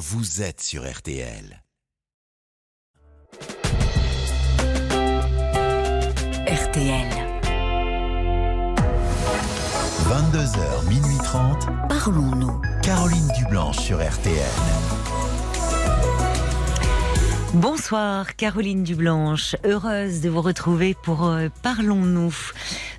vous êtes sur RTL. RTL. 22h, minuit 30. Parlons-nous. Caroline Dublanche sur RTL. Bonsoir Caroline Dublanche, heureuse de vous retrouver pour euh, Parlons-nous.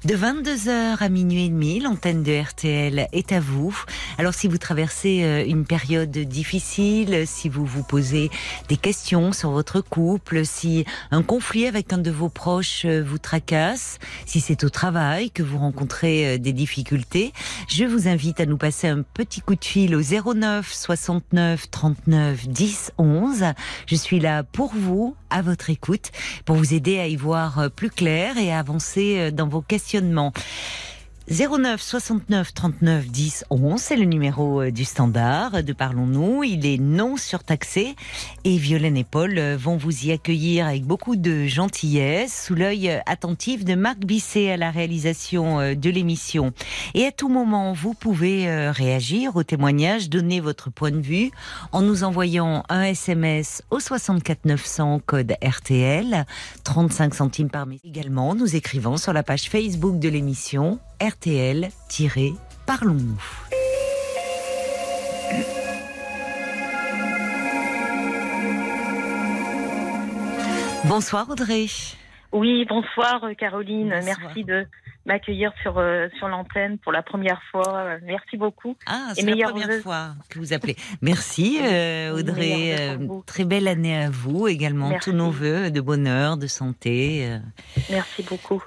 De 22h à minuit et demi, l'antenne de RTL est à vous. Alors si vous traversez euh, une période difficile, si vous vous posez des questions sur votre couple, si un conflit avec un de vos proches euh, vous tracasse, si c'est au travail que vous rencontrez des difficultés, je vous invite à nous passer un petit coup de fil au 09 69 39 10 11. Je suis là pour vous, à votre écoute, pour vous aider à y voir plus clair et à avancer dans vos questionnements. 09 69 39 10 11, c'est le numéro euh, du standard de Parlons-nous. Il est non surtaxé et Violaine et Paul euh, vont vous y accueillir avec beaucoup de gentillesse, sous l'œil euh, attentif de Marc Bisset à la réalisation de l'émission. Et à tout moment, vous pouvez réagir au témoignage, donner votre point de vue en nous envoyant un SMS au 64 900 code RTL, 35 centimes par message. Également, nous écrivons sur la page Facebook de l'émission RTL-Parlons-nous. Bonsoir Audrey. Oui, bonsoir Caroline. Merci de m'accueillir sur, euh, sur l'antenne pour la première fois. Merci beaucoup. Ah, c'est la première fois que vous appelez. Merci euh, Audrey. Euh, très belle année à vous également. Tous nos voeux de bonheur, de santé. Merci beaucoup.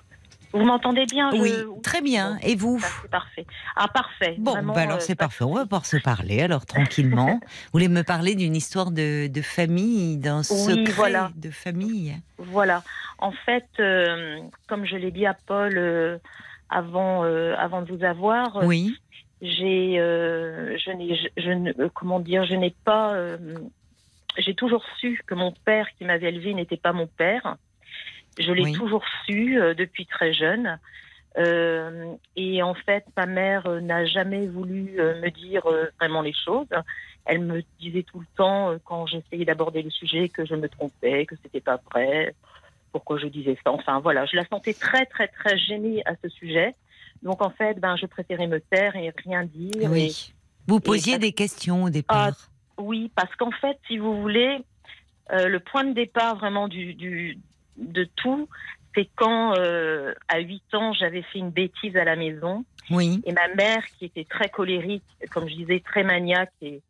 Vous m'entendez bien Oui, très bien. Et vous C'est parfait. Ah, parfait. Bon, bah alors c'est parfait. On va pouvoir se parler alors tranquillement. vous voulez me parler d'une histoire de, de famille, d'un secret voilà. de famille? Voilà. En fait, euh, comme je l'ai dit à Paul euh, avant, euh, avant de vous avoir, oui. j'ai, je n'ai, je, je, comment dire, je n'ai pas, j'ai toujours su que mon père qui m'avait élevé n'était pas mon père. Je l'ai Oui. toujours su euh, depuis très jeune. Euh, et en fait, ma mère euh, n'a jamais voulu me dire vraiment les choses. Elle me disait tout le temps, quand j'essayais d'aborder le sujet, que je me trompais, que c'était pas vrai, pourquoi je disais ça. Enfin voilà, je la sentais très très très gênée à ce sujet. Donc en fait, ben je préférais me taire et rien dire. Et- Oui. Vous posiez des questions au départ. oui, parce qu'en fait, si vous voulez, euh, le point de départ vraiment du, du de tout, c'est quand euh, à 8 ans j'avais fait une bêtise à la maison oui. et ma mère qui était très colérique, comme je disais très maniaque et,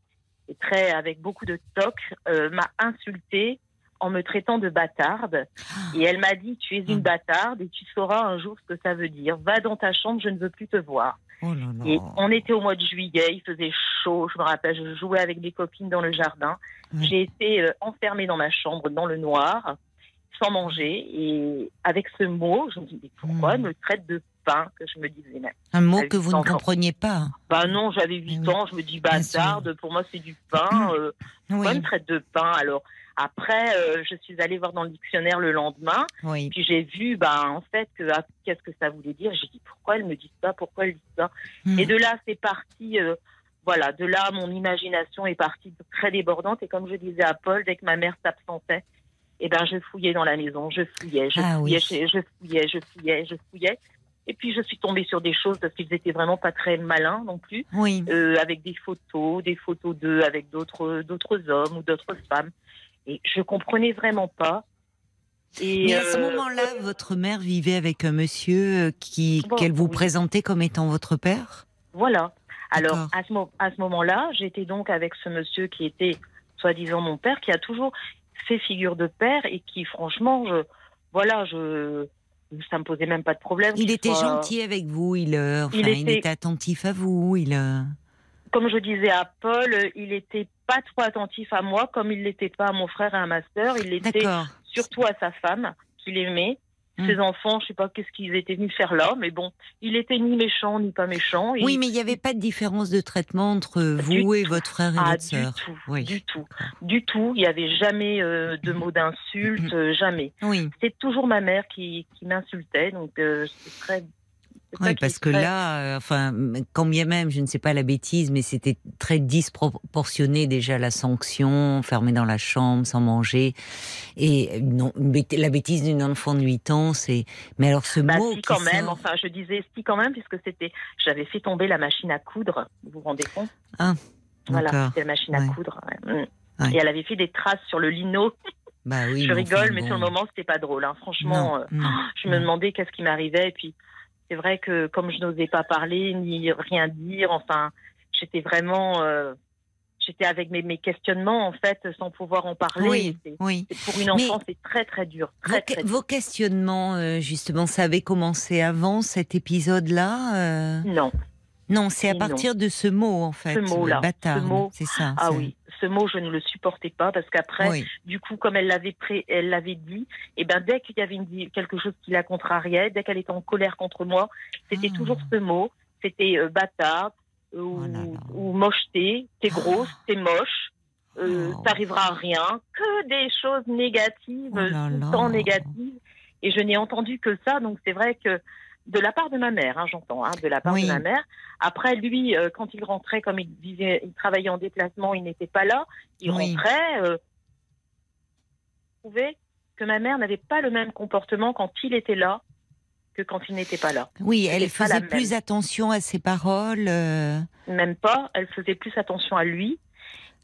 et très avec beaucoup de toc, euh, m'a insultée en me traitant de bâtarde et elle m'a dit tu es une Mm. bâtarde et tu sauras un jour ce que ça veut dire. Va dans ta chambre, je ne veux plus te voir. Oh là là. Et on était au mois de juillet, il faisait chaud, je me rappelle, je jouais avec des copines dans le jardin. Oui. J'ai été euh, enfermée dans ma chambre, dans le noir, sans manger. Et avec ce mot, je me dis, mais pourquoi Mm. elle me traite de pain que je me disais même? Un mot que vous ne compreniez pas. Bah non, j'avais 8 Oui. ans, je me dis bâtarde, pour moi c'est du pain. Euh, pourquoi elle Oui. me traite de pain? Alors après, euh, je suis allée voir dans le dictionnaire le lendemain. Oui. Puis j'ai vu, bah, en fait, que, ah, qu'est-ce que ça voulait dire? J'ai dit, pourquoi elle me dit ça? Pourquoi elle dit ça? Hmm. Et de là, c'est parti. euh, voilà, de là, mon imagination est partie très débordante. Et comme je disais à Paul, dès que ma mère s'absentait, eh ben, je fouillais dans la maison, je fouillais, je Ah fouillais, oui. je, je fouillais, je fouillais, je fouillais. Et puis je suis tombée sur des choses parce qu'ils étaient vraiment pas très malins non plus, Oui. euh, avec des photos, des photos d'eux avec d'autres d'autres hommes ou d'autres femmes. Et je comprenais vraiment pas. Et Mais à ce euh, moment-là, votre mère vivait avec un monsieur euh, qui Bon, qu'elle vous oui. présentait comme étant votre père? Voilà. Alors, D'accord. à ce, mo- à ce moment-là, j'étais donc avec ce monsieur qui était, soi-disant, mon père, qui a toujours fait figure de père et qui, franchement, je, voilà, je, ça me posait même pas de problème. Il était soit- gentil avec vous. Il, euh, enfin, Il il, était- attentif à vous. Il. euh, Comme je disais à Paul, il était pas trop attentif à moi, comme il l'était pas à mon frère et à ma sœur. Il était D'accord. surtout à sa femme, qu'il aimait. Hmm. Ses enfants, je sais pas qu'est-ce qu'ils étaient venus faire là, mais bon, il était ni méchant ni pas méchant. Oui, mais il n'y avait pas de différence de traitement entre vous et votre frère et Ah, votre du sœur. tout, Oui. du tout, du tout. Il n'y avait jamais euh, de mots d'insulte, euh, jamais. Oui. C'est toujours ma mère qui, qui m'insultait, donc euh, c'est très, Oui, parce que là, euh, enfin, quand bien même, je ne sais pas la bêtise, mais c'était très disproportionné déjà la sanction, enfermé dans la chambre sans manger. Et non, bêt- la bêtise d'une enfant de 8 ans, c'est. Mais alors ce Bah, mot. si quand même, sort- enfin je disais si quand même, puisque c'était, j'avais fait tomber la machine à coudre, vous vous rendez compte? Voilà, D'accord. c'était la machine Ouais. à coudre. ouais. Mm. Ouais. Et elle avait fait des traces sur le lino. Bah oui. je rigole, enfin, mais bon. sur le moment, c'était pas drôle. hein. Franchement, euh, je me demandais qu'est-ce qui m'arrivait. Et puis, c'est vrai que comme je n'osais pas parler ni rien dire, enfin, j'étais vraiment, euh, j'étais avec mes, mes questionnements en fait, sans pouvoir en parler. Oui, C'est- oui. c'est- pour une enfant, c'est très très dur, Vos, très très dur. vos questionnements, euh, justement, ça avait commencé avant cet épisode-là euh? Non. Non, c'est à Non. partir de ce mot, en fait. Ce mot-là, le bâtard. ce mot. C'est ça. Ah oui, ce mot, je ne le supportais pas parce qu'après, Oui. du coup, comme elle l'avait pré- elle l'avait dit, et ben dès qu'il y avait une- quelque chose qui la contrariait, dès qu'elle était en colère contre moi, c'était Ah. toujours ce mot. C'était euh, bâtard euh, ou, Oh là là. ou mocheté. T'es grosse, t'es moche. Euh, Oh. T'arriveras à rien. Que des choses négatives, Oh là tout là. le temps négatives. Et je n'ai entendu que ça. Donc c'est vrai que de la part de ma mère, hein, j'entends, hein, de la part Oui. de ma mère. Après, lui, euh, quand il rentrait, comme il disait, il travaillait en déplacement, il n'était pas là. Il Oui. rentrait. Euh, je trouvais que ma mère n'avait pas le même comportement quand il était là que quand il n'était pas là. Oui, Elle faisait plus même. attention à ses paroles. euh, Même pas. Elle faisait plus attention à lui.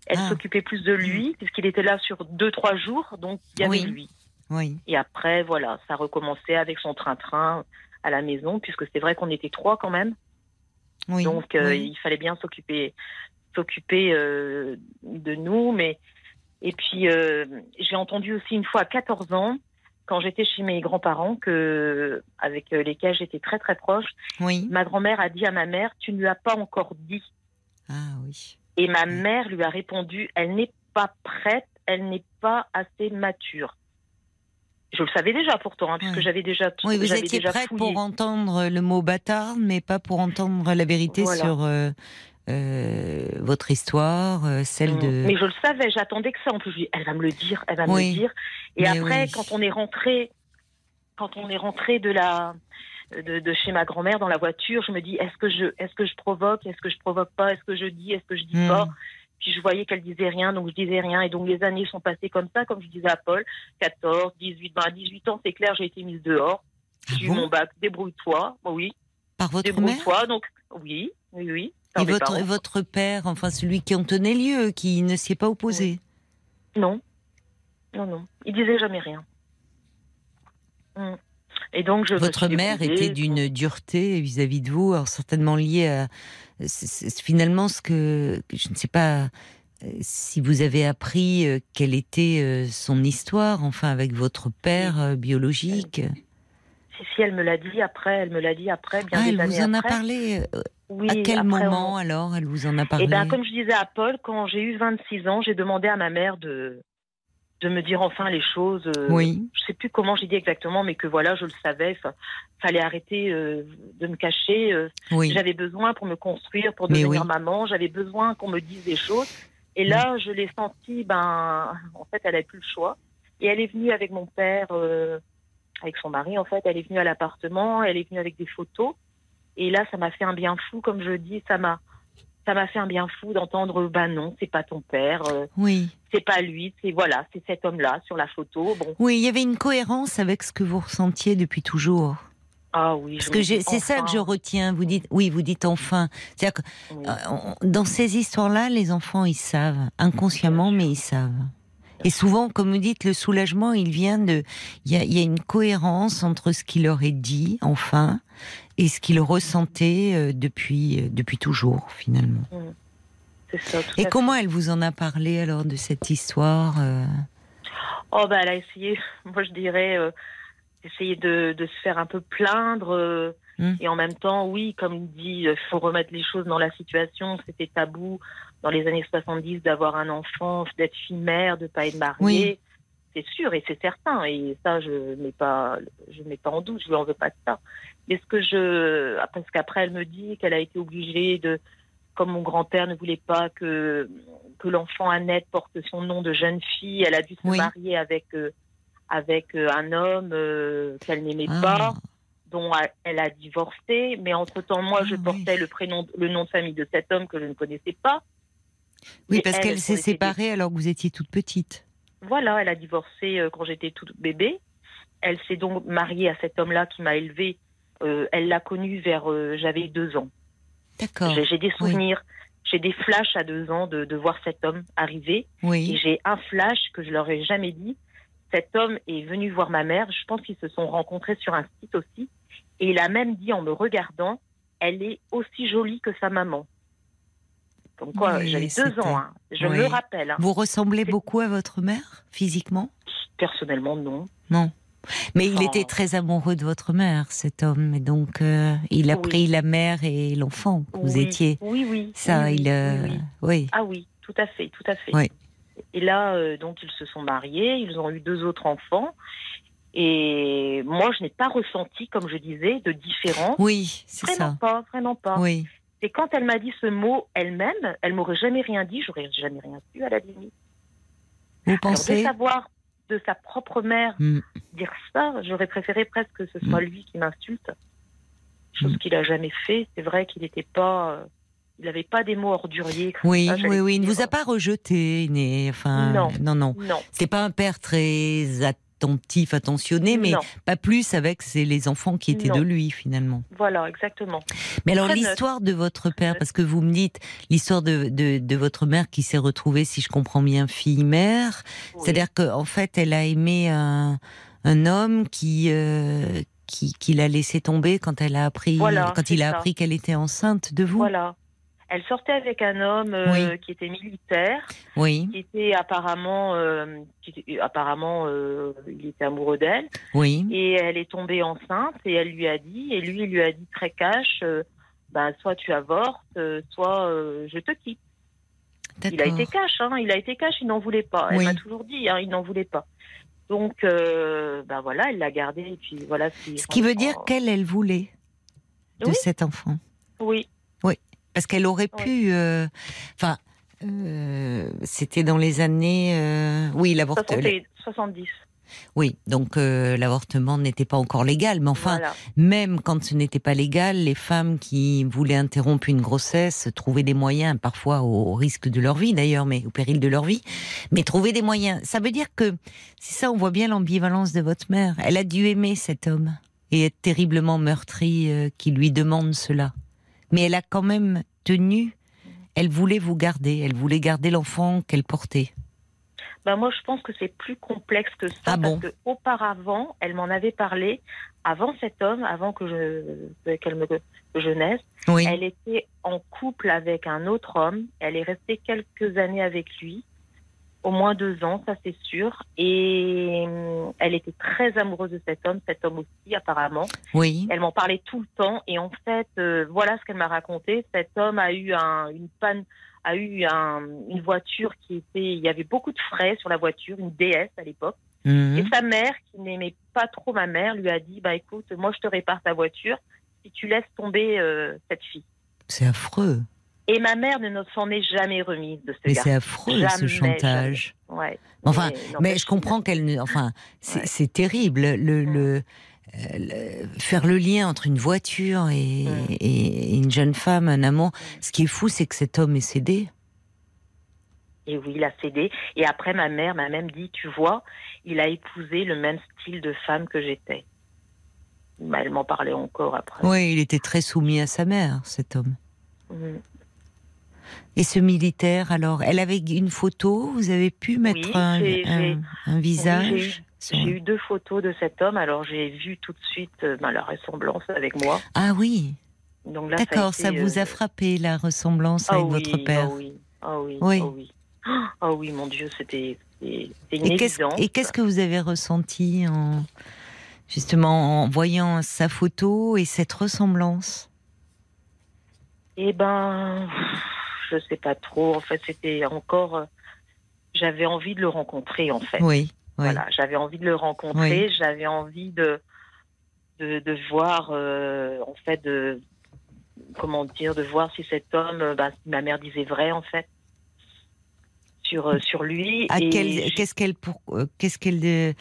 Elle Ah. s'occupait plus de lui, puisqu'il était là sur deux, trois jours. Donc, il y avait Oui. lui. Oui. Et après, voilà, ça recommençait avec son train-train à la maison, puisque c'est vrai qu'on était trois quand même. Oui. Donc, euh, oui. il fallait bien s'occuper, s'occuper euh, de nous. Mais et puis, euh, j'ai entendu aussi une fois à 14 ans, quand j'étais chez mes grands-parents, que avec lesquels j'étais très très proche, Oui. ma grand-mère a dit à ma mère "Tu ne lui as pas encore dit." Ah oui. Et ma mère lui a répondu "Elle n'est pas prête, elle n'est pas assez mature." Je le savais déjà pourtant, hein, puisque j'avais déjà Oui, vous étiez prête fouillé. pour entendre le mot bâtard, mais pas pour entendre la vérité Voilà. sur euh, euh, votre histoire, euh, celle Mm. de. Mais je le savais, j'attendais que ça. En plus, je dis, elle va me le dire, elle va me le dire. Et Mais après, oui. quand on est rentré, quand on est rentré de la, de, de chez ma grand-mère dans la voiture, je me dis, est-ce que je, est-ce que je provoque, est-ce que je provoque pas, est-ce que je dis, est-ce que je dis Mm. pas. Puis je voyais qu'elle disait rien, donc je disais rien. Et donc les années sont passées comme ça, comme je disais à Paul, 14, 18, ben à 18 ans, c'est clair, j'ai été mise dehors. Ah J'ai eu bon? mon bac, débrouille-toi. Bon, oui, Par votre mère? Débrouille-toi. Donc, oui, oui, Et votre, votre père, enfin celui qui en tenait lieu, qui ne s'y est pas opposé? Non. Non, non. Il disait jamais rien. Mm. Et donc, je me Votre mère était d'une dureté vis-à-vis de vous, alors certainement liée à finalement ce que je ne sais pas euh, si vous avez appris euh, quelle était euh, son histoire, enfin avec votre père biologique. Si, si, elle me l'a dit après, elle me l'a dit après, bien Ah, elle vous en a parlé. Oui, à quel moment on- alors elle vous en a parlé Eh ben, comme je disais à Paul, quand j'ai eu 26 ans, j'ai demandé à ma mère de, de me dire enfin les choses. euh, Oui. Je sais plus comment j'ai dit exactement, mais que voilà, je le savais. fa- fallait arrêter euh, de me cacher. euh, Oui. J'avais besoin pour me construire, pour devenir oui. maman. J'avais besoin qu'on me dise des choses. Et là, je l'ai senti, ben, en fait, elle n'avait plus le choix. Et elle est venue avec mon père, avec son mari, en fait. Elle est venue à l'appartement, elle est venue avec des photos. Et là, ça m'a fait un bien fou, comme je dis, ça m'a, ça m'a fait un bien fou d'entendre, ben non, c'est pas ton père, euh, Oui. c'est pas lui, c'est voilà, c'est cet homme-là sur la photo. Bon, Oui, il y avait une cohérence avec ce que vous ressentiez depuis toujours. ah oui. Parce que c'est ça que je retiens. Vous dites, oui, vous dites enfin. C'est-à-dire que oui. Euh, dans ces histoires-là, les enfants, ils savent, inconsciemment, mais ils savent. Et souvent, comme vous dites, le soulagement, il vient de. Il y a, il y a une cohérence entre ce qu'il leur est dit, enfin, et ce qu'ils ressentaient euh, depuis, euh, depuis toujours, finalement. ça. tout Et comment elle vous en a parlé alors de cette histoire euh? Oh bah elle a essayé, moi je dirais, euh, essayer de, de se faire un peu plaindre. euh, Hmm. Et en même temps, oui, comme il dit, il faut remettre les choses dans la situation. C'était tabou dans les années 70 d'avoir un enfant, d'être fille-mère, de pas être mariée. C'est sûr et c'est certain. Et ça, je mets pas, je mets pas en doute. Je lui en veux pas de ça. Mais ce que je, parce qu'après elle me dit qu'elle a été obligée de, comme mon grand-père ne voulait pas que que l'enfant Annette porte son nom de jeune fille, elle a dû se Oui. marier avec euh, avec euh, un homme euh, qu'elle n'aimait Ah. pas. dont a- elle a divorcé, mais entre-temps, moi, Ah, je oui. portais le prénom, le nom de famille de cet homme que je ne connaissais pas. Oui, Et parce elle, qu'elle s'est séparée alors que vous étiez toute petite. Voilà, elle a divorcé euh, quand j'étais toute bébé. Elle s'est donc mariée à cet homme-là qui m'a élevée. Euh, elle l'a connu vers, euh, j'avais deux ans. D'accord. J'ai des souvenirs, j'ai des flashs à deux ans de, de voir cet homme arriver. Et Oui. j'ai un flash que je leur ai jamais dit. Cet homme est venu voir ma mère. Je pense qu'ils se sont rencontrés sur un site aussi. Et il a même dit en me regardant, elle est aussi jolie que sa maman. Comme quoi, Oui, j'avais deux ans. hein. Je Oui. me rappelle. hein. Vous ressemblez beaucoup à votre mère, physiquement? Personnellement, non. Non. Mais il était très amoureux de votre mère, cet homme. Et donc, euh, il a Oui. pris la mère et l'enfant que vous étiez. Oui, oui. Ça, il. euh, oui. Ah oui, tout à fait, tout à fait. Oui. Et là, euh, donc, ils se sont mariés, ils ont eu deux autres enfants. Et moi, je n'ai pas ressenti, comme je disais, de différence. Oui, c'est Vraiment ça. pas, vraiment pas. Oui. Et quand elle m'a dit ce mot elle-même, elle m'aurait jamais rien dit, j'aurais jamais rien su à la limite. Vous Alors, de pensez savoir de sa propre mère Hmm. dire ça, j'aurais préféré presque que ce soit lui qui m'insulte. Chose Mm. qu'il a jamais fait. C'est vrai qu'il n'était pas, euh, il n'avait pas des mots orduriers. Oui, ça, oui, oui. Il ne vous a pas rejeté, né, enfin, Non. non, non. Non. C'est pas un père très attentif, attentionné, mais non. pas plus avec les enfants qui étaient Non. de lui finalement. Voilà, exactement. Mais alors l'histoire de votre père, parce que vous me dites l'histoire de, de, de votre mère qui s'est retrouvée, si je comprends bien, fille-mère. Oui. C'est-à-dire qu'en fait, elle a aimé un, un homme qui, euh, qui, qui l'a laissé tomber quand elle a appris, Voilà, quand il a ça. appris qu'elle était enceinte de vous. Voilà. Elle sortait avec un homme euh, Oui. qui était militaire, Oui, qui était apparemment, euh, qui apparemment, euh, il était amoureux d'elle, oui. et elle est tombée enceinte et elle lui a dit, et lui il lui a dit très cash, ben soit tu avortes, soit je te quitte. Il a été cash, hein, il a été cash, il n'en voulait pas. Elle m'a toujours dit, hein, il n'en voulait pas. Donc, ben voilà, elle l'a gardé et puis voilà. Ce qui veut dire qu'elle, elle voulait de Oui. cet enfant. oui, Parce qu'elle aurait pu. euh, Enfin, euh, c'était dans les années. euh, oui, l'avortement. 60 et 70. Oui, donc euh, l'avortement n'était pas encore légal, mais enfin, voilà. même quand ce n'était pas légal, les femmes qui voulaient interrompre une grossesse trouvaient des moyens, parfois au risque de leur vie d'ailleurs, mais au péril de leur vie, mais trouvaient des moyens. Ça veut dire que, c'est ça, on voit bien l'ambivalence de votre mère. Elle a dû aimer cet homme et être terriblement meurtrie qui lui demande cela. Mais elle a quand même tenu, elle voulait vous garder, elle voulait garder l'enfant qu'elle portait. Ben moi, je pense que c'est plus complexe que ça. Ah parce bon? que auparavant, elle m'en avait parlé avant cet homme, avant que je qu'elle me que je naisse. Oui, Elle était en couple avec un autre homme. Elle est restée quelques années avec lui, au moins deux ans, ça c'est sûr. Et hum, elle était très amoureuse de cet homme, cet homme aussi apparemment. oui, Elle m'en parlait tout le temps. Et en fait, euh, voilà ce qu'elle m'a raconté. Cet homme a eu un, une panne, a eu un- une voiture qui était, il y avait beaucoup de frais sur la voiture, une DS à l'époque. Mhm. Et sa mère, qui n'aimait pas trop ma mère, lui a dit, bah écoute, moi je te répare ta voiture si tu laisses tomber euh, cette fille. c'est affreux. Et ma mère ne s'en est jamais remise de ce Mais c'est affreux ce Jamais, chantage. Ouais. Enfin, Mais je comprends qu'elle ne. Enfin, c'est Ouais. terrible. Le, le, le- faire le lien entre une voiture et, et une jeune femme, un amant. Ce qui est fou, c'est que cet homme est cédé. Et oui, il a cédé. Et après, ma mère m'a même dit, tu vois, il a épousé le même style de femme que j'étais. Bah, elle m'en parlait encore après. Oui, il était très soumis à sa mère, cet homme. Mm. Et ce militaire, alors, elle avait une photo. Vous avez pu mettre Oui, un, visage. Oui, j'ai eu- deux photos de cet homme, alors j'ai vu tout de suite euh, ben, la ressemblance avec moi. Ah oui, ça d'accord. été, Ça, vous euh, a frappé la ressemblance ah avec oui, votre père? Ah oui, ah oui, Oui. ah oui. Ah oui, mon Dieu, c'était Et qu'est-ce, évidence. et qu'est-ce que vous avez ressenti en justement en voyant sa photo et cette ressemblance? Eh ben, je sais pas trop. En fait, c'était encore. euh, J'avais envie de le rencontrer, en fait. Oui, oui. Voilà, j'avais envie de le rencontrer. J'avais envie de de, de voir, euh, en fait, de comment dire, de voir si cet homme, euh, bah, si ma mère disait vrai, en fait, sur sur lui. Qu'est-ce qu'elle qu'est-ce qu'elle,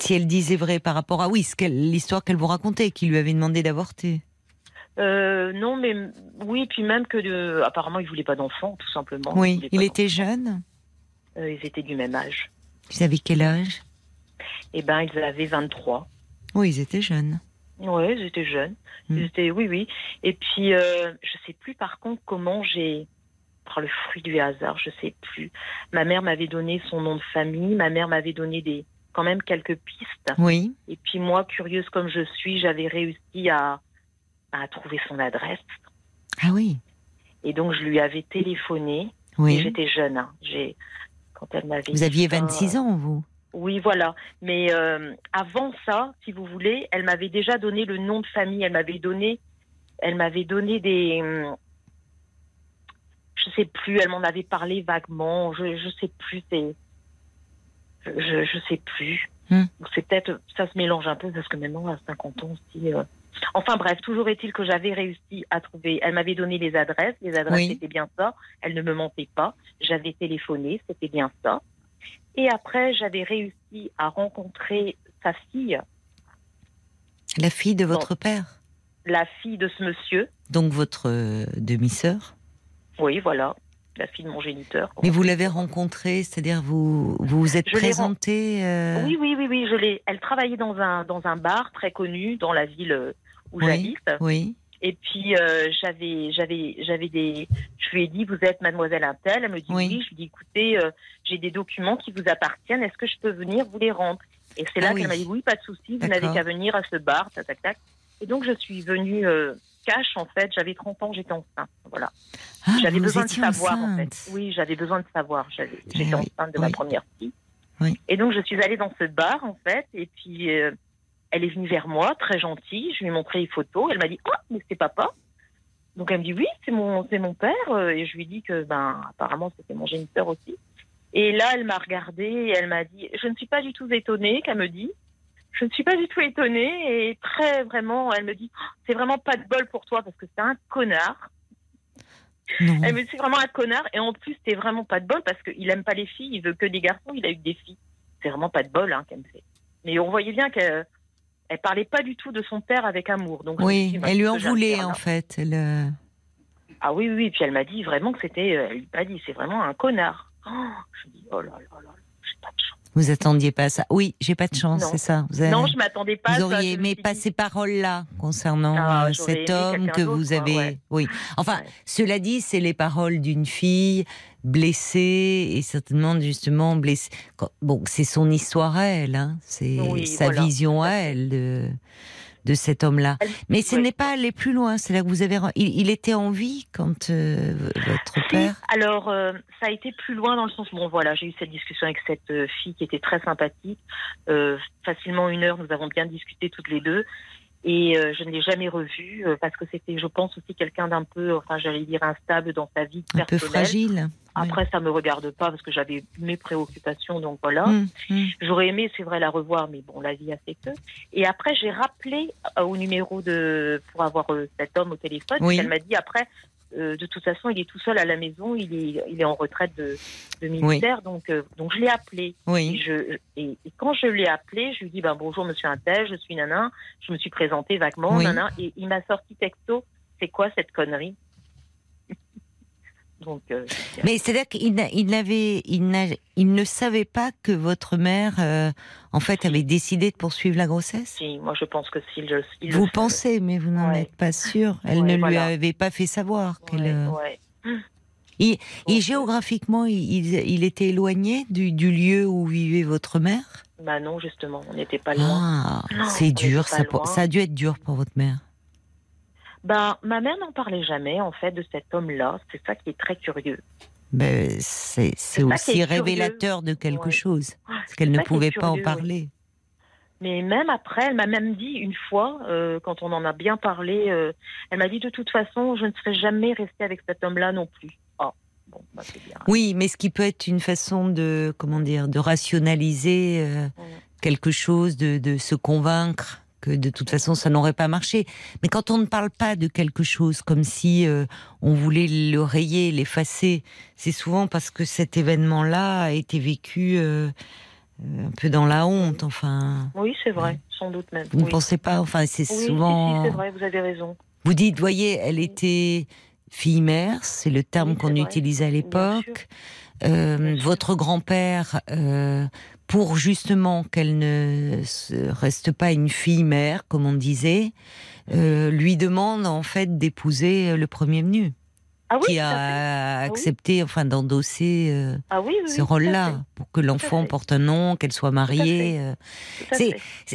si elle disait vrai par rapport à oui, l'histoire qu'elle vous racontait, qui lui avait demandé d'avorter. Euh, non, mais oui, puis même que de... apparemment, ils voulaient pas d'enfants, tout simplement. Ils oui, il pas était jeune. Euh, ils étaient du même âge. Vous savez quel âge? Eh ben, ils avaient 23. Oui, ils étaient jeunes. Ouais, ils étaient jeunes. Hmm. Ils étaient, oui, oui. Et puis, euh, je sais plus par contre comment j'ai, par le fruit du hasard, je sais plus. Ma mère m'avait donné son nom de famille. Ma mère m'avait donné des, quand même quelques pistes. Oui. Et puis moi, curieuse comme je suis, j'avais réussi à, à trouver son adresse. Ah oui. Et donc, je lui avais téléphoné. Oui. j'étais jeune. hein. J'ai, quand elle m'avait. Vous aviez ça, 26 ans, vous. Oui, voilà. Mais euh, avant ça, si vous voulez, elle m'avait déjà donné le nom de famille. Elle m'avait donné, elle m'avait donné des, hum, je sais plus. Elle m'en avait parlé vaguement. Je, je sais plus. Je, je, sais plus. Hmm. C'est peut-être, ça se mélange un peu parce que maintenant à 50 ans aussi. euh. Enfin bref, toujours est-il que j'avais réussi à trouver. Elle m'avait donné les adresses. Les adresses Oui. c'était bien ça. Elle ne me mentait pas. J'avais téléphoné, c'était bien ça. Et après, j'avais réussi à rencontrer sa fille, La fille de votre père. la fille de ce monsieur. Donc votre euh, demi-sœur. Oui, voilà, la fille de mon géniteur. Mais vous l'avez rencontrée, c'est-à-dire vous vous vous êtes Je l'ai ren- présenté. euh, Oui, oui, oui, oui, je l'ai. Elle travaillait dans un dans un bar très connu dans la ville euh, où Oui. j'habite. Oui. Et puis euh, j'avais j'avais j'avais des je lui ai dit vous êtes mademoiselle Intel. Elle me dit Oui. oui, je lui dis écoutez euh, j'ai des documents qui vous appartiennent. Est-ce que je peux venir vous les rendre? Et c'est là Ah oui. qu'elle m'a dit oui pas de souci. Vous n'avez qu'à venir à ce bar tac tac tac. Et donc je suis venue euh, cash en fait. J'avais 30 ans j'étais enceinte. Voilà. Ah, j'avais besoin de savoir en fait. Oui j'avais besoin de savoir. Eh j'étais enceinte de ma première fille. Oui. et donc je suis allée dans ce bar en fait. Et puis elle est venue vers moi très gentille je lui ai montré les photos elle m'a dit ah mais c'est papa donc elle me dit oui, c'est mon c'est mon père Euh, et je lui dis que ben apparemment c'était mon géniteur aussi. Et là elle m'a regardée et elle m'a dit je ne suis pas du tout étonnée qu'elle me dit je ne suis pas du tout étonnée et très vraiment elle me dit Oh, c'est vraiment pas de bol pour toi parce que c'est un connard. Non. Elle me dit c'est vraiment un connard et en plus c'est vraiment pas de bol parce qu'il aime pas les filles, il veut que des garçons, il a eu des filles. C'est vraiment pas de bol hein, qu'elle me fait. Mais on voyait bien qu'elle elle parlait pas du tout de son père avec amour. Donc Oui, dit, bah, elle lui en voulait en fait. Elle, euh, Ah oui, oui, puis elle m'a dit vraiment que c'était, euh, elle lui a pas dit, c'est vraiment un connard. Oh, je me dis, oh là là là, là, j'ai pas de chance. Vous attendiez pas à ça Oui, j'ai pas de chance, c'est ça. Vous, avez- Non, je m'attendais pas à vous ça. auriez me aimé pas dit- ces paroles-là concernant Ah, euh, cet homme que vous quoi, avez. ouais. Oui. Enfin, Ouais. cela dit, c'est les paroles d'une fille blessée et certainement justement blessée. Bon, c'est son histoire à elle, hein. c'est Oui, sa voilà, vision à elle de, de cet homme-là. Mais ce oui. n'est pas aller plus loin. C'est là que vous avez. Il, il était en vie quand euh, votre Si, père? alors, euh, ça a été plus loin dans le sens, bon voilà, j'ai eu cette discussion avec cette euh, fille qui était très sympathique. Euh, facilement une heure, nous avons bien discuté toutes les deux. Et euh, je ne l'ai jamais revue euh, parce que c'était, je pense, aussi quelqu'un d'un peu, enfin, j'allais dire, instable dans sa vie Un peu fragile. Après, ça me regarde pas parce que j'avais mes préoccupations, donc voilà. Hum, hum. J'aurais aimé, c'est vrai, la revoir, mais bon, la vie a fait que. Et après, j'ai rappelé euh, au numéro de pour avoir euh, cet homme au téléphone. Oui. Elle m'a dit après, euh, de toute façon, il est tout seul à la maison, il est, il est en retraite de, de militaire, donc, euh, donc je l'ai appelé. Et, Oui. je, et, et quand je l'ai appelé, je lui ai dit ben, bonjour, monsieur Intel, je suis Nana. Je me suis présentée vaguement, Oui. Nana, et il m'a sorti texto. C'est quoi cette connerie? Donc, euh, Mais c'est-à-dire qu'il il il, il ne savait pas que votre mère, euh, en fait, avait décidé de poursuivre la grossesse? si, moi, je pense que s'il le- il le Vous savait. pensez, mais vous n'en Ouais. êtes pas sûr. Elle Ouais, ne lui avait pas fait savoir. qu'elle, Ouais, euh, ouais. Et Donc, géographiquement, il, il- il était éloigné du, du lieu où vivait votre mère? Bah non, justement, on n'était pas loin. Ah, on c'est dur. loin. ça a dû être dur pour votre mère. Bah, ma mère n'en parlait jamais, en fait, de cet homme-là. C'est ça qui est très curieux. Ben, c'est aussi curieux. révélateur de quelque Ouais. chose. Ah, Parce qu'elle ne pouvait pas en curieux, parler. Mais même après, elle m'a même dit une fois, euh, quand on en a bien parlé, euh, elle m'a dit de toute façon, je ne serai jamais restée avec cet homme-là non plus. Ah, bon, bah c'est bien. Oui, mais ce qui peut être une façon de, comment dire, de rationaliser euh, quelque chose, de, de se convaincre que de toute façon ça n'aurait pas marché. Mais quand on ne parle pas de quelque chose comme si euh, on voulait le rayer, l'effacer, c'est souvent parce que cet événement-là a été vécu euh, un peu dans la honte, enfin. Oui, c'est vrai, sans doute même. Vous ne oui. pensez pas, enfin, c'est Oui, souvent. si, c'est vrai, vous avez raison. Vous dites, voyez, elle était fille-mère, c'est le terme Oui, qu'on utilisait à l'époque. Euh, votre grand-père, euh, pour justement qu'elle ne reste pas une fille-mère, comme on disait, euh, lui demande en fait d'épouser le premier venu, Ah oui, qui a oui. accepté, enfin, d'endosser euh, Ah oui, ce rôle-là, pour que l'enfant porte un nom, qu'elle soit mariée. euh.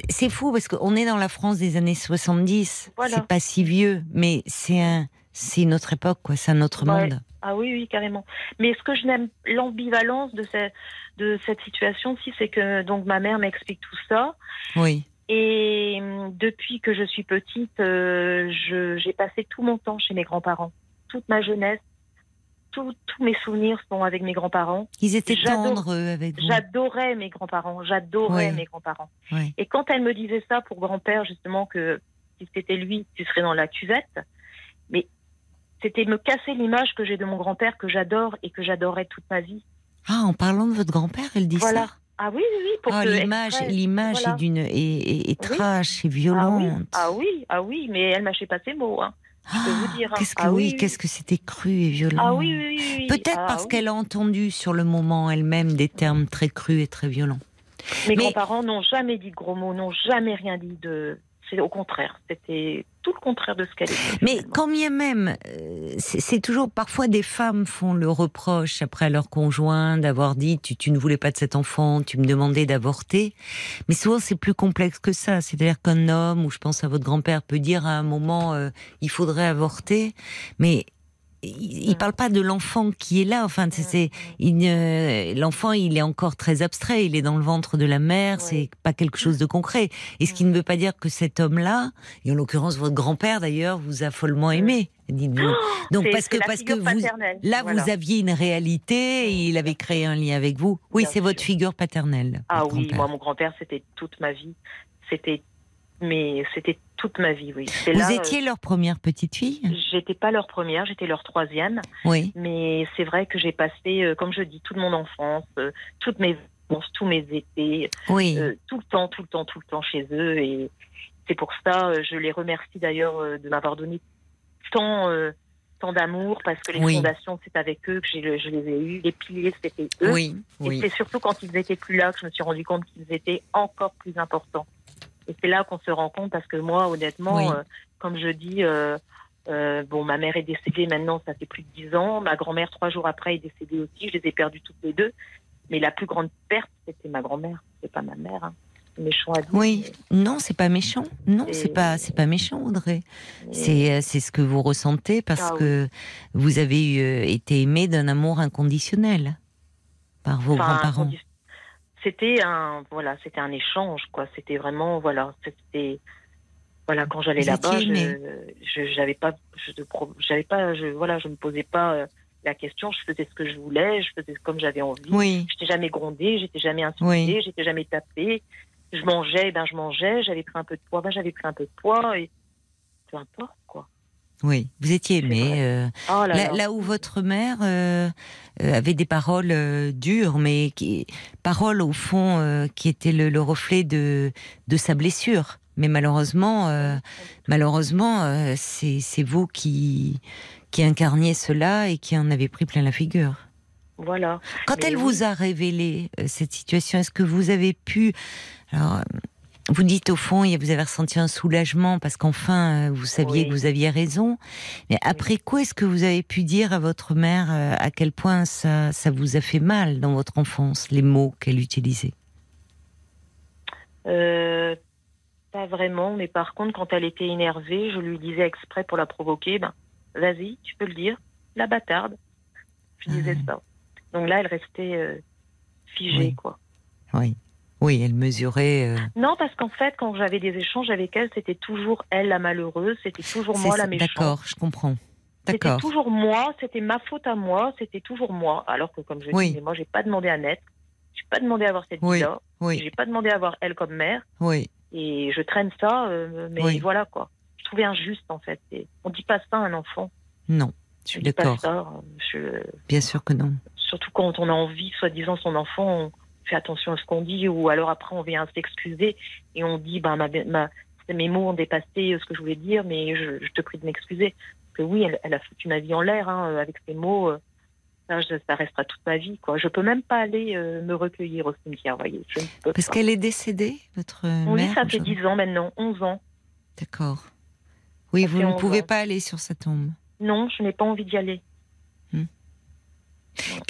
C'est fou parce qu'on est dans la France des années 70. Voilà. C'est pas si vieux, mais c'est un, c'est une autre époque, quoi. C'est un autre Ouais. monde. Ah oui, oui, carrément. Mais ce que je n'aime, l'ambivalence de, cette de cette situation, si, c'est que donc ma mère m'explique tout ça. Oui. Et depuis que je suis petite, euh, je- j'ai passé tout mon temps chez mes grands-parents. Toute ma jeunesse, tout- tous mes souvenirs sont avec mes grands-parents. Ils étaient J'adore- tendres avec vous. J'adorais mes grands-parents, j'adorais mes grands-parents. Et quand elle me disait ça pour grand-père, justement, que si c'était lui, tu serais dans la cuvette, mais c'était me casser l'image que j'ai de mon grand-père, que j'adore et que j'adorerai toute ma vie. Ah, en parlant de votre grand-père, elle dit Voilà. ça. Ah oui, oui, oui. Pour Ah, que l'image, exprès- l'image voilà. est d'une, est, est- est Oui. trash, est Ah oui, violente. ah oui, ah oui, mais elle mâchait pas ses mots. Hein. peux vous dire, hein. Qu'est-ce que Ah oui, qu'est-ce que c'était cru et violent. Ah oui, oui, oui. Peut-être Ah parce qu'elle a entendu sur le moment elle-même des termes très crus et très violents. Mes Mais- grands-parents n'ont jamais dit de gros mots, n'ont jamais rien dit de. C'est au contraire. C'était tout le contraire de ce qu'elle était. Mais finalement. quand bien même, euh, c'est toujours parfois des femmes font le reproche après à leur conjoint d'avoir dit tu, tu ne voulais pas de cet enfant, tu me demandais d'avorter. Mais souvent c'est plus complexe que ça. C'est-à-dire qu'un homme, ou je pense à votre grand-père, peut dire à un moment euh, il faudrait avorter, mais il, il parle pas de l'enfant qui est là. Enfin, c'est- ne- l'enfant, il est encore très abstrait. Il est dans le ventre de la mère. Oui. C'est pas quelque chose de concret. Et ce qui ne veut pas dire que cet homme-là, et en l'occurrence votre grand-père d'ailleurs, vous a follement aimé. Dites-vous. Donc C'est- parce que parce que vous là voilà. vous aviez une réalité et il avait créé un lien avec vous. Oui, c'est votre figure paternelle. Ah votre oui, moi, mon grand-père, c'était toute ma vie. C'était. Mais c'était toute ma vie, oui. Vous là, étiez leur première petite fille. euh, J'étais pas leur première, j'étais leur troisième. Oui. Mais c'est vrai que j'ai passé, euh, comme je dis, toute mon enfance, euh, toutes mes vacances, tous mes étés, Oui. euh, tout le temps, tout le temps, tout le temps chez eux. Et c'est pour ça, euh, je les remercie d'ailleurs euh, de m'avoir donné tant, euh, tant d'amour, parce que les Oui. fondations, c'est avec eux que je les ai eus. Les piliers, c'était eux. oui. Et Oui. c'est surtout quand ils étaient plus là que je me suis rendu compte qu'ils étaient encore plus importants. Et c'est là qu'on se rend compte parce que moi, honnêtement, Oui. euh, comme je dis, euh, euh, bon, ma mère est décédée maintenant, ça fait plus de dix ans. Ma grand-mère, trois jours après, est décédée aussi. Je les ai perdues toutes les deux. Mais la plus grande perte, c'était ma grand-mère. C'est pas ma mère. Hein. Méchant à dire. Oui. Non, c'est pas méchant. Non, c'est pas c'est pas méchant, Audrey. C'est euh, c'est ce que vous ressentez parce Ah oui. que vous avez euh, été aimé d'un amour inconditionnel par vos Enfin, grands-parents. C'était un, voilà, c'était un échange, quoi. C'était vraiment, voilà, c'était, voilà, quand j'allais là-bas, je, je, j'avais pas, je, j'avais pas, je, voilà, je me posais pas euh, la question. Je faisais ce que je voulais, je faisais comme j'avais envie. Oui. J'étais jamais grondée, j'étais jamais insultée, Oui. j'étais jamais tapée. Je mangeais, ben je mangeais. J'avais pris un peu de poids, ben j'avais pris un peu de poids et peu importe, quoi. Oui, vous étiez aimé. euh, Oh là là, là. là où votre mère euh, euh, avait des paroles euh, dures, mais qui, paroles au fond qui étaient le, le reflet de, de sa blessure. Mais malheureusement, malheureusement, c'est c'est vous qui qui incarniez cela et qui en avez pris plein la figure. Voilà. Quand Mais elle oui. vous a révélé cette situation, est-ce que vous avez pu alors, vous dites au fond, vous avez ressenti un soulagement parce qu'enfin euh, vous saviez Oui. que vous aviez raison. Mais après quoi est-ce que vous avez pu dire à votre mère euh, à quel point ça, ça vous a fait mal dans votre enfance, les mots qu'elle utilisait? Euh, pas vraiment, mais par contre, quand elle était énervée, je lui disais exprès pour la provoquer, ben, vas-y, tu peux le dire, la bâtarde. Je disais Ah. ça. Donc là, elle restait euh, figée, Oui. quoi. Oui, oui, elle mesurait. euh, Non, parce qu'en fait, quand j'avais des échanges avec elle, c'était toujours elle la malheureuse, c'était toujours moi la méchante. D'accord, je comprends. C'était toujours moi, c'était ma faute à moi, c'était toujours moi. Alors que, comme je Oui. dis, mais moi, j'ai pas demandé à naître, j'ai pas demandé à avoir cette Oui, vie-là, Oui, j'ai pas demandé à avoir elle comme mère. oui, Et je traîne ça, euh, mais voilà quoi. Je trouvais injuste en fait. Et on dit pas ça à un enfant. non, je suis d'accord. Je- Bien sûr que non. Surtout quand on a envie, soi-disant son enfant, on, fait attention à ce qu'on dit, ou alors après on vient s'excuser et on dit, ben ma, ma, mes mots ont dépassé ce que je voulais dire, mais je, te prie de m'excuser. Parce que oui, elle, elle, a foutu ma vie en l'air hein, avec ses mots. euh, Ça, restera toute ma vie, quoi. Je peux même pas aller euh, me recueillir au cimetière, voyez. Je ne peux Parce qu'elle est décédée, votre Oui, mère ça fait aujourd'hui 10 ans maintenant, 11 ans. D'accord. Oui, Ça vous ne 11 pouvez ans. pas aller sur sa tombe. Non, je n'ai pas envie d'y aller. Hmm.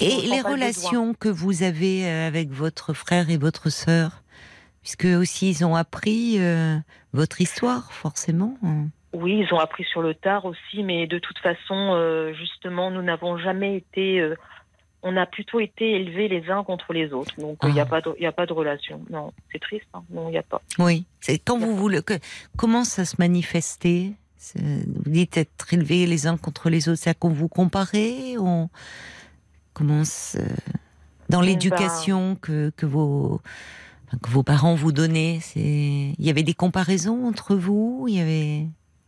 Et les pas le relations que vous avez euh, avec votre frère et votre sœur, puisque aussi ils ont appris euh, votre histoire, forcément. hein. Oui, ils ont appris sur le tard aussi, mais de toute façon, euh, justement, nous n'avons jamais été. euh, on a plutôt été élevés les uns contre les autres. Donc, il n'y a, Ah. pas de- y a pas de relation. Non, c'est triste. hein. Non, il n'y a pas. Oui. C'est quand vous voulez. que- comment ça se manifestait? Vous dites être élevés les uns contre les autres, c'est qu'on vous comparait on commence dans Ben- l'éducation que, que vos que vos parents vous donnaient. C'est il y avait des comparaisons entre vous. Il y avait?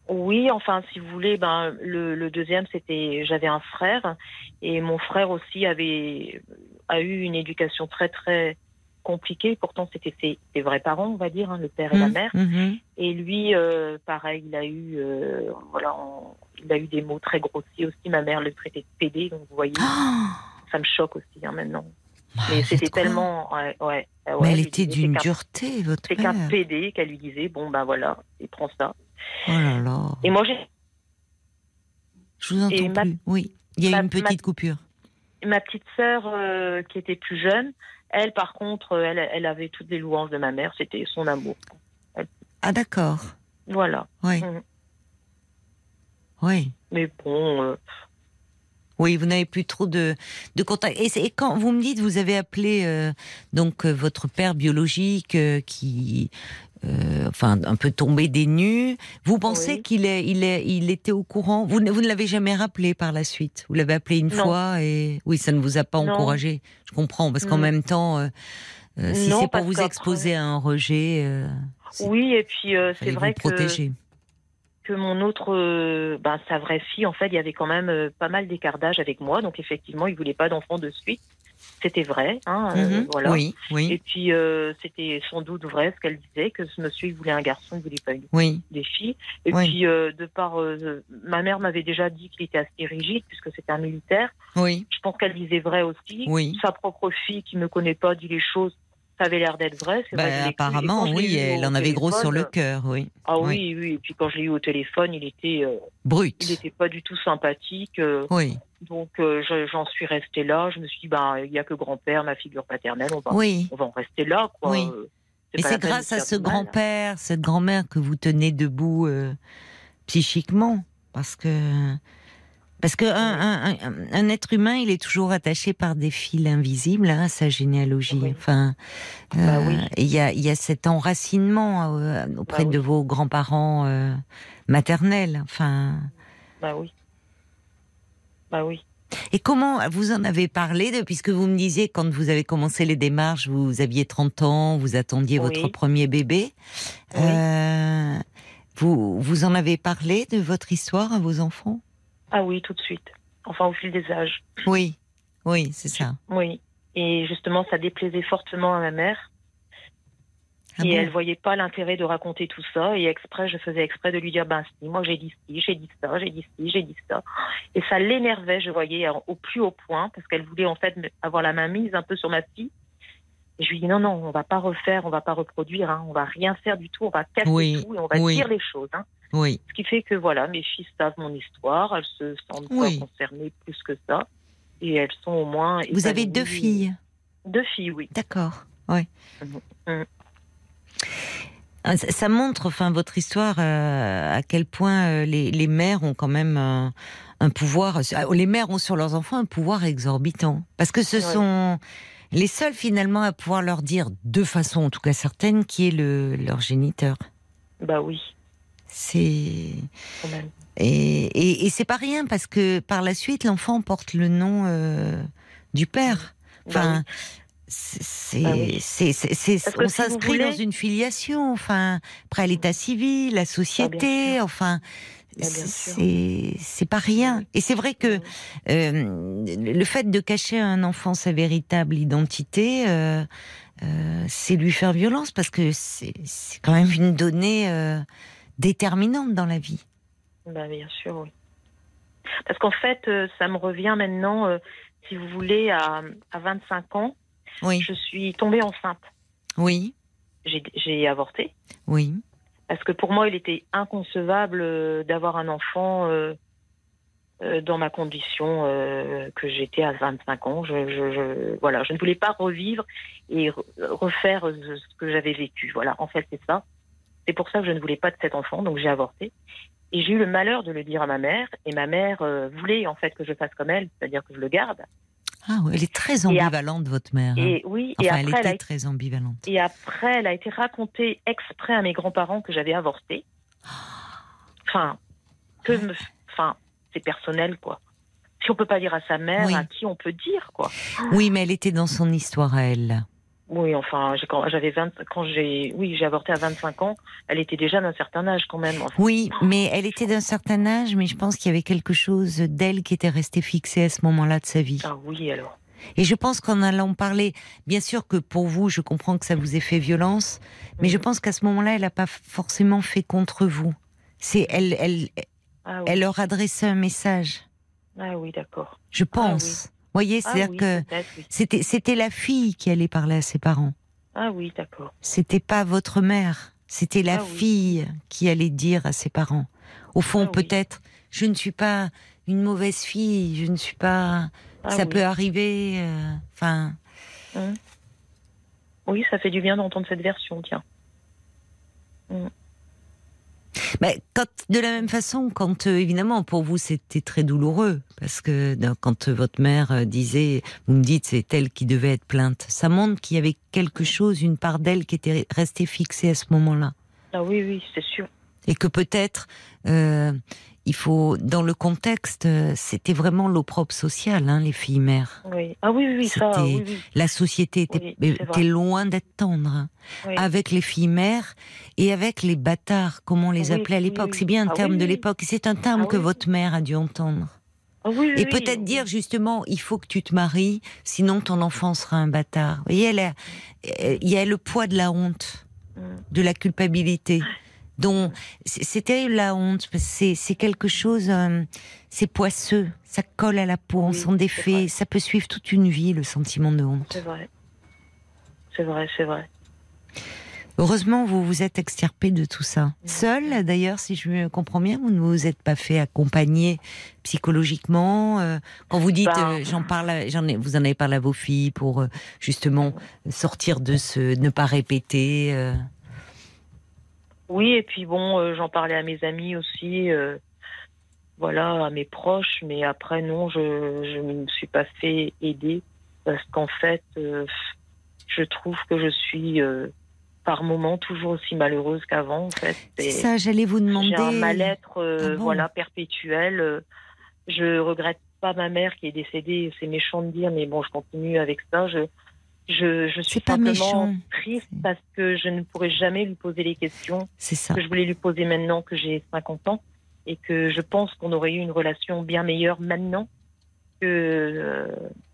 Oui, enfin, si vous voulez, ben, le, le deuxième, c'était. J'avais un frère, et mon frère aussi avait a eu une éducation très, très compliquée. Pourtant, c'était ses, ses vrais parents, on va dire, hein, le père et la Mhm, mère. mhm. Et lui, euh, pareil, il a eu, euh, voilà, on- il a eu des mots très grossiers aussi. Ma mère le traitait de pédé, donc vous voyez, Ah ça me choque aussi hein, maintenant. Bah, Mais c'était tellement, ouais, ouais, Mais elle était d'une dureté, votre C'est qu'un pédé qu'elle lui disait, bon ben voilà, il prend ça. Oh là là. Et moi, j'ai Je vous entends ma- plus. Oui, il y a eu une petite coupure. ma petite sœur euh, qui était plus jeune, elle, par contre, euh, elle, elle avait toutes les louanges de ma mère. C'était son amour. Ah d'accord. Voilà. Oui. Mhm. Oui. Mais bon, euh, Oui, vous n'avez plus trop de, de contact. Et, et quand vous me dites, vous avez appelé euh, donc euh, votre père biologique euh, qui, euh, enfin, un peu tombé des nues. Vous pensez Oui. qu'il est, il est, il était au courant? Vous, ne- vous ne l'avez jamais rappelé par la suite? Vous l'avez appelé une Non. fois et oui, ça ne vous a pas Non. encouragé? Je comprends parce qu'en Non. même temps, euh, euh, si c'est pour vous exposer à un rejet, euh, oui, et puis euh, c'est vrai vous protéger. Que, mon autre, euh, ben, sa vraie fille, en fait, il y avait quand même euh, pas mal d'écart d'âge avec moi. Donc effectivement, il voulait pas d'enfant de suite. C'était vrai. Hein, euh, Mhm. voilà. Oui, oui, Et puis, c'était sans doute vrai ce qu'elle disait, que ce monsieur, il voulait un garçon, il voulait pas une oui. des filles. Et puis, de par, ma mère m'avait déjà dit qu'il était assez rigide puisque c'était un militaire. Oui, Je pense qu'elle disait vrai aussi. Oui. Sa propre fille qui me connaît pas dit les choses. Ça avait l'air d'être vrai. vrai, Bah. Et apparemment, oui, elle en avait gros sur le cœur, oui. Ah Oui. oui, oui. Et puis quand je l'ai eu au téléphone, il était, euh, Brut. il était pas du tout sympathique. euh, Oui, donc euh, je- j'en suis restée là. Je me suis dit, ben il y a que grand-père, ma figure paternelle. On va, oui. on va en rester là, quoi. Oui. Et pas c'est grâce à ce grand-père, cette grand-mère que vous tenez debout psychiquement, parce que parce que un, un- être humain, il est toujours attaché par des fils invisibles hein, à sa généalogie. Oui. Enfin, Bah euh, oui. il y a il y a cet enracinement euh, auprès Bah oui. de vos grands-parents euh, maternels. Enfin, Bah oui. Bah oui. et comment vous en avez parlé de, puisque vous me disiez quand vous avez commencé les démarches, vous aviez 30 ans, vous attendiez Oui. votre premier bébé. Oui. Euh, vous, vous en avez parlé de votre histoire à vos enfants? Ah oui, tout de suite. Enfin, au fil des âges. Oui, oui, c'est ça. Oui. Et justement, ça déplaisait fortement à ma mère. Ah et bon elle voyait pas l'intérêt de raconter tout ça. Et exprès, je faisais exprès de lui dire, ben si, moi j'ai dit ci, j'ai dit ça, j'ai dit ci, j'ai dit ça. Et ça l'énervait, je voyais, au plus haut point, parce qu'elle voulait en fait avoir la main mise un peu sur ma fille. Et je lui dis, non, non, on va pas refaire, on va pas reproduire, hein, on va rien faire du tout, on va casser Oui, tout et on va oui. dire les choses. Hein. Oui, Ce qui fait que voilà, mes filles savent mon histoire, elles se sentent Oui. pas concernées plus que ça. Et elles sont au moins. vous avez deux filles. Deux filles, oui. D'accord, oui. Mhm. Ah, Ça, montre, enfin, votre histoire, euh, à quel point euh, les, les mères ont quand même un, un pouvoir. euh, Les mères ont sur leurs enfants un pouvoir exorbitant, parce que ce Ouais. sont les seuls finalement à pouvoir leur dire, de façon en tout cas certaine, qui est le, leur géniteur. Bah oui, C'est et, et, et c'est pas rien parce que par la suite l'enfant porte le nom euh, du père. Enfin, Bah c'est Bah oui. c'est que on si s'inscrit voulez- dans une filiation. Enfin, après l'état civil, la société. sûr. Enfin, Bah, c'est pas rien. Et c'est vrai que euh, le fait de cacher à un enfant sa véritable identité, euh, euh, c'est lui faire violence parce que c'est c'est quand même une donnée déterminante dans la vie. Bah, bien sûr, oui. Parce qu'en fait, euh, ça me revient maintenant, euh, si vous voulez, à, à 25 ans, Oui, je suis tombée enceinte. oui, J'ai avorté. oui. Parce que pour moi, il était inconcevable euh, d'avoir un enfant euh, dans ma condition que j'étais à 25 ans. Je, je, je- voilà, je ne voulais pas revivre et re- refaire ce que j'avais vécu. Voilà, en fait, c'est ça. C'est pour ça que je ne voulais pas de cet enfant, donc j'ai avorté. Et j'ai eu le malheur de le dire à ma mère, et ma mère euh, voulait en fait que je fasse comme elle, c'est-à-dire que je le garde. Ah, ouais, elle est très Et ambivalente, votre mère. hein. Et oui, et Enfin, elle après, elle était a très ambivalente. Et après, elle a été racontée exprès à mes grands-parents que j'avais avorté. Enfin, que me... enfin, c'est personnel, quoi. Si on peut pas dire à sa mère, Oui. à qui on peut dire, quoi. Oui, mais elle était dans son histoire à elle. Oui, enfin, j'ai- quand j'avais 20, quand j'ai, oui, j'ai avorté à 25 ans, elle était déjà d'un certain âge, quand même. Enfin, Oui, mais elle était d'un certain âge, mais je pense qu'il y avait quelque chose d'elle qui était resté fixé à ce moment-là de sa vie. Ah oui, alors. Et je pense qu'en allant parler, bien sûr que pour vous, je comprends que ça vous ait fait violence, mais je Mhm. pense qu'à ce moment-là, elle n'a pas forcément fait contre vous. C'est elle, elle, Ah oui, elle leur adressait un message. ah oui d'accord. Je Ah pense. Vous voyez, Ah c'est-à-dire oui, que c'était, c'était la fille qui allait parler à ses parents. Ah oui, d'accord. C'était pas votre mère. C'était la Ah oui. fille qui allait dire à ses parents. Au fond, Ah oui. peut-être, je ne suis pas une mauvaise fille. Je ne suis pas. Ça peut arriver. euh, Enfin. Oui, ça fait du bien d'entendre cette version, tiens. Mais quand, de la même façon, quand euh, évidemment pour vous c'était très douloureux parce que euh, quand euh, votre mère euh, disait, vous me dites c'est elle qui devait être plainte, ça montre qu'il y avait quelque chose, une part d'elle qui était restée fixée à ce moment-là Ah oui, oui, c'est sûr. et que peut-être il faut dans le contexte, euh, c'était vraiment l'opprobre social, hein, les filles mères. Oui. Ah oui, oui, oui, ça, oui, oui. La société était, loin d'être tendre. hein. avec les filles mères et avec les bâtards, comme on les appelait à l'époque. C'est bien un Ah terme de l'époque. C'est un terme Ah que votre mère a dû entendre. Ah oui, oui, Et peut-être dire justement, il faut que tu te maries, sinon ton enfant sera un bâtard. Vous voyez, il y a le poids de la honte, Mm. de la culpabilité. dont terrible la honte, c'est quelque chose, euh, c'est poisseux, ça colle à la peau, on Oui, s'en défait, ça peut suivre toute une vie le sentiment de honte. C'est vrai. C'est vrai, c'est vrai. Heureusement, vous vous êtes extirpé de tout ça. Seul, d'ailleurs, si je me comprends bien, vous ne vous êtes pas fait accompagner psychologiquement. euh, quand vous dites, Ben- euh, j'en parle, à- j'en ai, vous en avez parlé à vos filles pour euh, justement sortir de ce, ne pas répéter. Oui, et puis bon, euh, j'en parlais à mes amis aussi, euh, voilà, à mes proches, mais après, non, je je ne me suis pas fait aider parce qu'en fait, euh, je trouve que je suis euh, par moments toujours aussi malheureuse qu'avant, en fait. C'est ça, j'allais vous demander. J'ai un mal-être, euh, Ah bon voilà, perpétuel. Je regrette pas ma mère qui est décédée, c'est méchant de dire, mais bon, je continue avec ça. Je, je, je suis pas simplement méchant. triste parce que je ne pourrai jamais lui poser les questions ça. que je voulais lui poser maintenant que j'ai 50 ans et que je pense qu'on aurait eu une relation bien meilleure maintenant que euh,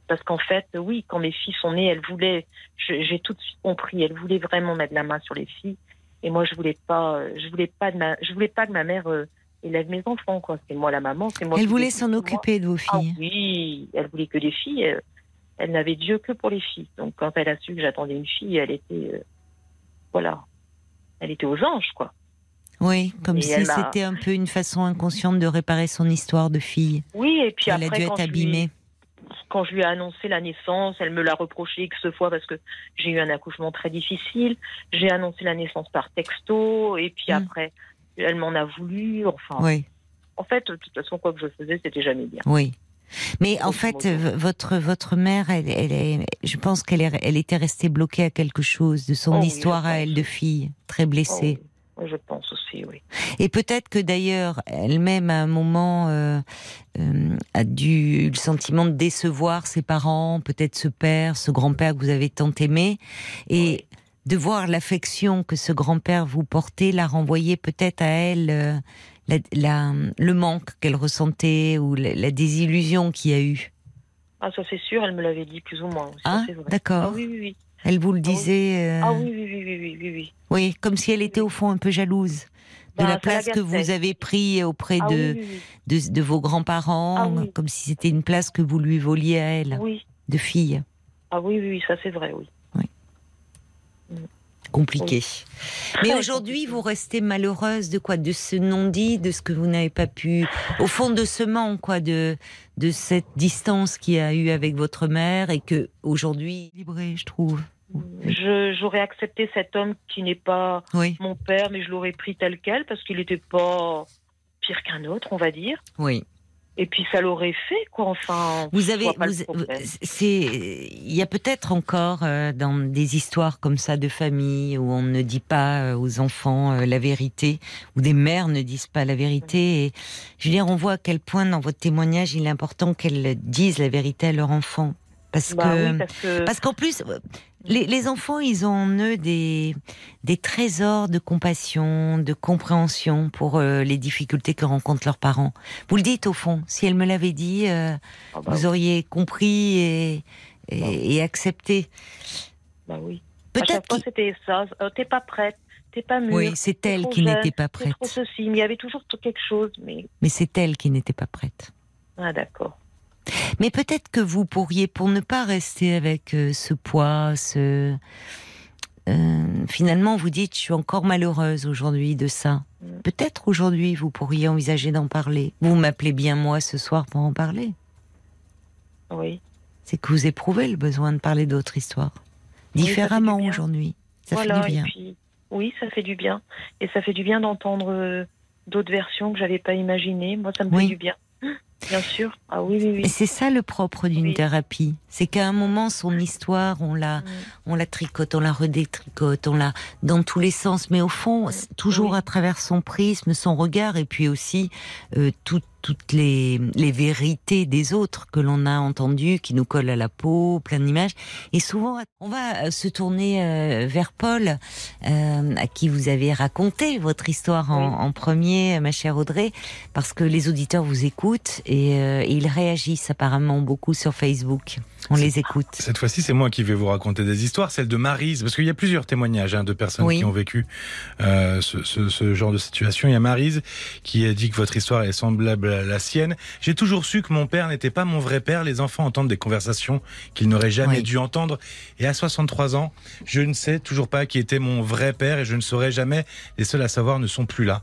parce qu'en fait oui quand mes filles sont nées elles voulaient j'ai tout de suite compris elles voulaient vraiment mettre la main sur les filles et moi je voulais pas euh, je voulais pas de ma, je voulais pas que ma mère euh, élève mes enfants quoi c'est moi la maman c'est moi Elle voulait s'en occuper de vos Ah filles. oui, elle voulait que des filles. Elle n'avait Dieu que pour les filles. Donc quand elle a su que j'attendais une fille, elle était, euh, voilà, elle était aux anges, quoi. Oui, comme Et si c'était un peu une façon inconsciente de réparer son histoire de fille. Oui, et puis Elle a après, dû quand, être je lui, quand je lui ai annoncé la naissance, elle me l'a reproché X fois parce que j'ai eu un accouchement très difficile. J'ai annoncé la naissance par texto, et puis Mm. après, elle m'en a voulu. Enfin, Oui, en fait, de toute façon, quoi que je faisais, c'était jamais bien. oui. Mais en fait, votre votre mère, elle, elle, est- je pense qu'elle est- elle était restée bloquée à quelque chose de son Oh histoire à elle de fille, très blessée. Oh, oui. Je pense aussi, oui. Et peut-être que d'ailleurs, elle-même, à un moment, euh, euh, a dû eu le sentiment de décevoir ses parents, peut-être ce père, ce grand-père que vous avez tant aimé, et de voir l'affection que ce grand-père vous portait, la renvoyer peut-être à elle, euh, la, la- le manque qu'elle ressentait ou la, la désillusion qu'il y a eu. Ah, ça c'est sûr, elle me l'avait dit plus ou moins. Ça, Ah, d'accord. Ah oui, oui, oui. Elle vous le Ah disait. euh, Ah oui, oui, oui, oui, oui, oui, oui. oui, comme si elle était au fond un peu jalouse de Bah, la place que vous avez pris auprès Ah de, oui, oui, de, de vos grands-parents, Ah oui. comme si c'était une place que vous lui voliez à elle, de fille. Ah oui, oui, oui, ça c'est vrai, oui. Compliqué. Mais aujourd'hui, vous restez malheureuse de quoi De ce non-dit, de ce que vous n'avez pas pu. Au fond de ce manque, quoi, de, de cette distance qu'il y a eu avec votre mère et que aujourd'hui. Libré, je trouve. J'aurais accepté cet homme qui n'est pas Oui, mon père, mais je l'aurais pris tel quel parce qu'il n'était pas pire qu'un autre, on va dire. oui. Et puis ça l'aurait fait, quoi. Enfin, Vous avez, c'est, il y a peut-être encore euh, dans des histoires comme ça de famille où on ne dit pas euh, aux enfants euh, la vérité, où des mères ne disent pas la vérité. Et je veux dire, on voit à quel point dans votre témoignage il est important qu'elles disent la vérité à leur enfant, parce Bah que oui, parce que parce qu'en plus. Les, les enfants, ils ont en eux des, des trésors de compassion, de compréhension pour euh, les difficultés que rencontrent leurs parents. Vous le dites au fond, si elle me l'avait dit, euh, Ah bah, vous auriez compris et, et, Bah. et accepté. bah oui. Peut-être qu'il- c'était ça. Euh, t'es pas prête, t'es pas mûre. oui, c'est elle qui n'était pas trop prête. ceci. Mais il y avait toujours quelque chose. Mais Mais c'est elle qui n'était pas prête. ah d'accord. Mais peut-être que vous pourriez, pour ne pas rester avec euh, ce poids, ce euh, finalement, vous dites, je suis encore malheureuse aujourd'hui de ça. Mm. Peut-être aujourd'hui, vous pourriez envisager d'en parler. Vous m'appelez bien moi ce soir pour en parler. Oui. C'est que vous éprouvez le besoin de parler d'autres histoires. Oui, ça fait du Différemment bien. aujourd'hui. Ça voilà. fait du bien. Et puis, oui, ça fait du bien. Et ça fait du bien d'entendre euh, d'autres versions que j'avais pas imaginées. Moi, ça me Oui. fait du bien. Bien sûr. Ah oui, oui, Et oui. c'est ça le propre d'une Oui. thérapie. C'est qu'à un moment, son histoire, on la, on la tricote, on la redétricote, on la dans tous les sens, mais au fond, toujours à travers son prisme, son regard, et puis aussi euh, tout- toutes les, les vérités des autres que l'on a entendues, qui nous collent à la peau, plein d'images. Et souvent, on va euh, se tourner euh, vers Paul, euh, à qui vous avez raconté votre histoire en, Oui. en premier, ma chère Audrey, parce que les auditeurs vous écoutent et, euh, ils réagissent apparemment beaucoup sur Facebook. On les écoute. Cette fois-ci, c'est moi qui vais vous raconter des histoires, celle de Marise, parce qu'il y a plusieurs témoignages hein, de personnes Oui. qui ont vécu euh, ce, ce- ce genre de situation. Il y a Marise qui a dit que votre histoire est semblable la sienne. J'ai toujours su que mon père n'était pas mon vrai père. Les enfants entendent des conversations qu'ils n'auraient jamais Oui. dû entendre. Et à 63 ans, je ne sais toujours pas qui était mon vrai père et je ne saurai jamais. Les seuls à savoir ne sont plus là.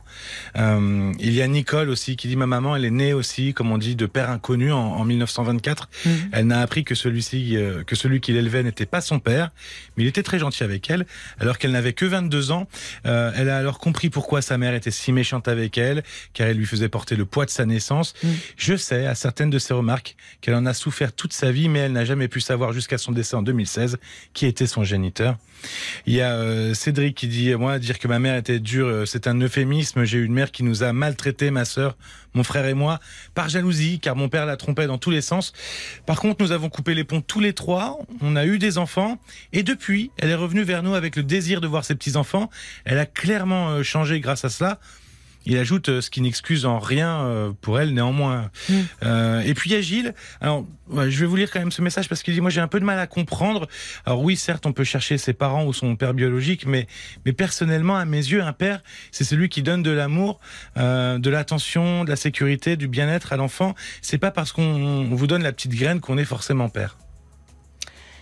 Euh, il y a Nicole aussi qui dit ma maman, elle est née aussi, comme on dit, de père inconnu en, en 1924. Mhm. Elle n'a appris que celui-ci, euh, que celui qui l'élevait n'était pas son père, mais il était très gentil avec elle. Alors qu'elle n'avait que 22 ans, euh, elle a alors compris pourquoi sa mère était si méchante avec elle, car elle lui faisait porter le poids de sa naissance. Mm. Je sais, à certaines de ses remarques, qu'elle en a souffert toute sa vie, mais elle n'a jamais pu savoir jusqu'à son décès en 2016 qui était son géniteur. Il y a euh, Cédric qui dit moi dire que ma mère était dure, euh, c'est un euphémisme. J'ai eu une mère qui nous a maltraités, ma sœur, mon frère et moi, par jalousie, car mon père la trompait dans tous les sens. Par contre, nous avons coupé les ponts tous les trois. On a eu des enfants, et depuis, elle est revenue vers nous avec le désir de voir ses petits enfants. Elle a clairement euh, changé grâce à cela. Il ajoute euh, ce qui n'excuse en rien euh, pour elle néanmoins. Mm. Euh, et puis il y a Gilles. Alors je vais vous lire quand même ce message parce qu'il dit moi j'ai un peu de mal à comprendre. Alors oui certes on peut chercher ses parents ou son père biologique, mais mais personnellement à mes yeux un père c'est celui qui donne de l'amour, euh, de l'attention, de la sécurité, du bien-être à l'enfant. C'est pas parce qu'on on vous donne la petite graine qu'on est forcément père.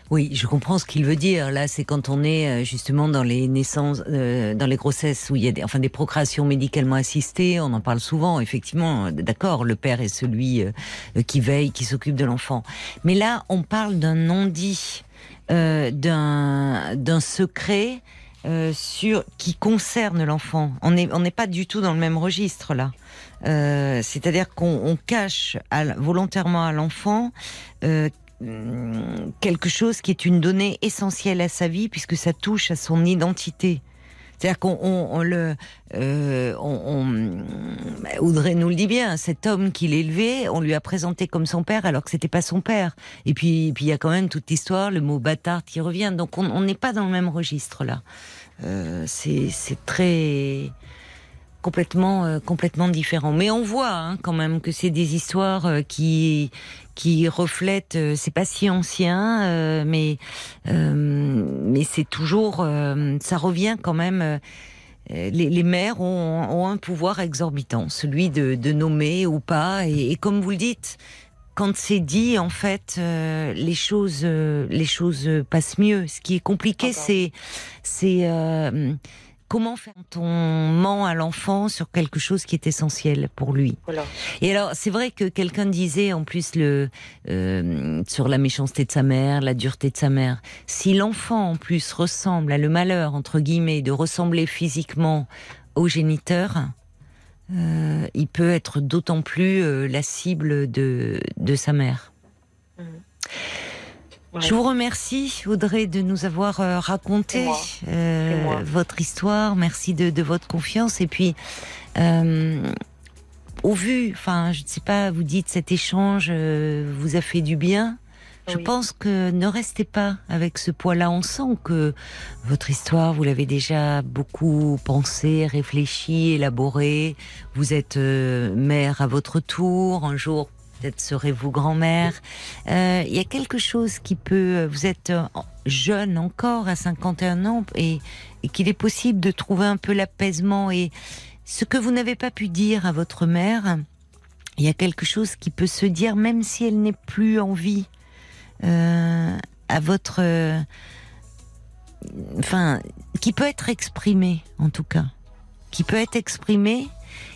Oui, je comprends ce qu'il veut dire. Là, c'est quand on est euh, justement dans les naissances, euh, dans les grossesses où il y a des, enfin des procréations médicalement assistées. On en parle souvent. Effectivement, d'accord, le père est celui euh, qui veille, qui s'occupe de l'enfant. Mais là, on parle d'un non-dit, euh, d'un d'un secret. euh, sur qui concerne l'enfant. On n'est on n'est pas du tout dans le même registre là. Euh, C'est-à-dire qu'on on cache volontairement à l'enfant euh, quelque chose qui est une donnée essentielle à sa vie puisque ça touche à son identité. C'est-à-dire qu'on on, on le, euh, on, on- Audrey nous le dit bien, cet homme qu'il élevait, on lui a présenté comme son père alors que c'était pas son père. Et puis, puis il y a quand même toute l'histoire, le mot bâtard qui revient. Donc on n'est pas dans le même registre là. Euh, c'est c'est très complètement, euh, complètement différent. Mais on voit hein, quand même que c'est des histoires euh, qui qui reflètent. euh, c'est pas si ancien, mais mais c'est toujours. ça revient quand même. les, les maires ont, ont un pouvoir exorbitant, celui de, de nommer ou pas. Et, et comme vous le dites, quand c'est dit, en fait, les choses, les choses passent mieux. Ce qui est compliqué, c'est, c'est comment faire on ment à l'enfant sur quelque chose qui est essentiel pour lui? Voilà. Et alors, c'est vrai que quelqu'un disait en plus le euh, sur la méchanceté de sa mère, la dureté de sa mère. Si l'enfant en plus ressemble à le malheur entre guillemets de ressembler physiquement au géniteur, euh, il peut être d'autant plus euh, la cible de de sa mère. Ouais. Je vous remercie, Audrey, de nous avoir euh, raconté euh, votre histoire. Merci de, de votre confiance. Et puis, euh, au vu, enfin, je ne sais pas, vous dites cet échange euh, vous a fait du bien. Je Oui. pense que ne restez pas avec ce poids-là. On sent que votre histoire, vous l'avez déjà beaucoup pensé, réfléchi, élaboré. Vous êtes euh, mère à votre tour. Un jour, peut-être serez-vous grand-mère. Euh, Il y a quelque chose qui peut. Vous êtes euh, jeune encore, à 51 ans, et, qu'il est possible de trouver un peu l'apaisement. Et ce que vous n'avez pas pu dire à votre mère, il y a quelque chose qui peut se dire, même si elle n'est plus en vie, euh, à votre. euh, enfin, qui peut être exprimé, en tout cas. Qui peut être exprimé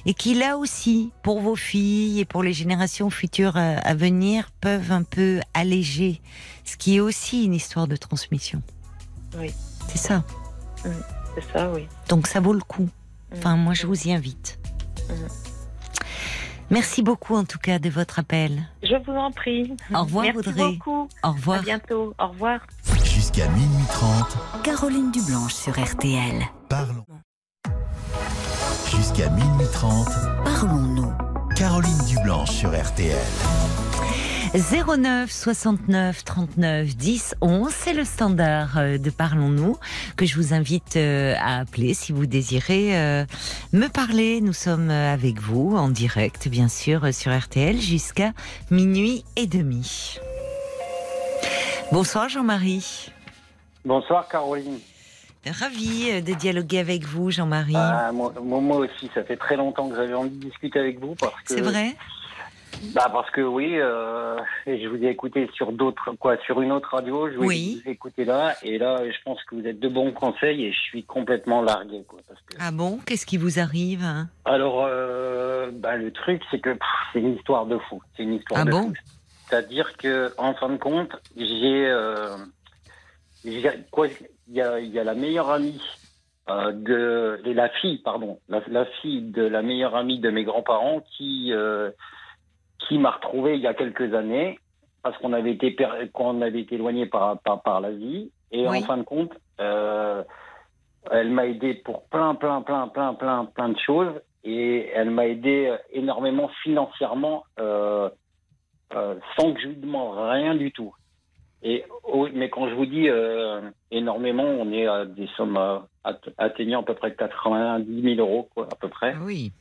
et qui là aussi, pour vos filles et pour les générations futures à, à venir, peuvent un peu alléger, ce qui est aussi une histoire de transmission. Oui. C'est ça. C'est ça, oui. Donc ça vaut le coup. Enfin, moi, je Mm. vous y invite. Mm. Merci beaucoup, en tout cas, de votre appel. Je vous en prie. Au revoir, Merci Audrey. beaucoup. Au À revoir. bientôt. Au revoir. Jusqu'à minuit 30, Caroline Dublanche sur RTL. parlons. Jusqu'à minuit 30, Parlons-nous. Caroline Dublanche sur RTL. 09 69 39 10 11, c'est le standard euh, de Parlons-nous que je vous invite euh, à appeler si vous désirez euh, me parler. Nous sommes avec vous en direct, bien sûr, sur RTL jusqu'à minuit et demi. Bonsoir Jean-Marie. Bonsoir Caroline. Ravi euh, de dialoguer avec vous, Jean-Marie. Ah, moi, aussi, ça fait très longtemps que j'avais envie de discuter avec vous parce que c'est vrai bah parce que oui, euh, je vous ai écouté sur d'autres quoi, sur une autre radio, je vous, Oui. ai écouté là et là, je pense que vous êtes de bons conseils et je suis complètement largué quoi. Parce que... Ah bon? Qu'est-ce qui vous arrive hein? Alors, euh, bah, le truc, c'est que c'est une histoire de fou. C'est une histoire Ah de bon? fou. C'est-à-dire que, en fin de compte, j'ai, euh, j'ai- quoi, il y a, il y a la meilleure amie euh, de, et la fille, pardon, la, la fille de la meilleure amie de mes grands-parents qui, euh, qui m'a retrouvé il y a quelques années parce qu'on avait été, per- qu'on avait été éloigné par, par, par la vie. Et Oui. en fin de compte, euh, elle m'a aidé pour plein, plein, plein, plein, plein, plein de choses. Et elle m'a aidé énormément financièrement euh, euh, sans que je lui demande rien du tout. Et, oh, mais quand je vous dis euh, énormément, on est à des sommes euh, at- atteignant à peu près 90 000 euros, quoi, à peu près. Ah Oui,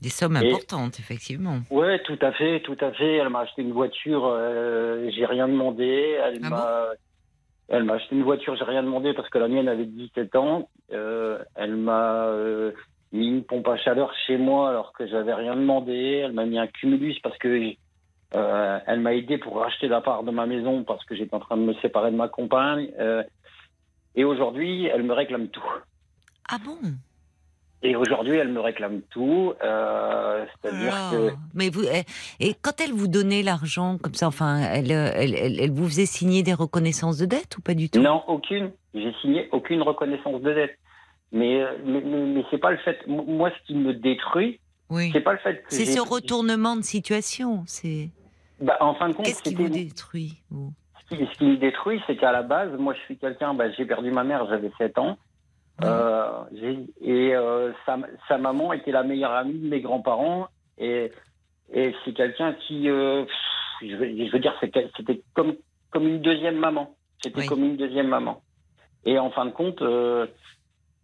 des sommes Et- importantes, effectivement. Ouais, tout à fait, tout à fait. Elle m'a acheté une voiture, euh, j'ai rien demandé. Elle Ah m'a, elle m'a acheté une voiture, j'ai rien demandé parce que la mienne avait 17 ans. Euh, elle m'a euh, mis une pompe à chaleur chez moi alors que j'avais rien demandé. Elle m'a mis un cumulus parce que euh, elle m'a aidé pour racheter la part de ma maison parce que j'étais en train de me séparer de ma compagne. Euh, et aujourd'hui, elle me réclame tout. Ah bon? Et aujourd'hui, elle me réclame tout. Euh, c'est-à-dire Ah, que Mais vous, eh, et quand elle vous donnait l'argent comme ça, enfin, elle, elle, elle, elle vous faisait signer des reconnaissances de dette ou pas du tout? Non, aucune. J'ai signé aucune reconnaissance de dette. Mais, mais, mais, c'est pas le fait. Moi, ce qui me détruit, Oui. c'est pas le fait. C'est ce retournement de situation. C'est Bah, en fin de compte, qu'est-ce qui vous détruit vous? Ce qui, ce qui me détruit, c'est qu'à la base, moi, je suis quelqu'un. Bah, j'ai perdu ma mère, j'avais 7 ans. Euh, j'ai- et euh, sa, sa maman était la meilleure amie de mes grands-parents. Et, et c'est quelqu'un qui, euh, je, veux, je veux dire, c'était comme, comme une deuxième maman. C'était Oui. comme une deuxième maman. Et en fin de compte, euh,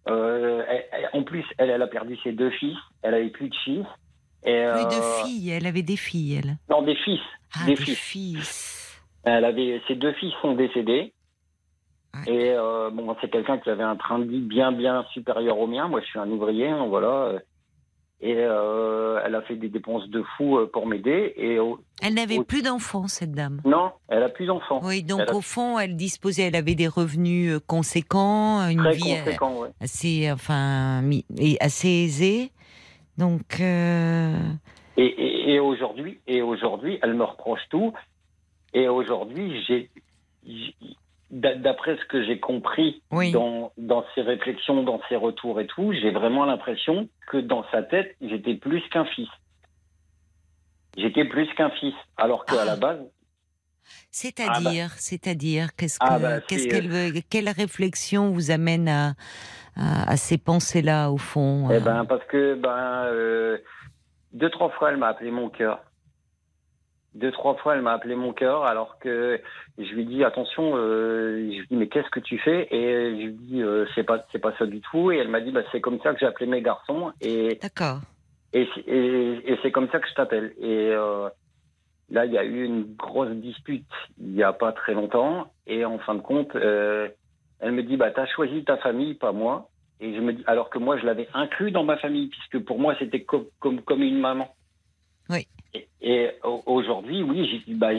Euh, elle- elle- en plus, elle, elle a perdu ses deux fils. Elle avait plus de fils. Et, Plus de euh, filles, elle avait des filles, elle. Non, des fils. Ah, des fils. fils. Elle avait ses deux fils sont décédés. Ouais. Et euh, bon, c'est quelqu'un qui avait un train de vie bien bien supérieur au mien. Moi, je suis un ouvrier, hein, voilà. Et euh, elle a fait des dépenses de fou euh, pour m'aider. Et Elle n'avait plus d'enfants, cette dame. non, elle a plus d'enfants. Oui, donc Elle a- au fond, elle disposait, elle avait des revenus conséquents, une Très vie conséquent, ouais. assez, enfin, assez aisée. Donc, euh, Et, et, et aujourd'hui, et aujourd'hui, elle me reproche tout. Et aujourd'hui, j'ai, j'ai- d'a- d'après ce que j'ai compris Oui. dans, dans ses réflexions, dans ses retours et tout, j'ai vraiment l'impression que dans sa tête, j'étais plus qu'un fils. J'étais plus qu'un fils, alors qu'à Ah. la base, c'est-à-dire, c'est-à-dire, qu'est-ce que, Ah bah, qu'est-ce c'est, qu'elle veut, quelle réflexion vous amène à, à, à ces pensées-là au fond eh euh, ben, parce que ben, euh, deux trois fois, elle m'a appelé mon cœur. Deux trois fois, elle m'a appelé mon cœur, alors que je lui dis attention. euh, je lui dis mais qu'est-ce que tu fais? Et je lui dis euh, c'est pas c'est pas ça du tout. Et elle m'a dit bah c'est comme ça que j'appelais mes garçons et D'accord. et, c'est- et, et c'est comme ça que je t'appelle. Et euh, là, il y a eu une grosse dispute il y a pas très longtemps. Et en fin de compte, euh, elle me dit bah t'as choisi ta famille, pas moi. Et je me dis alors que moi je l'avais inclus dans ma famille puisque pour moi c'était comme comme comme une maman. Oui. Et, et au- aujourd'hui, oui, j'ai bah,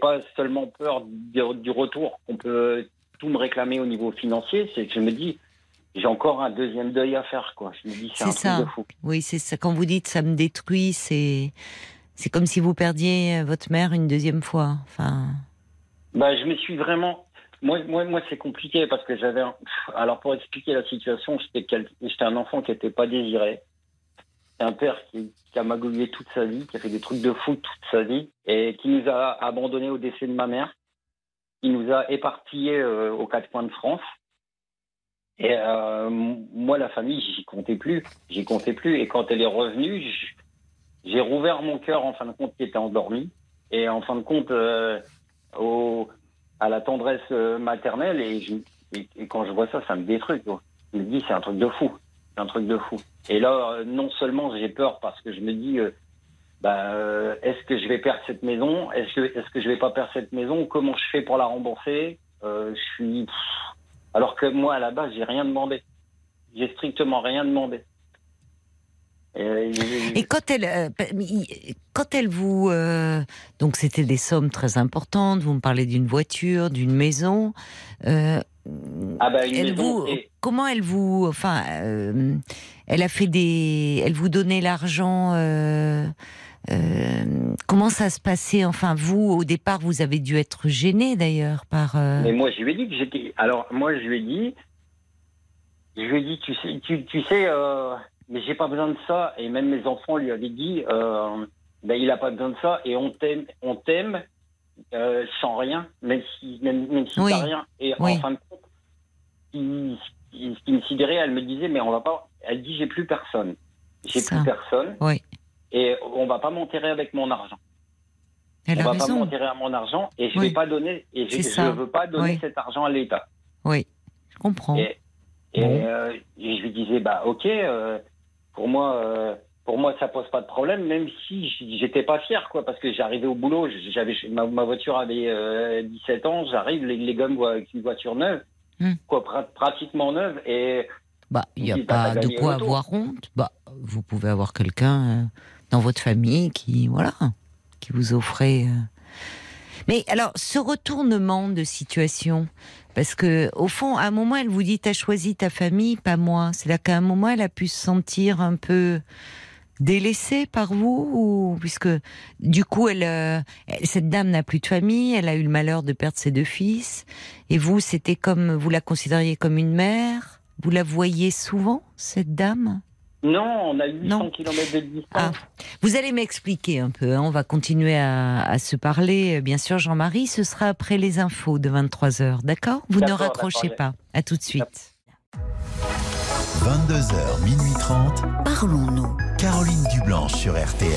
pas seulement peur du, du retour qu'on peut tout me réclamer au niveau financier, c'est que je me dis j'ai encore un deuxième deuil à faire quoi. Je me dis c'est un C'est truc ça. de fou. Oui, c'est ça. Quand vous dites ça me détruit, c'est c'est comme si vous perdiez votre mère une deuxième fois. Enfin, Bah, je me suis vraiment. Moi, moi, moi c'est compliqué parce que j'avais. un- Alors, pour expliquer la situation, j'étais quel- un enfant qui n'était pas désiré. Un père qui, qui a magouillé toute sa vie, qui a fait des trucs de fou toute sa vie et qui nous a abandonnés au décès de ma mère. Il nous a éparpillés euh, aux quatre coins de France. Et euh, moi, la famille, j'y comptais plus. J'y comptais plus. Et quand elle est revenue, j'ai rouvert mon cœur, en fin de compte, qui était endormi. Et en fin de compte, euh, au, à la tendresse euh, maternelle. Et, je- et, quand je vois ça, ça me détruit. Quoi. Je me dis, c'est un truc de fou. C'est un truc de fou. Et là, euh, non seulement j'ai peur parce que je me dis, euh, bah, est-ce que je vais perdre cette maison? Est-ce que, est-ce que je vais pas perdre cette maison? Comment je fais pour la rembourser? Je suis. alors que moi, à la base, j'ai rien demandé. J'ai strictement rien demandé. Et, Et quand elle, euh, quand elle vous, euh, donc c'était des sommes très importantes. Vous me parlez d'une voiture, d'une maison. euh, Ah bah, une elle maison, vous, et- comment elle vous, enfin, euh, elle a fait des, elle vous donnait l'argent. euh, euh, comment ça se passait? Enfin, vous, au départ, vous avez dû être gêné d'ailleurs par. euh, Mais moi, je lui ai dit que j'étais. Alors, moi, je lui ai dit. Je lui ai dit, tu sais, tu, tu sais, euh, mais j'ai pas besoin de ça. Et même mes enfants lui avaient dit, euh, ben, il a pas besoin de ça. Et on t'aime, on t'aime euh, sans rien, même si, même, même si Oui. t'as rien. Et Oui. en fin de compte, il- il- ce qui me sidérait, elle me disait, mais on va pas. Elle dit, j'ai plus personne. J'ai plus personne. Oui. Et on va pas m'enterrer avec mon argent. Elle on va pas m'enterrer à mon argent et je Oui. vais pas donner et je, veux pas donner Oui. cet argent à l'État. Oui, je comprends. Et, et, Bon. euh, et je lui disais bah ok euh, pour moi euh, pour moi ça pose pas de problème même si j'étais pas fier quoi parce que j'arrivais au boulot j'avais ma, ma voiture avait euh, 17 ans j'arrive les, les gars me voient avec une voiture neuve Hmm. quoi pra- pratiquement neuve et Bah, il n'y a t'as pas pas de quoi avoir honte. Bah, vous pouvez avoir quelqu'un euh, dans votre famille qui, voilà, qui vous offrait. euh. Mais alors, ce retournement de situation, parce que au fond, à un moment, elle vous dit, t'as choisi ta famille, pas moi. C'est là qu'à un moment, elle a pu se sentir un peu délaissée par vous, ou puisque du coup, euh, elle- cette dame n'a plus de famille, elle a eu le malheur de perdre ses deux fils, et vous, c'était comme vous la considériez comme une mère. Vous la voyez souvent, cette dame? Non on a 800 Non. km de distance Ah. Vous allez m'expliquer un peu. hein. On va continuer à, à se parler, euh, bien sûr, Jean-Marie. Ce sera après les infos de 23 h D'accord? Vous ne raccrochez pas. À tout de suite. 22h, minuit 30. Parlons-nous. Caroline Dublanche sur RTL.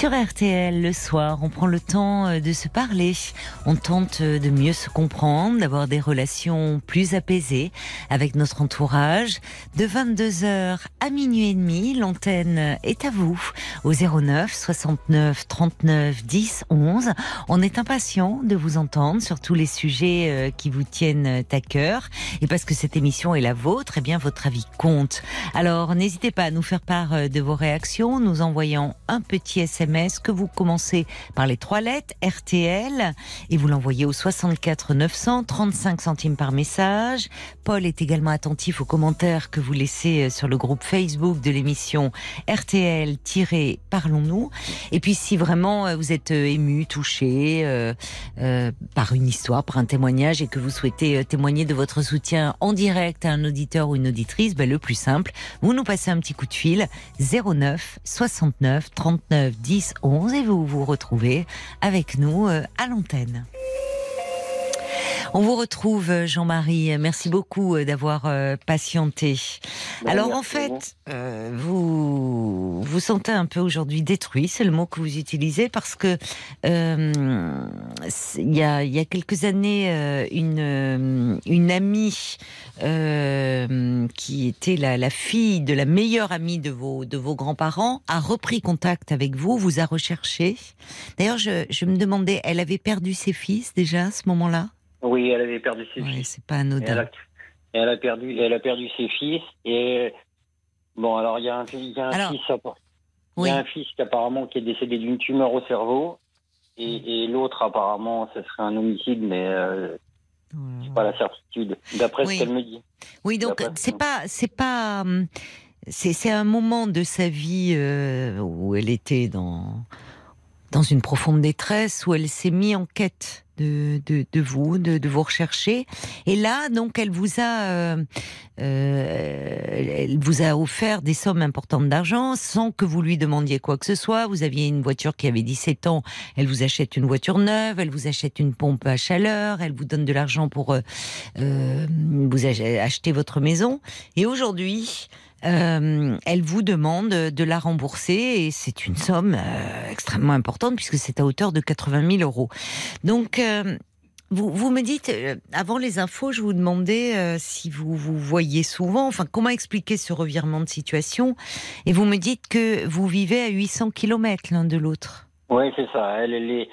Sur RTL, le soir, on prend le temps euh, de se parler. On tente euh, de mieux se comprendre, d'avoir des relations plus apaisées avec notre entourage. De 22h à minuit et demi, l'antenne est à vous au 09 69 39 10 11. On est impatient de vous entendre sur tous les sujets euh, qui vous tiennent à cœur. Et parce que cette émission est la vôtre, eh bien votre avis compte. Alors n'hésitez pas à nous faire part de vos réactions, nous envoyant un petit SMS que vous commencez par les trois lettres RTL et vous l'envoyez au 64 900 35 centimes par message. Paul est également attentif aux commentaires que vous laissez euh, sur le groupe Facebook de l'émission RTL-Parlons-nous. Et puis si vraiment euh, vous êtes euh, ému, touché par une histoire, par un témoignage et que vous souhaitez témoigner de votre soutien en direct à un auditeur ou une auditrice, ben, le plus simple, vous nous passez un petit coup de fil 09 69 39 10 10 11 et vous vous retrouvez avec nous euh, à l'antenne. On vous retrouve, euh, Jean-Marie. Merci beaucoup euh, d'avoir patienté. Ben, Alors en fait, euh, vous vous sentez un peu aujourd'hui détruit, c'est le mot que vous utilisez, parce que euh, il y, a, il y a quelques années, euh, une, euh, une amie euh, qui était la, la fille de la meilleure amie de vos, de vos grands-parents a repris contact avec vous, vous a recherché. D'ailleurs, je, je me demandais, elle avait perdu ses fils déjà à ce moment-là? Oui, elle avait perdu ses Ouais, fils. c'est pas Et anodin. Elle a, elle a perdu, elle a perdu ses fils. Et bon, alors il y a un, il y a un Alors, fils, il Oui. y a un fils qui apparemment qui est décédé d'une tumeur au cerveau. Mm. Et, et l'autre, apparemment, ce serait un homicide, mais euh, pas la certitude, d'après Oui. ce qu'elle me dit. Oui, donc c'est pas, c'est pas, hum, c'est c'est un moment de sa vie euh, où elle était dans dans une profonde détresse, où elle s'est mise en quête de, vous, de, vous rechercher. Et là, donc, elle vous a, euh, euh, elle vous a offert des sommes importantes d'argent sans que vous lui demandiez quoi que ce soit. Vous aviez une voiture qui avait 17 ans, elle vous achète une voiture neuve, elle vous achète une pompe à chaleur, elle vous donne de l'argent pour euh, vous ach- acheter votre maison. Et aujourd'hui, euh, elle vous demande de la rembourser et c'est une somme euh, extrêmement importante puisque c'est à hauteur de 80 000 euros. Donc, euh, vous, vous me dites, avant les infos, je vous demandais si vous vous voyez souvent, enfin comment expliquer ce revirement de situation, et vous me dites que vous vivez à 800 km l'un de l'autre. Oui, c'est ça. Elle, elle est,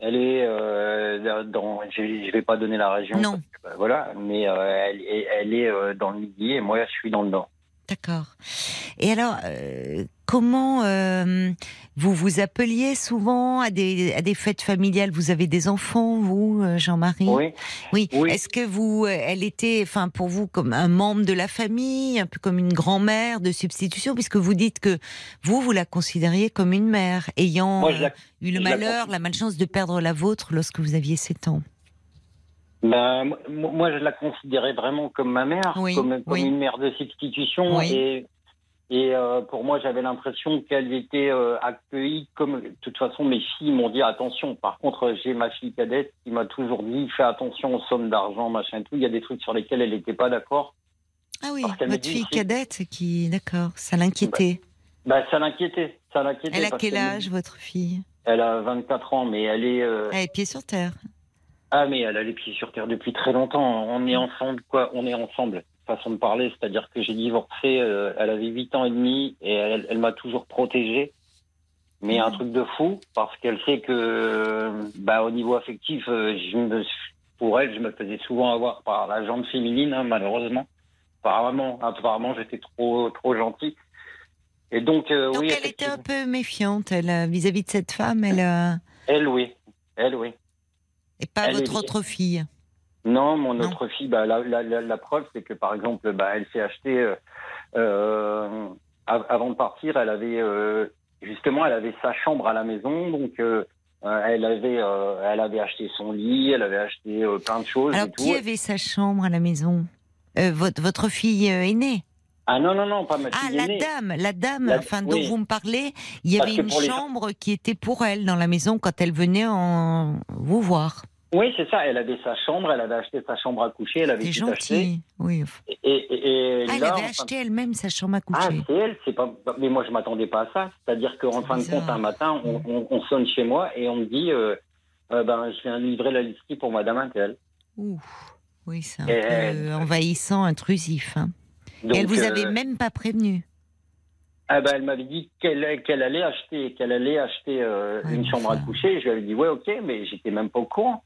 elle est euh, dans. Je, je vais pas donner la région. Non. que, bah, voilà, mais euh, elle, est- elle est euh, dans le midi et moi, je suis dans le nord. D'accord. Et alors, euh, comment euh, vous vous appeliez souvent à des, à des fêtes familiales? Vous avez des enfants, vous, euh, Jean-Marie? Oui. Oui. Oui. Est-ce que vous, elle était, enfin, pour vous, comme un membre de la famille, un peu comme une grand-mère de substitution, puisque vous dites que vous, vous la considériez comme une mère, ayant Moi, la, eu le la malheur, considère- la malchance de perdre la vôtre lorsque vous aviez 7 ans? Mo- moi, je la considérais vraiment comme ma mère, Oui, comme, comme oui. une mère de substitution. Oui. Et, et euh, pour moi, j'avais l'impression qu'elle était euh, accueillie comme. De toute façon, mes filles m'ont dit attention. Par contre, j'ai ma fille cadette qui m'a toujours dit fais attention aux sommes d'argent, machin et tout. Il y a des trucs sur lesquels elle n'était pas d'accord. Ah oui, votre dit fille cadette qui, d'accord, ça l'inquiétait. Bah, ça l'inquiétait. Ça l'inquiétait. Elle a quel âge, dit- votre fille? Elle a 24 ans, mais elle est. euh, Elle est pieds sur terre. Ah, mais elle a les pieds sur terre depuis très longtemps. On est ensemble, quoi. On est ensemble. Façon de parler, c'est-à-dire que j'ai divorcé. euh, elle avait 8 ans et demi et elle, elle m'a toujours protégé. Mais un Mhm. truc de fou, parce qu'elle sait que, bah, au niveau affectif, euh, je me, pour elle, je me faisais souvent avoir par la jante féminine, hein, malheureusement. Apparemment, apparemment, j'étais trop, trop gentil. Et donc, euh, Donc oui, elle était un peu méfiante, elle, euh, vis-à-vis de cette femme, elle, euh, Elle, oui. Elle, oui. Et pas Elle votre autre fille. Non, mon Non. autre fille, bah, la, la, la, la preuve, c'est que par exemple, bah, elle s'est achetée euh, euh, av- avant de partir, elle avait euh, justement, elle avait sa chambre à la maison, donc elle avait, elle avait acheté son lit, elle avait acheté plein de choses Alors et tout. qui avait sa chambre à la maison? Votre, votre fille aînée? Ah non non non, pas ma Ah, fille la aînée. dame, la dame, La- enfin, dont oui. vous me parlez, il y Parce avait une les- chambre qui était pour elle dans la maison quand elle venait en vous voir. Oui, c'est ça. Elle avait sa chambre, elle avait acheté sa chambre à coucher, elle avait tout acheté. Oui. Et, et- et Ah, elle avait fin- acheté elle-même sa chambre à Ah, coucher. c'est elle, c'est pas. Mais moi, je m'attendais pas à ça. C'est-à-dire qu'en fin de compte, un matin, on, on- on sonne chez moi et on me dit, euh, euh, ben, je viens livrer la liste pour Madame Intel. Ouh. Oui, c'est un peu envahissant, intrusif. hein. Donc, elle vous euh, avait même pas prévenu. Ah ben, elle m'avait dit qu'elle qu'elle allait acheter, qu'elle allait acheter euh, Ouais, une chambre à coucher. Je lui avais dit, ouais, ok, mais j'étais même pas au courant.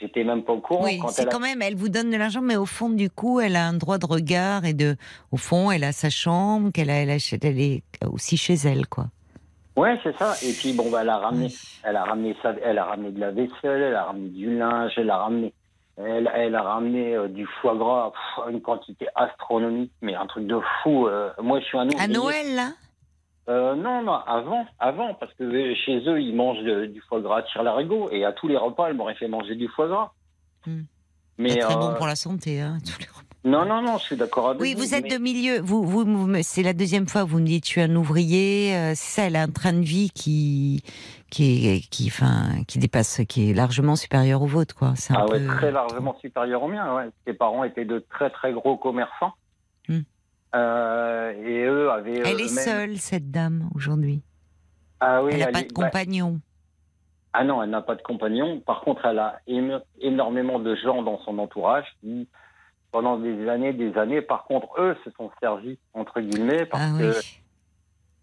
J'étais même pas au courant Oui, c'est a quand même, elle vous donne de l'argent, mais au fond, du coup, elle a un droit de regard et de, au fond, elle a sa chambre, qu'elle elle, achète- elle est aussi chez elle, quoi. Ouais, c'est ça. Et puis bon, bah, elle a ramené, Oui. elle a ramené ça, elle a ramené de la vaisselle, elle a ramené du linge, elle a ramené, elle, elle a ramené euh, du foie gras, pff, une quantité astronomique, mais un truc de fou. euh. moi, je suis un À. Noël, là? Euh, non, non, avant, avant, parce que chez eux, ils mangent de- du foie gras sur l'arigot, et à tous les repas, elle m'aurait fait manger du foie gras. Hmm. Mais C'est très bon pour la santé, hein, tous les repas. non, non, non, je suis d'accord avec Oui, vous êtes mais- de milieu. Vous, vous, vous c'est la deuxième fois que vous me dites, je suis un ouvrier. euh, c'est ça, elle a un train de vie qui, qui, est, qui, enfin, qui dépasse, qui est largement supérieur au vôtre, quoi. C'est Ah ouais, peu- très largement supérieur au mien. Ouais. Ses parents étaient de très très gros commerçants. Hmm. Euh, et eux avaient. Elle est même- seule, cette dame, aujourd'hui. Ah oui, elle n'a pas de bah, compagnon. ah non, elle n'a pas de compagnon. Par contre, elle a éme- énormément de gens dans son entourage qui, pendant des années, des années, par contre, eux se sont servis entre guillemets parce Ah oui.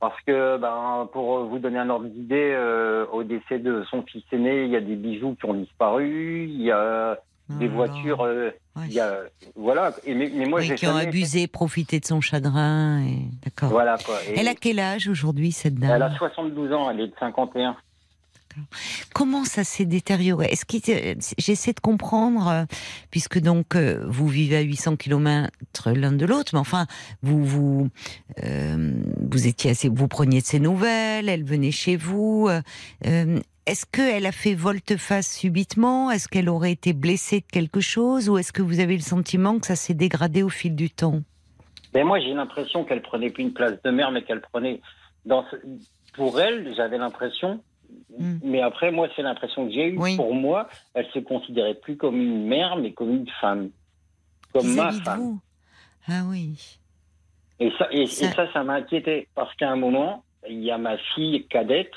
Parce que ben pour vous donner un ordre d'idée, euh, au décès de son fils aîné, il y a des bijoux qui ont disparu, il y a des Oh là voitures, euh, là. Ouais. il y a voilà. Et mais, mais moi Oui, j'ai qui ont abusé, profité de son chagrin. Et... D'accord. Voilà quoi. Et Elle a quel âge aujourd'hui, cette dame? Elle a 72 ans, elle est de 51. Comment ça s'est détérioré? J'essaie de comprendre euh, puisque donc euh, vous vivez à 800 km l'un de l'autre, mais enfin vous vous euh, vous étiez vous preniez de ses nouvelles, elle venait chez vous. est-ce qu'elle a fait volte-face subitement? Est-ce qu'elle aurait été blessée de quelque chose? Ou est-ce que vous avez le sentiment que ça s'est dégradé au fil du temps? Mais moi, j'ai l'impression qu'elle prenait plus une place de mère, mais qu'elle prenait. Pour elle, j'avais l'impression. Hmm. Mais après, moi, c'est l'impression que j'ai eue. Oui. Pour moi, elle se considérait plus comme une mère, mais comme une femme. Comme ma femme. vous Ah oui. Et ça, et, et Ça- ça, ça, m'a inquiété. Parce qu'à un moment, il y a ma fille cadette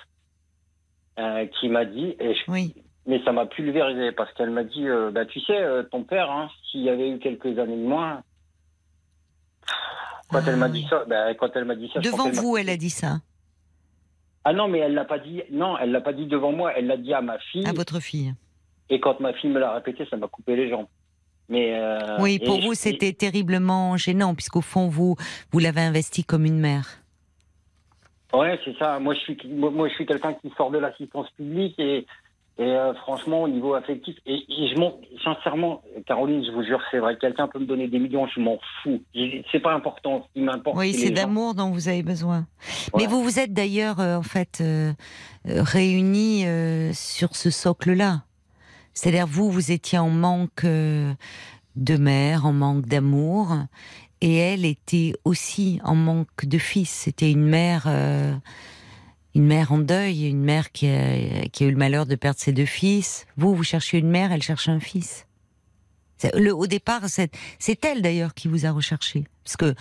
euh, qui m'a dit, et je- Oui. mais ça m'a pulvérisé, parce qu'elle m'a dit, euh, bah, tu sais, euh, ton père, hein, s'il y avait eu quelques années de moins, quand Ah elle m'a oui. dit ça, bah, quand elle m'a dit ça, Devant vous, elle a dit ça? Ah non, mais elle l'a pas dit. Non, elle l'a pas dit devant moi. Elle l'a dit à ma fille. à votre fille. Et quand ma fille me l'a répété, ça m'a coupé les jambes. Mais euh, Oui, pour je- vous, c'était terriblement gênant, puisqu'au fond, vous, vous l'avez investi comme une mère. Ouais, c'est ça. Moi, je suis, moi, je suis quelqu'un qui sort de l'assistance publique et, et euh, franchement, au niveau affectif, et, et je m'en, sincèrement, Caroline, je vous jure, c'est vrai, quelqu'un peut me donner des millions, je m'en fous. C'est pas important. Ce qui m'importe, Oui, c'est d'amour dont vous avez besoin. Mais vous vous êtes d'ailleurs, euh, en fait, euh, euh, réunis euh, sur ce socle-là. C'est-à-dire, vous, vous étiez en manque euh, de mère, en manque d'amour, et elle était aussi en manque de fils. C'était une mère, euh, une mère en deuil, une mère qui a, qui a eu le malheur de perdre ses deux fils. Vous, vous cherchez une mère, elle cherche un fils. Le, au départ, c'est elle d'ailleurs qui vous a recherché. Parce que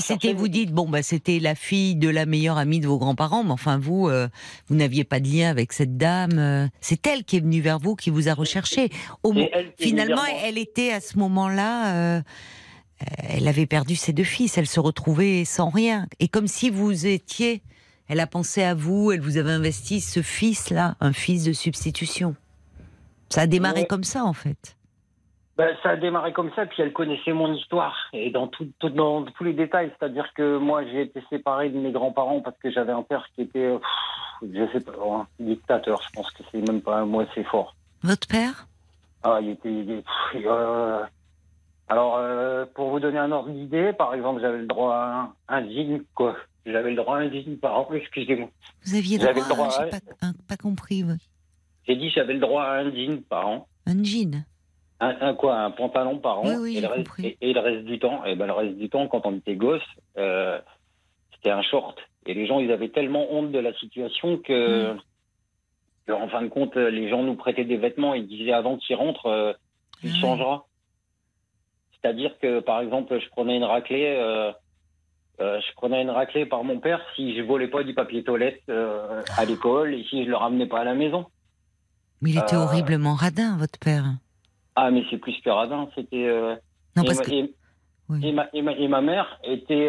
c'était, vous dites, bon, bah, c'était la fille de la meilleure amie de vos grands-parents, mais enfin, vous, euh, vous n'aviez pas de lien avec cette dame. euh, c'est elle qui est venue vers vous, qui vous a recherché. Au elle finalement, elle était à ce moment-là, euh, elle avait perdu ses deux fils, elle se retrouvait sans rien. Et comme si vous étiez, elle a pensé à vous, elle vous avait investi ce fils-là, un fils de substitution. Ça a démarré Ouais. comme ça, en fait. Ben, ça a démarré comme ça, puis elle connaissait mon histoire, et dans, tout, tout- dans tous les détails. C'est-à-dire que moi, j'ai été séparé de mes grands-parents parce que j'avais un père qui était, pff, je sais pas, un dictateur. Je pense que c'est même pas un mot assez fort. Votre père? Ah, il était. il est- pff, euh, alors, euh, pour vous donner un ordre d'idée, par exemple, j'avais le droit à un, un jean, quoi. J'avais le droit à un jean par an, excusez-moi. Vous aviez droit, le droit à- pas, hein, pas compris. ouais. J'ai dit j'avais le droit à un jean par an. Un jean. Un, un quoi, un pantalon par an. Oui, oui, et, le reste, et, et le reste du temps, et ben le reste du temps, quand on était gosse, euh, c'était un short. Et les gens, ils avaient tellement honte de la situation que, Mm. En fin de compte, les gens nous prêtaient des vêtements et disaient avant qu'il rentre, euh, il Ah. changera. C'est-à-dire que, par exemple, je prenais une raclée, euh, euh, je prenais une raclée par mon père si je volais pas du papier toilette euh, à l'école et si je le ramenais pas à la maison. Mais il était Euh, horriblement radin, votre père. Ah, mais c'est plus que radin. C'était. Non, et, parce ma, que. et- Oui. et ma- et ma- et ma mère était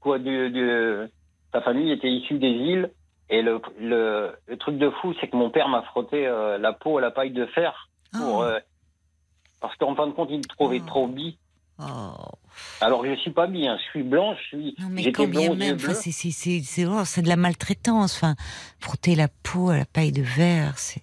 quoi de, de- sa famille était issue des îles et le, le, le truc de fou c'est que mon père m'a frotté la peau à la paille de fer pour Oh. euh, parce qu'en fin de compte il me trouvait Oh. trop bi. Oh. Alors je suis pas bi, hein, je suis blanc, je suis Non, mais quand bien même, enfin, c'est, c'est, c'est, c'est, c'est de la maltraitance. Enfin, frotter la peau à la paille de verre, c'est.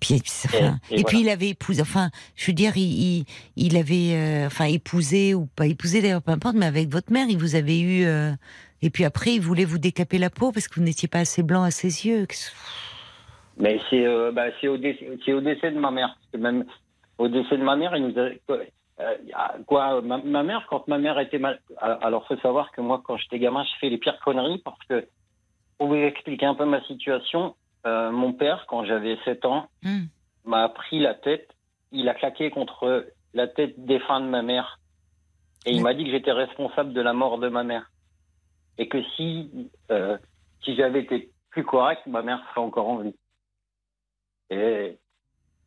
Puis, enfin, Et- et, et puis il avait épousé, enfin, je veux dire, il, il, il avait, euh, enfin, épousé ou pas épousé d'ailleurs, peu importe, mais avec votre mère, il vous avait eu, euh, et puis après, il voulait vous décaper la peau parce que vous n'étiez pas assez blanc à ses yeux. Mais c'est euh, bah, c'est au, décès- c'est au décès de ma mère. Même au décès de ma mère, il nous a, euh, quoi, ma, ma mère, quand ma mère était mal. Alors, faut savoir que moi, quand j'étais gamin, je fais les pires conneries parce que, pour vous expliquer un peu ma situation, euh, mon père, quand j'avais 7 ans, Hmm. m'a pris la tête. Il a claqué contre la tête défunte de ma mère. Et il m'a dit que j'étais responsable de la mort de ma mère. Et que si, euh, si j'avais été plus correct, ma mère serait encore en vie. Et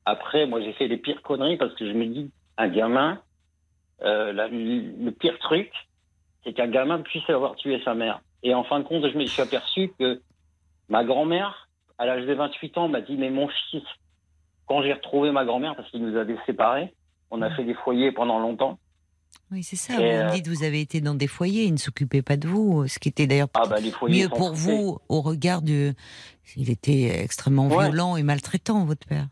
après, moi, j'ai fait les pires conneries parce que je me dis, un gamin, euh, la- le pire truc, c'est qu'un gamin puisse avoir tué sa mère. Et en fin de compte, je me suis aperçu que ma grand-mère, à l'âge de 28 ans, m'a dit, mais mon fils, quand j'ai retrouvé ma grand-mère, parce qu'il nous avait séparés, on a fait des foyers pendant longtemps. Oui, c'est ça. Et, vous euh, me dites, vous avez été dans des foyers, il ne s'occupait pas de vous, ce qui était d'ailleurs Ah bah mieux pour vous au regard de. Il était extrêmement Ouais. violent et maltraitant, votre père.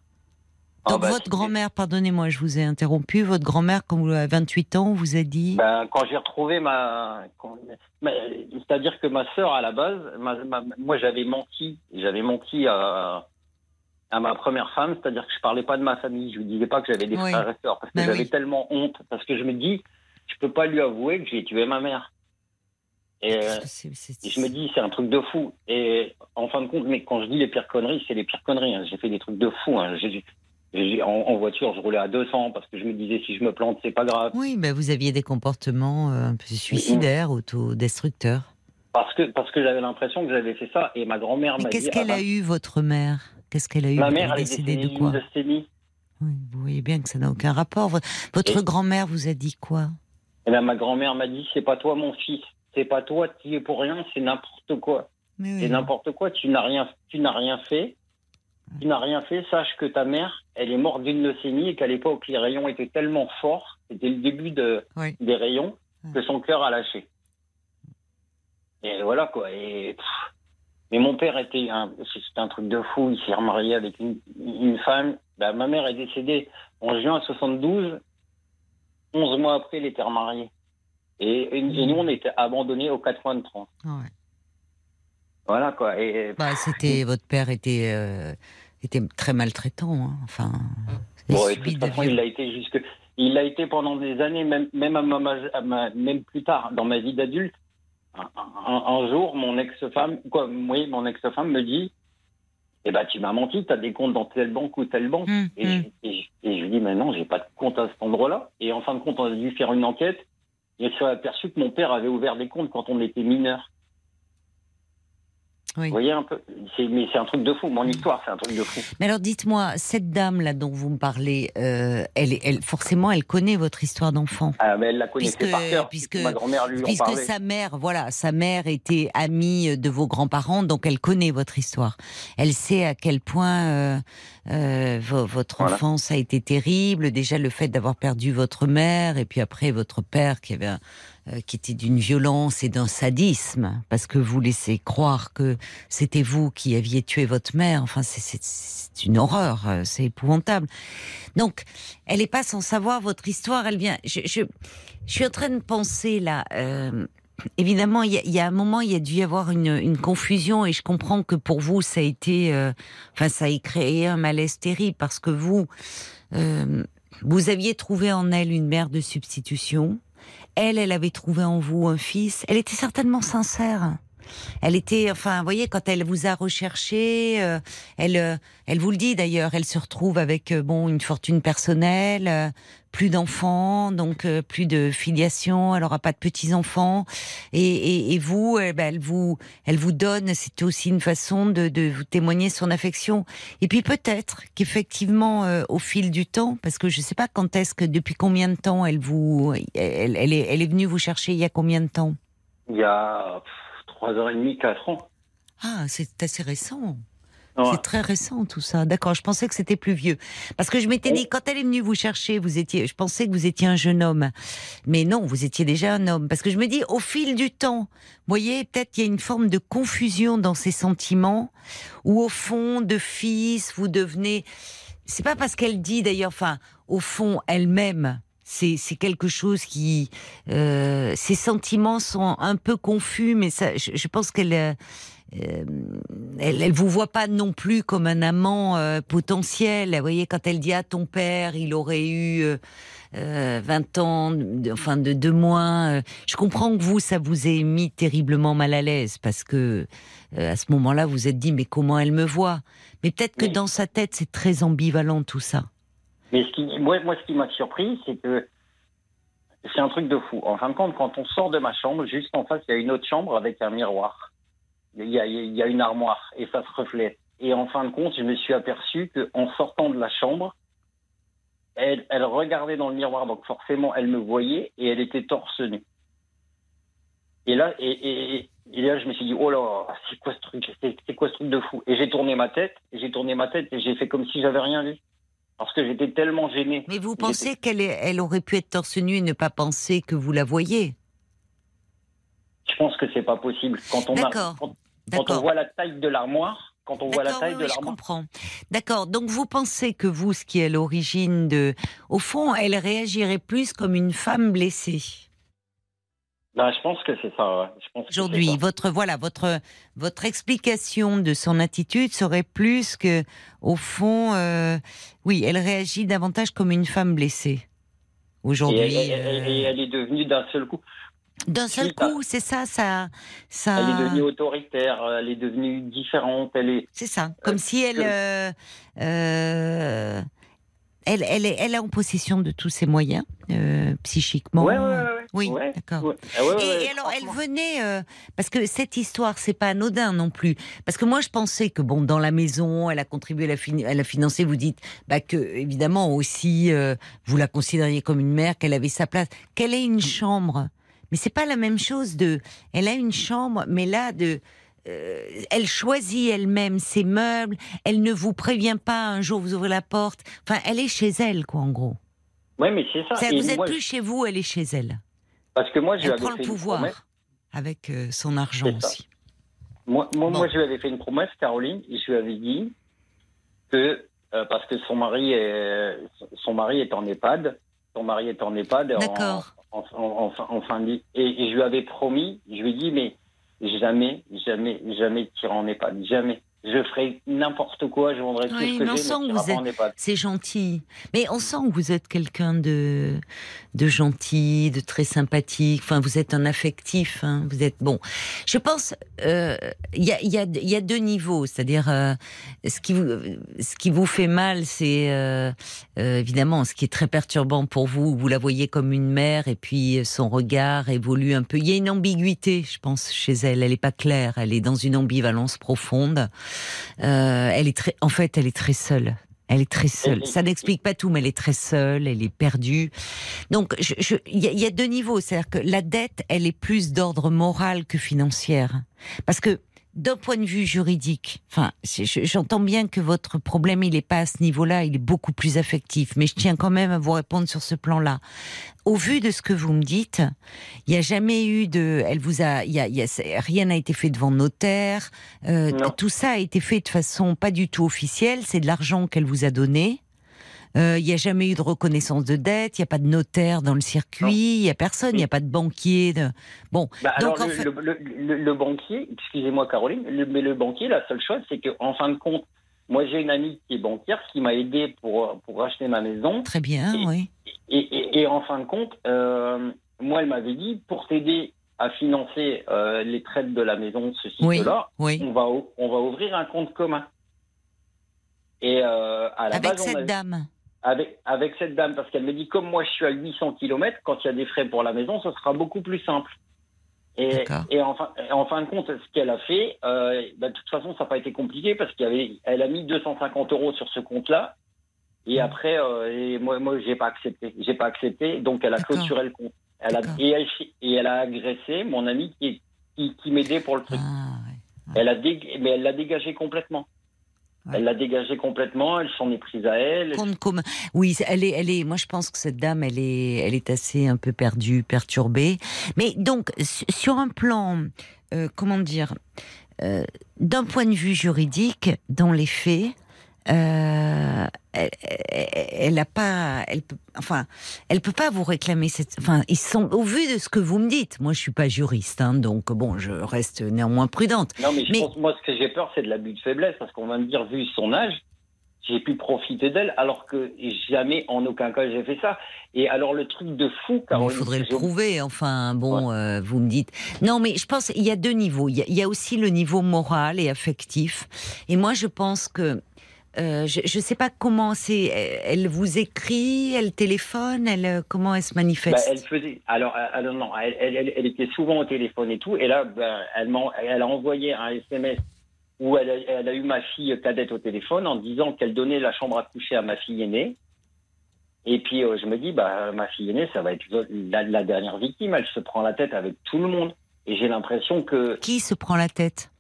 Ah Donc bah, votre grand-mère, pardonnez-moi, je vous ai interrompu, votre grand-mère, quand vous avez 28 ans, vous a dit... Ben, quand j'ai retrouvé ma, c'est-à-dire que ma sœur à la base, ma- ma- moi j'avais menti, j'avais menti à, à ma première femme, c'est-à-dire que je parlais pas de ma famille, je lui disais pas que j'avais des Oui. frères et sœurs parce que Ben j'avais oui. tellement honte, parce que je me dis, je peux pas lui avouer que j'ai tué ma mère. Et, et je me dis, c'est un truc de fou. Et en fin de compte, mais quand je dis les pires conneries, c'est les pires conneries. hein. J'ai fait des trucs de fou. hein. En, en voiture, je roulais à 200 parce que je me disais, si je me plante, c'est pas grave. Oui, ben vous aviez des comportements euh, un peu suicidaires, autodestructeurs. Parce que, parce que j'avais l'impression que j'avais fait ça. Et ma grand-mère Mais m'a dit. qu'est-ce qu'elle ah a eu, votre mère? Qu'est-ce qu'elle a eu? Ma mère, elle est décédée de quoi? Oui, Vous voyez bien que ça n'a aucun rapport. Vo- Votre Et- grand-mère vous a dit quoi? Et ben, ma grand-mère m'a dit c'est pas toi mon fils. C'est pas toi, tu es pour rien, c'est n'importe quoi. Mais C'est n'importe quoi, tu n'as rien, tu n'as rien fait. Tu n'as rien fait, sache que ta mère, elle est morte d'une leucémie et qu'à l'époque, les rayons étaient tellement forts, c'était le début de, Oui. des rayons, que son cœur a lâché. Et voilà quoi. Et, pff, mais mon père était un, c'était un truc de fou. Il s'est remarié avec une, une femme. Ben, ma mère est décédée en juin 72. 11 mois après, elle était remariée. Et, et- et nous, on était abandonnés au 4 coins de France. Ouais. Voilà quoi. Et, Bah, c'était votre père était euh, était très maltraitant. hein. Enfin, il Bon, et de toute façon, il l'a été jusque. Il l'a été pendant des années, même, même, à ma- à ma- même plus tard, dans ma vie d'adulte. Un, un- un jour, mon ex-femme, quoi, oui, mon ex-femme me dit Eh ben, tu m'as menti, tu as des comptes dans telle banque ou telle banque. Et, hum. je- et, je- et je lui dis Mais non, j'ai pas de compte à cet endroit-là. Et en fin de compte, on a dû faire une enquête. Et je suis aperçu que mon père avait ouvert des comptes quand on était mineur. Oui. Vous voyez un peu C'est- Mais c'est un truc de fou. Mon histoire, c'est un truc de fou. Mais alors, dites-moi, cette dame là dont vous me parlez, euh, elle, elle, forcément, elle connaît votre histoire d'enfant. Ah, mais elle la connaissait Puisque- par cœur. puisque- ma grand-mère lui en Puisque sa mère, voilà, sa mère était amie de vos grands-parents, donc elle connaît votre histoire. Elle sait à quel point euh, euh, vo- votre Voilà. enfance a été terrible. Déjà le fait d'avoir perdu votre mère et puis après votre père qui avait un- qui était d'une violence et d'un sadisme, parce que vous laissez croire que c'était vous qui aviez tué votre mère. Enfin, c'est- une horreur, euh, c'est épouvantable. Donc, elle n'est pas sans savoir votre histoire. Elle vient. Je, suis en train de penser là. euh, évidemment, il y, a, un moment, il y a dû y avoir une, confusion et je comprends que pour vous, ça a été, euh, enfin, ça a créé un malaise terrible parce que vous, euh, vous aviez trouvé en elle une mère de substitution. Elle, elle avait trouvé en vous un fils. Elle était certainement sincère. Elle était, enfin, vous voyez, quand elle vous a recherché, euh, elle, euh, elle vous le dit d'ailleurs, elle se retrouve avec euh, bon une fortune personnelle, plus d'enfants, donc plus de filiation, elle aura pas de petits enfants, et, vous, eh ben, elle vous, elle vous donne, c'est aussi une façon de, vous témoigner son affection. Et puis peut-être qu'effectivement, au fil du temps, parce que je sais pas quand est-ce que, depuis combien de temps elle vous, elle, elle est, elle est venue vous chercher il y a combien de temps? Il y a pff, trois heures et demie, quatre ans. Ah, c'est assez récent. Ouais. C'est très récent tout ça. D'accord, je pensais que c'était plus vieux. Parce que je m'étais dit, quand elle est venue vous chercher, vous étiez, je pensais que vous étiez un jeune homme. Mais non, vous étiez déjà un homme. Parce que je me dis, au fil du temps, vous voyez, peut-être qu'il y a une forme de confusion dans ses sentiments, ou au fond, de fils, vous devenez. C'est pas parce qu'elle dit d'ailleurs, enfin, au fond, elle-même, c'est quelque chose qui euh, ses sentiments sont un peu confus mais ça je, je pense qu'elle euh, euh, elle, elle vous voit pas non plus comme un amant euh, potentiel. Vous voyez, quand elle dit à ton père, il aurait eu euh, euh, 20 ans, de- enfin de deux moins. euh, je comprends que vous, ça vous ait mis terriblement mal à l'aise parce que euh, à ce moment-là, vous vous êtes dit mais comment elle me voit? Mais peut-être que Oui. dans sa tête, c'est très ambivalent tout ça. Mais ce qui, moi, ce qui m'a surpris, c'est que c'est un truc de fou. En fin de compte, quand on sort de ma chambre, juste en face, il y a une autre chambre avec un miroir. Il y a, une armoire et ça se reflète. Et en fin de compte, je me suis aperçu qu'en sortant de la chambre, elle, regardait dans le miroir, donc forcément, elle me voyait et elle était torse nu. Et là, et, et- là, je me suis dit, oh là, c'est quoi ce truc? C'est c'est quoi ce truc de fou? Et j'ai tourné ma tête, j'ai tourné ma tête et j'ai fait comme si j'avais rien vu. Parce que j'étais tellement gêné. Mais vous pensez qu'elle elle aurait pu être torse nu et ne pas penser que vous la voyez? Je pense que c'est pas possible. Quand on, a, quand, quand on voit la taille de l'armoire, quand on voit la taille oui, de oui, je l'armoire. comprends. D'accord. Donc vous pensez que vous, ce qui est à l'origine de, au fond, elle réagirait plus comme une femme blessée? Ben, je pense que c'est ça. ouais. Aujourd'hui, votre voilà, votre votre explication de son attitude serait plus que, au fond, euh, oui, elle réagit davantage comme une femme blessée. Et Aujourd'hui, elle- euh, et elle est devenue d'un seul coup. d'un seul coup, c'est ça, ça, ça. Elle est devenue autoritaire. Elle est devenue différente. Elle est. C'est ça, comme Euh, si elle, que- elle, elle, est, elle est en possession de tous ses moyens psychiquement. Ouais, ouais. Oui, Ouais, d'accord. ouais. Ah ouais, Et, alors, elle venait euh, parce que cette histoire, c'est pas anodin non plus. Parce que moi, je pensais que bon, dans la maison, elle a contribué à la, fin- à la financer. Vous dites, bah que évidemment aussi, euh, vous la considériez comme une mère, qu'elle avait sa place, qu'elle ait une chambre. Mais c'est pas la même chose de. Elle a une chambre, mais là de. euh, elle choisit elle-même ses meubles. Elle ne vous prévient pas un jour vous ouvrez la porte. Enfin, elle est chez elle, quoi, en gros. Ouais, mais c'est ça. Vous êtes moi, plus chez vous, elle est chez elle. Parce que moi, je lui Elle prend le pouvoir promesse. avec son argent aussi. Moi, moi, Bon. moi, je lui avais fait une promesse, Caroline, et je lui avais dit que euh, parce que son mari est son mari est en EHPAD, son mari est en EHPAD en, D'accord. en, en, en fin- de vie, et, et je lui avais promis, je lui ai dit mais jamais, jamais, jamais tu iras en EHPAD, jamais. Je ferai n'importe quoi, je vendrai tout Oui, ce que mais on j'ai, pas êtes-. C'est gentil. Mais on sent que vous êtes quelqu'un de, de gentil, de très sympathique. Enfin, vous êtes un affectif. hein. Vous êtes bon. Je pense, euh, il y, a, il y, a, y a deux niveaux. C'est-à-dire, euh, ce qui vous, ce qui vous fait mal, c'est euh, euh, évidemment ce qui est très perturbant pour vous. Vous la voyez comme une mère, et puis son regard évolue un peu. Il y a une ambiguïté, je pense, chez elle. Elle est pas claire. Elle est dans une ambivalence profonde. Euh, elle est très, en fait, elle est très seule. Elle est très seule. Ça n'explique pas tout, mais elle est très seule, elle est perdue. Donc, il y, y a deux niveaux. C'est-à-dire que la dette, elle est plus d'ordre moral que financière. Parce que, d'un point de vue juridique, enfin, j'entends bien que votre problème, il est pas à ce niveau-là, il est beaucoup plus affectif. Mais je tiens quand même à vous répondre sur ce plan-là. Au vu de ce que vous me dites, il n'y a jamais eu de, elle vous a, il y a, il y a- c'est- rien n'a été fait devant notaire. Euh, tout ça a été fait de façon pas du tout officielle. C'est de l'argent qu'elle vous a donné. Euh, Il n'y a jamais eu de reconnaissance de dette. Il n'y a pas de notaire dans le circuit. Il n'y a personne. Il n'y a pas de banquier. De... Bon, Bah, Donc, alors, en le, fait- le, le- le- le banquier, excusez-moi Caroline, mais le banquier, la seule chose, c'est qu'en fin de compte, moi j'ai une amie qui est banquière qui m'a aidé pour, pour acheter ma maison. très bien, Et- oui. Et, et- et en fin de compte, euh, moi, elle m'avait dit, pour t'aider à financer euh, les traites de la maison, ceci, Oui, cela, oui. on va, on va ouvrir un compte commun. Et euh, à la Avec base, on cette avait- dame. Avec, avec cette dame, parce qu'elle me dit, comme moi je suis à 800 km, quand il y a des frais pour la maison, ce sera beaucoup plus simple. Et, en, fin, en fin de compte, ce qu'elle a fait, euh, bah, de toute façon, ça n'a pas été compliqué parce qu'elle elle a mis 250 euros sur ce compte-là. Et Mm. après, euh, et moi, moi, j'ai pas accepté. J'ai pas accepté, donc elle a clôturé le compte. Elle a, D'accord. et, elle, et elle a agressé mon ami qui, qui, qui m'aidait pour le truc. Ah, ouais. Elle a dég- mais elle l'a dégagé complètement. Ouais. Elle l'a dégagé complètement. Elle s'en est prise à elle. Oui, elle est, elle est. Moi, je pense que cette dame, elle est, elle est assez un peu perdue, perturbée. Mais donc, su- sur un plan, euh, comment dire, euh, d'un point de vue juridique, dans les faits, euh, elle, elle, a pas, elle peut, enfin, elle peut pas vous réclamer cette. Enfin, ils sont au vu de ce que vous me dites. Moi, je suis pas juriste, hein, donc bon, je reste néanmoins prudente. Non, mais je Mais- pense, moi, ce que j'ai peur, c'est de l'abus de faiblesse, parce qu'on va me dire, vu son âge, j'ai pu profiter d'elle, alors que jamais, en aucun cas, j'ai fait ça. Et alors, le truc de fou, Caroline, il faudrait le prouver. Enfin, bon, euh, vous me dites. Non, mais je pense il y a deux niveaux. Il y a, il y a aussi le niveau moral et affectif. Et moi, je pense que euh, je ne sais pas comment c'est. Elle vous écrit, elle téléphone, elle euh, comment elle se Bah, manifeste. elle faisait. Alors, euh, alors non, elle, elle, elle- elle était souvent au téléphone et tout. Et là, ben, elle, a envoyé un SMS où elle a, elle a eu ma fille cadette au téléphone en disant qu'elle donnait la chambre à coucher à ma fille aînée. Et puis, euh, je me dis, bah, ma fille aînée, ça va être la, la dernière victime. Elle se prend la tête avec tout le monde. Et j'ai l'impression que Qui se prend la tête?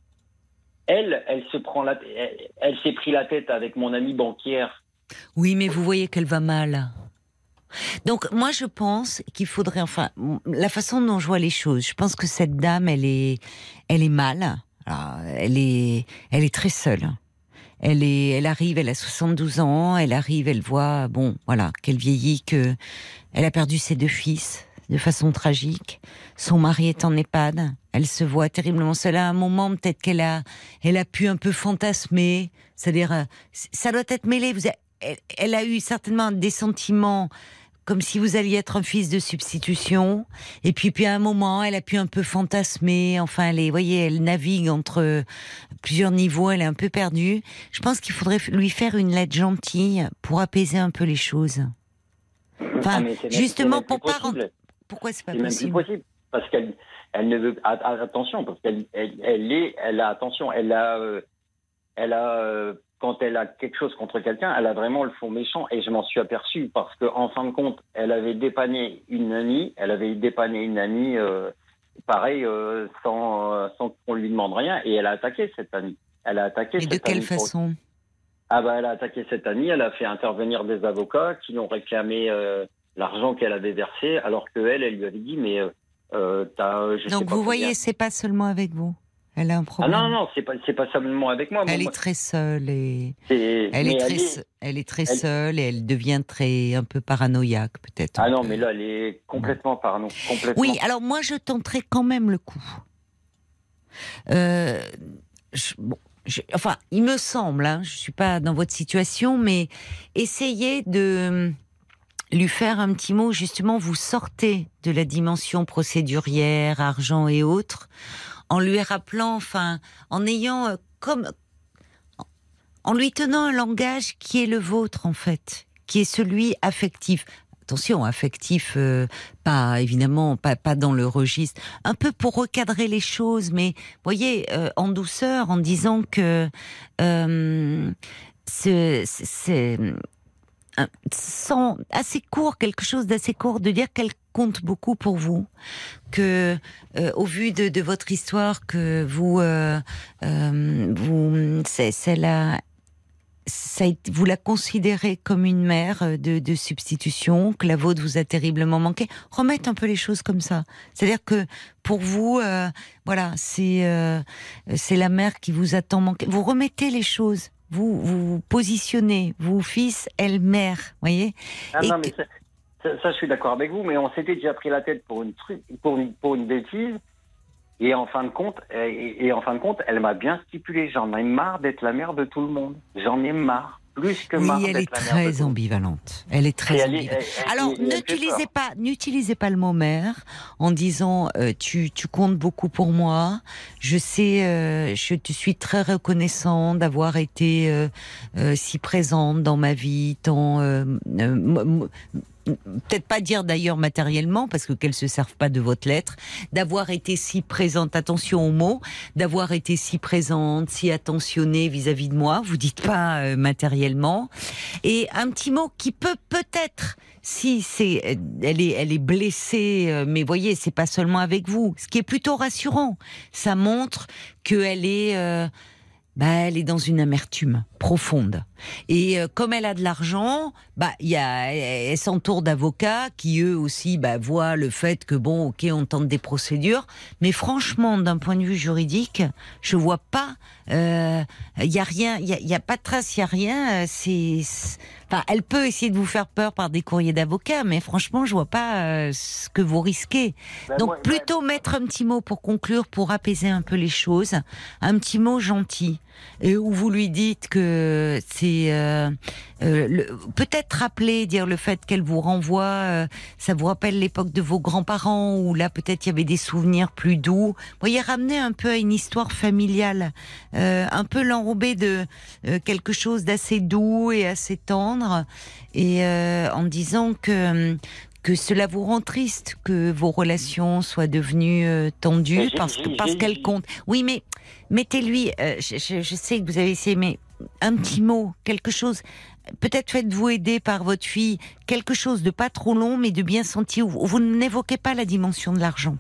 Elle, elle se prend la, elle, s'est pris la tête avec mon amie banquière. Oui, mais vous voyez qu'elle va mal. Donc moi je pense qu'il faudrait enfin la façon dont je vois les choses. Je pense que cette dame elle est elle est mal. Alors, elle est elle est très seule. Elle est elle arrive, elle a 72 ans, elle arrive, elle voit bon voilà qu'elle vieillit que elle a perdu ses deux fils de façon tragique. Son mari est en EHPAD. Elle se voit terriblement seule. À un moment, peut-être qu'elle a, elle a pu un peu fantasmer. C'est-à-dire, euh, ça doit être mêlé. Vous, elle, elle a eu certainement des sentiments comme si vous alliez être un fils de substitution. Et puis, puis à un moment, elle a pu un peu fantasmer. Enfin, elle est, vous voyez, elle navigue entre plusieurs niveaux. Elle est un peu perdue. Je pense qu'il faudrait lui faire une lettre gentille pour apaiser un peu les choses. Enfin, Ah, justement, même pour pas. Pourquoi c'est pas possible? possible parce qu'elle elle ne veut attention parce qu'elle elle, elle est elle a attention. Elle a euh, elle a euh, quand elle a quelque chose contre quelqu'un elle a vraiment le fond méchant. Et je m'en suis aperçu parce que en fin de compte elle avait dépanné une amie. Elle avait dépanné une amie euh, pareil euh, sans sans qu'on lui demande rien. Et elle a attaqué cette amie. Elle a attaqué Et de cette quelle amie pour- façon? Ah bah elle a attaqué cette amie, elle a fait intervenir des avocats qui l'ont réclamé euh, l'argent qu'elle avait versé, alors que elle, elle lui avait dit mais euh, euh, sais Donc pas vous voyez, c'est pas seulement avec vous. Elle a un Ah problème. non non, c'est pas pas seulement avec moi. Elle est très seule et elle est très, elle est très elle- seule et elle devient très un peu paranoïaque peut-être. Ah non peu. mais là elle est complètement pardon complètement. Oui, alors moi je tenterai quand même le coup. Euh, je- bon, je- enfin, il me semble, hein, je suis pas dans votre situation, mais essayez de lui faire un petit mot. Justement, vous sortez de la dimension procédurière, argent et autres, en lui rappelant, enfin, en ayant euh, comme, en lui tenant un langage qui est le vôtre en fait, qui est celui affectif. Attention, affectif, euh, pas évidemment, pas, pas dans le registre, un peu pour recadrer les choses, mais voyez, euh, en douceur, en disant que euh, c'est sans assez court, quelque chose d'assez court, de dire qu'elle compte beaucoup pour vous, que euh, au vu de, votre histoire, que vous, euh, euh, vous, c'est la ça vous la considérez comme une mère de, substitution, que la vôtre vous a terriblement manqué. Remettre un peu les choses comme ça. C'est-à-dire que pour vous, voilà, c'est c'est la mère qui vous a tant manqué. Vous remettez les choses. Vous vous, positionnez, vous fils, elle mère, voyez. Ah non mais ça, ça, ça, je suis d'accord avec vous mais on s'était déjà pris la tête pour une truc pour une pour une bêtise. Et en fin de compte, et, et en fin de compte, elle m'a bien stipulé. J'en ai marre d'être la mère de tout le monde. J'en ai marre. Plus que Oui, marre elle est très ambivalente. Elle est très elle ambivalente. elle- elle- Alors, n'utilisez pas, n'utilisez pas le mot mère en disant euh, tu, tu comptes beaucoup pour moi. Je sais, euh, je te suis très reconnaissant d'avoir été euh, si présente dans ma vie, tant peut-être pas dire d'ailleurs matériellement parce que qu'elle se serve pas de votre lettre, d'avoir été si présente. Attention aux mots, d'avoir été si présente, si attentionnée vis-à-vis de moi. Vous dites pas euh, matériellement. Et un petit mot qui peut peut-être, si c'est, elle est, elle est blessée, euh, mais voyez, c'est pas seulement avec vous. Ce qui est plutôt rassurant, ça montre qu'elle est, euh, bah, elle est dans une amertume profonde. Et euh, comme elle a de l'argent, bah, y a, elle s'entoure d'avocats qui eux aussi, bah, voient le fait que bon, ok, on tente des procédures, mais franchement, d'un point de vue juridique, je vois pas, euh, il y a rien, il y a, il y a pas de trace, il y a rien. euh, C'est, enfin, elle peut essayer de vous faire peur par des courriers d'avocats, mais franchement, je vois pas euh, ce que vous risquez. Ben, Donc moi- plutôt mettre un petit mot pour conclure, pour apaiser un peu les choses, un petit mot gentil, et où vous lui dites que c'est euh, euh, peut-être rappeler, dire le fait qu'elle vous renvoie, euh, ça vous rappelle l'époque de vos grands-parents où là peut-être il y avait des souvenirs plus doux. Vous voyez, ramener un peu à une histoire familiale, euh, un peu l'enrober de euh, quelque chose d'assez doux et assez tendre, et euh, en disant que que cela vous rend triste que vos relations soient devenues euh, tendues j'ai- parce que parce qu'elles comptent. Oui, mais mettez-lui. euh, je, je- je sais que vous avez essayé, mais un petit mot, quelque chose. Peut-être faites-vous aider par votre fille, quelque chose de pas trop long, mais de bien senti. Où vous vous n'évoquez pas la dimension de l'argent.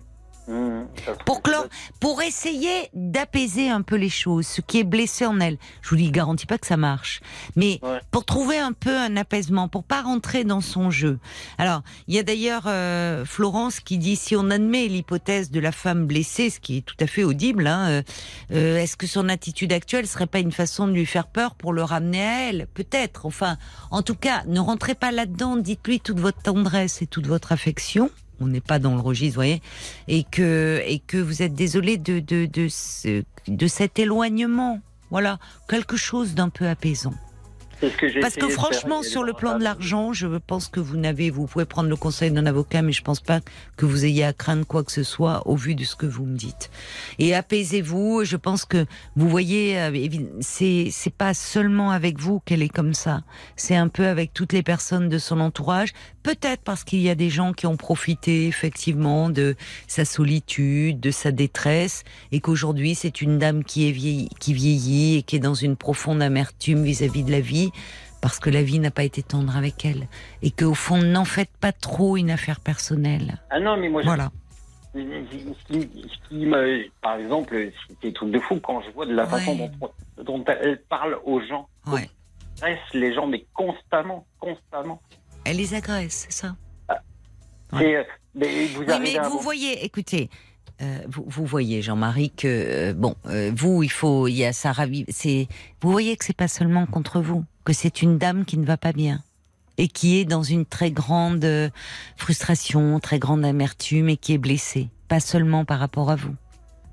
Mmh, Pour clore, pour essayer d'apaiser un peu les choses, ce qui est blessé en elle. Je vous dis, garantis pas que ça marche, mais Ouais. pour trouver un peu un apaisement, pour pas rentrer dans son jeu. Alors, il y a d'ailleurs euh, Florence qui dit si on admet l'hypothèse de la femme blessée, ce qui est tout à fait audible, hein, euh, euh, est-ce que son attitude actuelle serait pas une façon de lui faire peur pour le ramener à elle? Peut-être. Enfin, en tout cas, ne rentrez pas là-dedans. Dites-lui toute votre tendresse et toute votre affection on n'est pas dans le registre, vous voyez, et que et que vous êtes désolé de de de, de cet éloignement. Voilà, quelque chose d'un peu apaisant. Que Parce que franchement, sur le plan de l'argent, je pense que vous n'avez, vous pouvez prendre le conseil d'un avocat, mais je pense pas que vous ayez à craindre quoi que ce soit au vu de ce que vous me dites. Et apaisez-vous. Je pense que vous voyez, euh, c'est c'est pas seulement avec vous qu'elle est comme ça. C'est un peu avec toutes les personnes de son entourage. Peut-être parce qu'il y a des gens qui ont profité effectivement de sa solitude, de sa détresse, et qu'aujourd'hui c'est une dame qui est vieillie, qui vieillit et qui est dans une profonde amertume vis-à-vis de la vie parce que la vie n'a pas été tendre avec elle et qu'au fond n'en faites pas trop une affaire personnelle. Ah non, mais moi, je- Voilà. ce qui, ce qui me- par exemple, c'est des trucs de fou quand je vois de la Ouais. façon dont, dont elle parle aux gens. Ouais. Reste les gens, mais constamment, constamment. Elle les agresse, c'est ça. Ouais. C'est, euh, mais vous Oui, mais voyez, écoutez, euh, vous, vous voyez, Jean-Marie, que euh, bon, euh, vous, il faut, il y a ça. C'est, vous voyez que c'est pas seulement contre vous, que c'est une dame qui ne va pas bien et qui est dans une très grande euh, frustration, très grande amertume et qui est blessée, pas seulement par rapport à vous.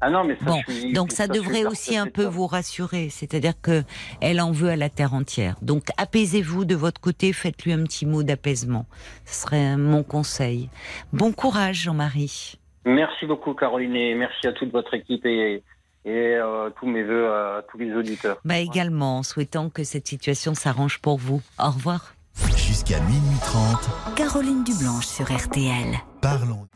Ah non, mais ça, Bon, suis- donc ça devrait aussi un peu ça. vous rassurer, c'est-à-dire que elle en veut à la terre entière. Donc apaisez-vous de votre côté, faites-lui un petit mot d'apaisement. Ce serait mon conseil. Bon courage, Jean-Marie. Merci beaucoup, Caroline, et merci à toute votre équipe et, et euh, tous mes voeux à tous les auditeurs. Bah également, en souhaitant que cette situation s'arrange pour vous. Au revoir. Jusqu'à minuit 30, Caroline Dublanche sur RTL. parlons.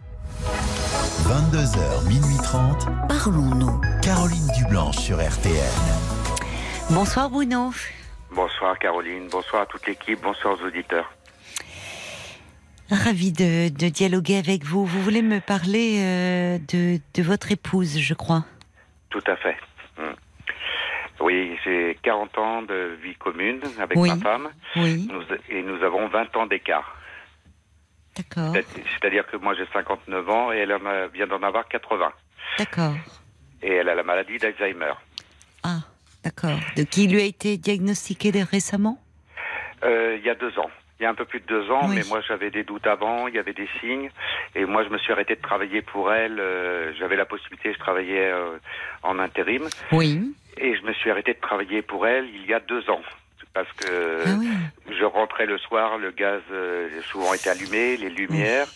22h, minuit 30, Parlons-nous. Caroline Dublanche sur RTL. Bonsoir Bruno. Bonsoir Caroline, bonsoir à toute l'équipe, bonsoir aux auditeurs. Ravi de, de dialoguer avec vous. Vous voulez me parler euh, de, de votre épouse, je crois. Tout à fait. Mm. Oui, j'ai 40 ans de vie commune avec Oui. ma femme Oui, nous- et nous avons 20 ans d'écart. d'accord, C'est- C'est-à-dire que moi j'ai 59 ans et elle a- vient d'en avoir 80. d'accord. Et elle a la maladie d'Alzheimer. Ah, d'accord. De qui lui a été diagnostiqué de- récemment? Euh, il y a deux ans. Il y a un peu plus de deux ans, Oui. mais moi j'avais des doutes avant, il y avait des signes, et moi je me suis arrêté de travailler pour elle. euh, J'avais la possibilité, je travaillais euh, en intérim, Oui. et je me suis arrêté de travailler pour elle il y a deux ans. parce que Ah oui. je rentrais le soir, le gaz euh, souvent était allumé, les lumières.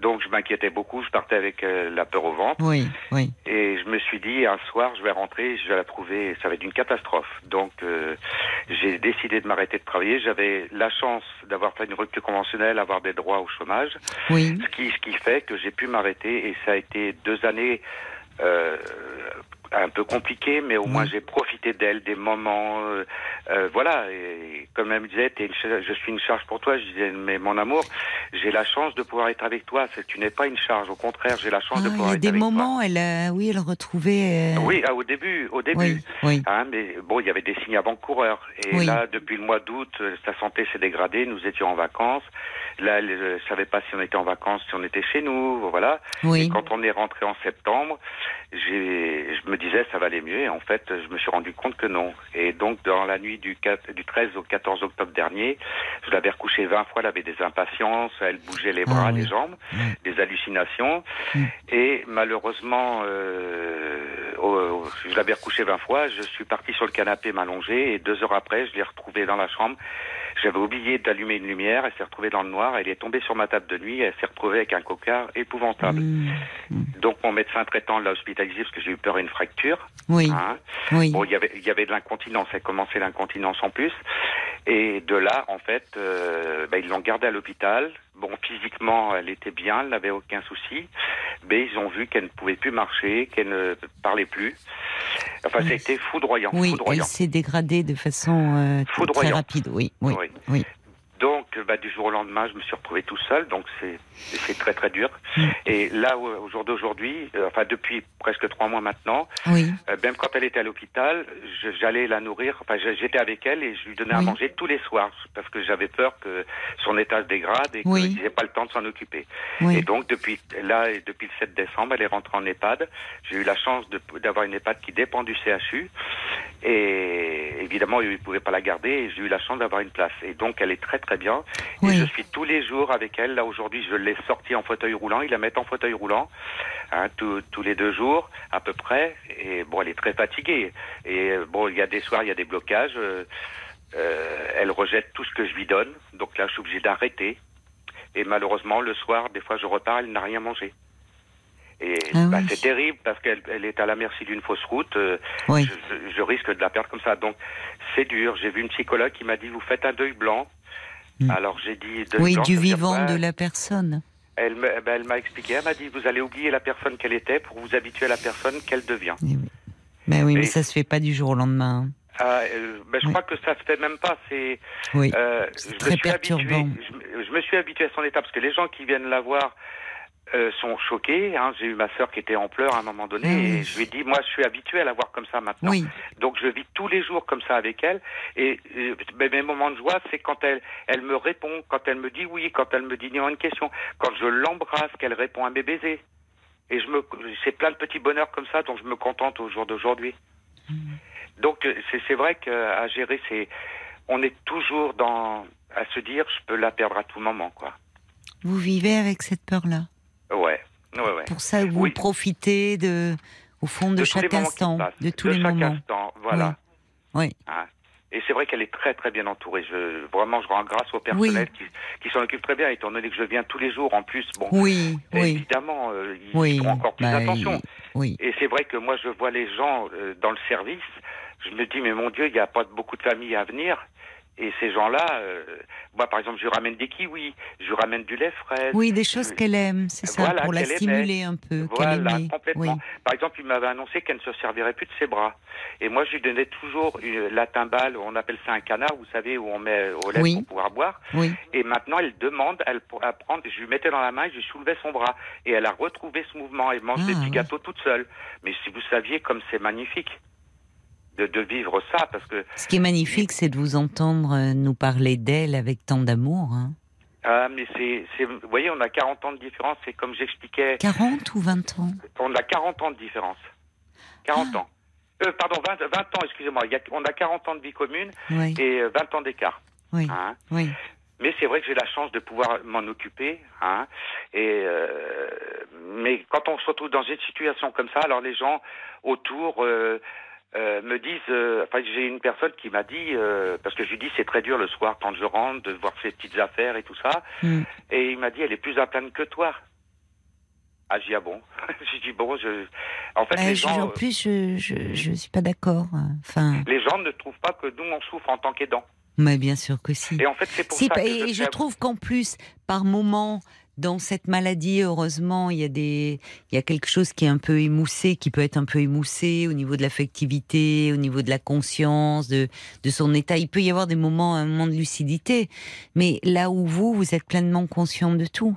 Donc je m'inquiétais beaucoup, je partais avec euh, la peur au ventre. Oui, oui. Et je me suis dit, un soir, je vais rentrer, je vais la trouver, ça va être une catastrophe. Donc, euh, j'ai décidé de m'arrêter de travailler. J'avais la chance d'avoir fait une rupture conventionnelle, avoir des droits au chômage, Oui. ce qui, ce qui fait que j'ai pu m'arrêter. Et ça a été deux années euh, un peu compliquées, mais au moins j'ai profité d'elle, des moments. euh, euh, voilà, et comme elle me disait, T'es une je suis une charge pour toi. Je disais, mais mon amour, j'ai la chance de pouvoir être avec toi. Tu n'es pas une charge. Au contraire, j'ai la chance Ah, de il y pouvoir a être des avec toi. moments, elle a, oui, elle retrouvait. euh, Oui, ah, au début, au début. oui, oui. Hein, mais bon, il y avait des signes avant-coureurs. Et là, depuis le mois d'août, euh, sa santé s'est dégradée. Nous étions en vacances. Là, elle ne savait pas si on était en vacances, si on était chez nous. Voilà. Et Oui. quand on est rentré en septembre, je me disais ça va aller mieux. Et en fait, je me suis rendu compte que non. Et donc, dans la nuit du, 4 du 13 au 14 octobre dernier, je l'avais recouchée 20 fois. Elle avait des impatiences. Elle bougeait les Ah bras, oui. les jambes, Oui. des hallucinations. Et malheureusement, euh, je l'avais recouchée 20 fois. Je suis parti sur le canapé m'allonger. Et deux heures après, je l'ai retrouvée dans la chambre. J'avais oublié d'allumer une lumière. Elle s'est retrouvée dans le noir. Elle est tombée sur ma table de nuit. Elle s'est retrouvée avec un cocard épouvantable. Mm. Donc mon médecin traitant l'a hospitalisée parce que j'ai eu peur d'une fracture. Oui, hein. oui. Bon, il y avait, il y avait de l'incontinence. Elle commençait l'incontinence en plus. Et de là, en fait, euh, ben, ils l'ont gardée à l'hôpital. Bon, physiquement, elle était bien, elle n'avait aucun souci. Mais ils ont vu qu'elle ne pouvait plus marcher, qu'elle ne parlait plus. Enfin, Oui. ça a été foudroyant, Oui, foudroyant. elle s'est dégradée de façon euh, très rapide. Oui, oui, Oui. oui. Bah, du jour au lendemain, je me suis retrouvé tout seul, donc c'est très très dur. Mm. Et là, au jour d'aujourd'hui, euh, enfin depuis presque trois mois maintenant, Oui, euh, même quand elle était à l'hôpital, je- j'allais la nourrir. Enfin, je- j'étais avec elle et je lui donnais à Oui. manger tous les soirs parce que j'avais peur que son état se dégrade et Oui. qu'il n'ait pas le temps de s'en occuper. Et oui. donc depuis là et depuis le 7 décembre, elle est rentrée en EHPAD. J'ai eu la chance d'avoir une EHPAD qui dépend du CHU et évidemment ils ne pouvaient pas la garder et j'ai eu la chance d'avoir une place. Et donc elle est très très bien. Et Oui. je suis tous les jours avec elle. Là aujourd'hui, je l'ai sortie en fauteuil roulant. Ils la mettent en fauteuil roulant hein, tous- tous les deux jours à peu près. Et bon, elle est très fatiguée. Et bon, il y a des soirs, il y a des blocages. euh, euh, elle rejette tout ce que je lui donne. Donc là, je suis obligé d'arrêter. Et malheureusement, le soir, des fois, je repars, elle n'a rien mangé. Et Ah bah, oui. c'est terrible parce qu'elle elle est à la merci d'une fausse route. euh, Oui. je, je- je risque de la perdre comme ça. Donc, c'est dur. J'ai vu une psychologue qui m'a dit, vous faites un deuil blanc. Mm. Alors, j'ai dit... deuil Oui, du vivant de la personne. Elle, me- ben, elle m'a expliqué, elle m'a dit, vous allez oublier la personne qu'elle était pour vous habituer à la personne qu'elle devient. Eh oui. Ben oui, mais Et- ça se fait pas du jour au lendemain. hein. Ah, euh, ben, je Oui. crois que ça se fait même pas. C'est, Oui. euh, C'est je me très habitué. perturbant. Je, me- je me suis habitué à son état parce que les gens qui viennent la voir euh, sont choqués. hein. J'ai eu ma sœur qui était en pleurs à un moment donné Ah et je lui ai dit, moi, je suis habitué à la voir comme ça maintenant. Oui, Donc je vis tous les jours comme ça avec elle. Et mes moments de joie, c'est quand elle, elle me répond, quand elle me dit oui, quand elle me dit non à une question, quand je l'embrasse, qu'elle répond à mes baisers. Et je me, c'est plein de petits bonheurs comme ça dont je me contente au jour d'aujourd'hui. Donc euh, c'est, c'est vrai qu'à gérer, c'est, on est toujours dans, à se dire, je peux la perdre à tout moment, quoi. vous vivez avec cette peur-là? Ouais, ouais, ouais. Pour ça, vous Oui. profitez de, au fond, de, chaque instant, de tous de les chaque moments. instant, voilà. Oui. Hein. Et c'est vrai qu'elle est très très bien entourée. Je, vraiment, je rends grâce au personnel qui, qui s'en occupe très bien, étant donné que je viens tous les jours en plus. Bon, Oui, oui, évidemment, euh, ils oui. font encore plus Bah, attention. Oui, Et c'est vrai que moi, je vois les gens euh, dans le service. Je me dis, mais mon Dieu, il n'y a pas beaucoup de familles à venir. Et ces gens-là, euh, moi, par exemple, je ramène des kiwis, je ramène du lait fraise. oui, des choses qu'elle aime, c'est ça, Voilà, pour la stimuler un peu, Voilà, complètement. Oui. Par exemple, il m'avait annoncé qu'elle ne se servirait plus de ses bras. Et moi, je lui donnais toujours une, la timbale, on appelle ça un canard, vous savez, où on met au lait Oui. pour pouvoir boire. Oui, Et maintenant, elle demande, elle apprendre, je lui mettais dans la main et je lui soulevais son bras. Et elle a retrouvé ce mouvement et mange Ah, des petits ouais. gâteaux toute seule. Mais si vous saviez comme c'est magnifique de, de vivre ça, parce que, ce qui est magnifique, c'est de vous entendre euh, nous parler d'elle avec tant d'amour. Hein. ah, mais c'est, vous voyez, on a 40 ans de différence, c'est comme j'expliquais, 40 ou 20 ans? On a 40 ans de différence. 40 Ah. ans. Euh, pardon, 20, 20 ans, excusez-moi. On a 40 ans de vie commune Oui, et euh, 20 ans d'écart. oui, Hein. oui. Mais c'est vrai que j'ai la chance de pouvoir m'en occuper. Hein. Et euh, mais quand on se retrouve dans une situation comme ça, alors les gens autour, euh, euh, me disent, euh, enfin j'ai une personne qui m'a dit, euh, parce que je lui dis c'est très dur le soir quand je rentre de voir ses petites affaires et tout ça, Mm. et il m'a dit elle est plus à plaindre que toi. Ah j'ai dit ah bon, j'ai dit bon je, en fait Euh, les je- gens, en plus, je, je, je suis pas d'accord. Enfin, les gens ne trouvent pas que nous on souffre en tant qu'aidants. mais bien sûr que si. Et en fait c'est pour Si, ça que et je, je, fais- trouve qu'en plus, par moment, dans cette maladie, heureusement, il y a des, il y a quelque chose qui est un peu émoussé, qui peut être un peu émoussé au niveau de l'affectivité, au niveau de la conscience, de, de son état. Il peut y avoir des moments, un moment de lucidité, mais là où vous, vous êtes pleinement conscient de tout.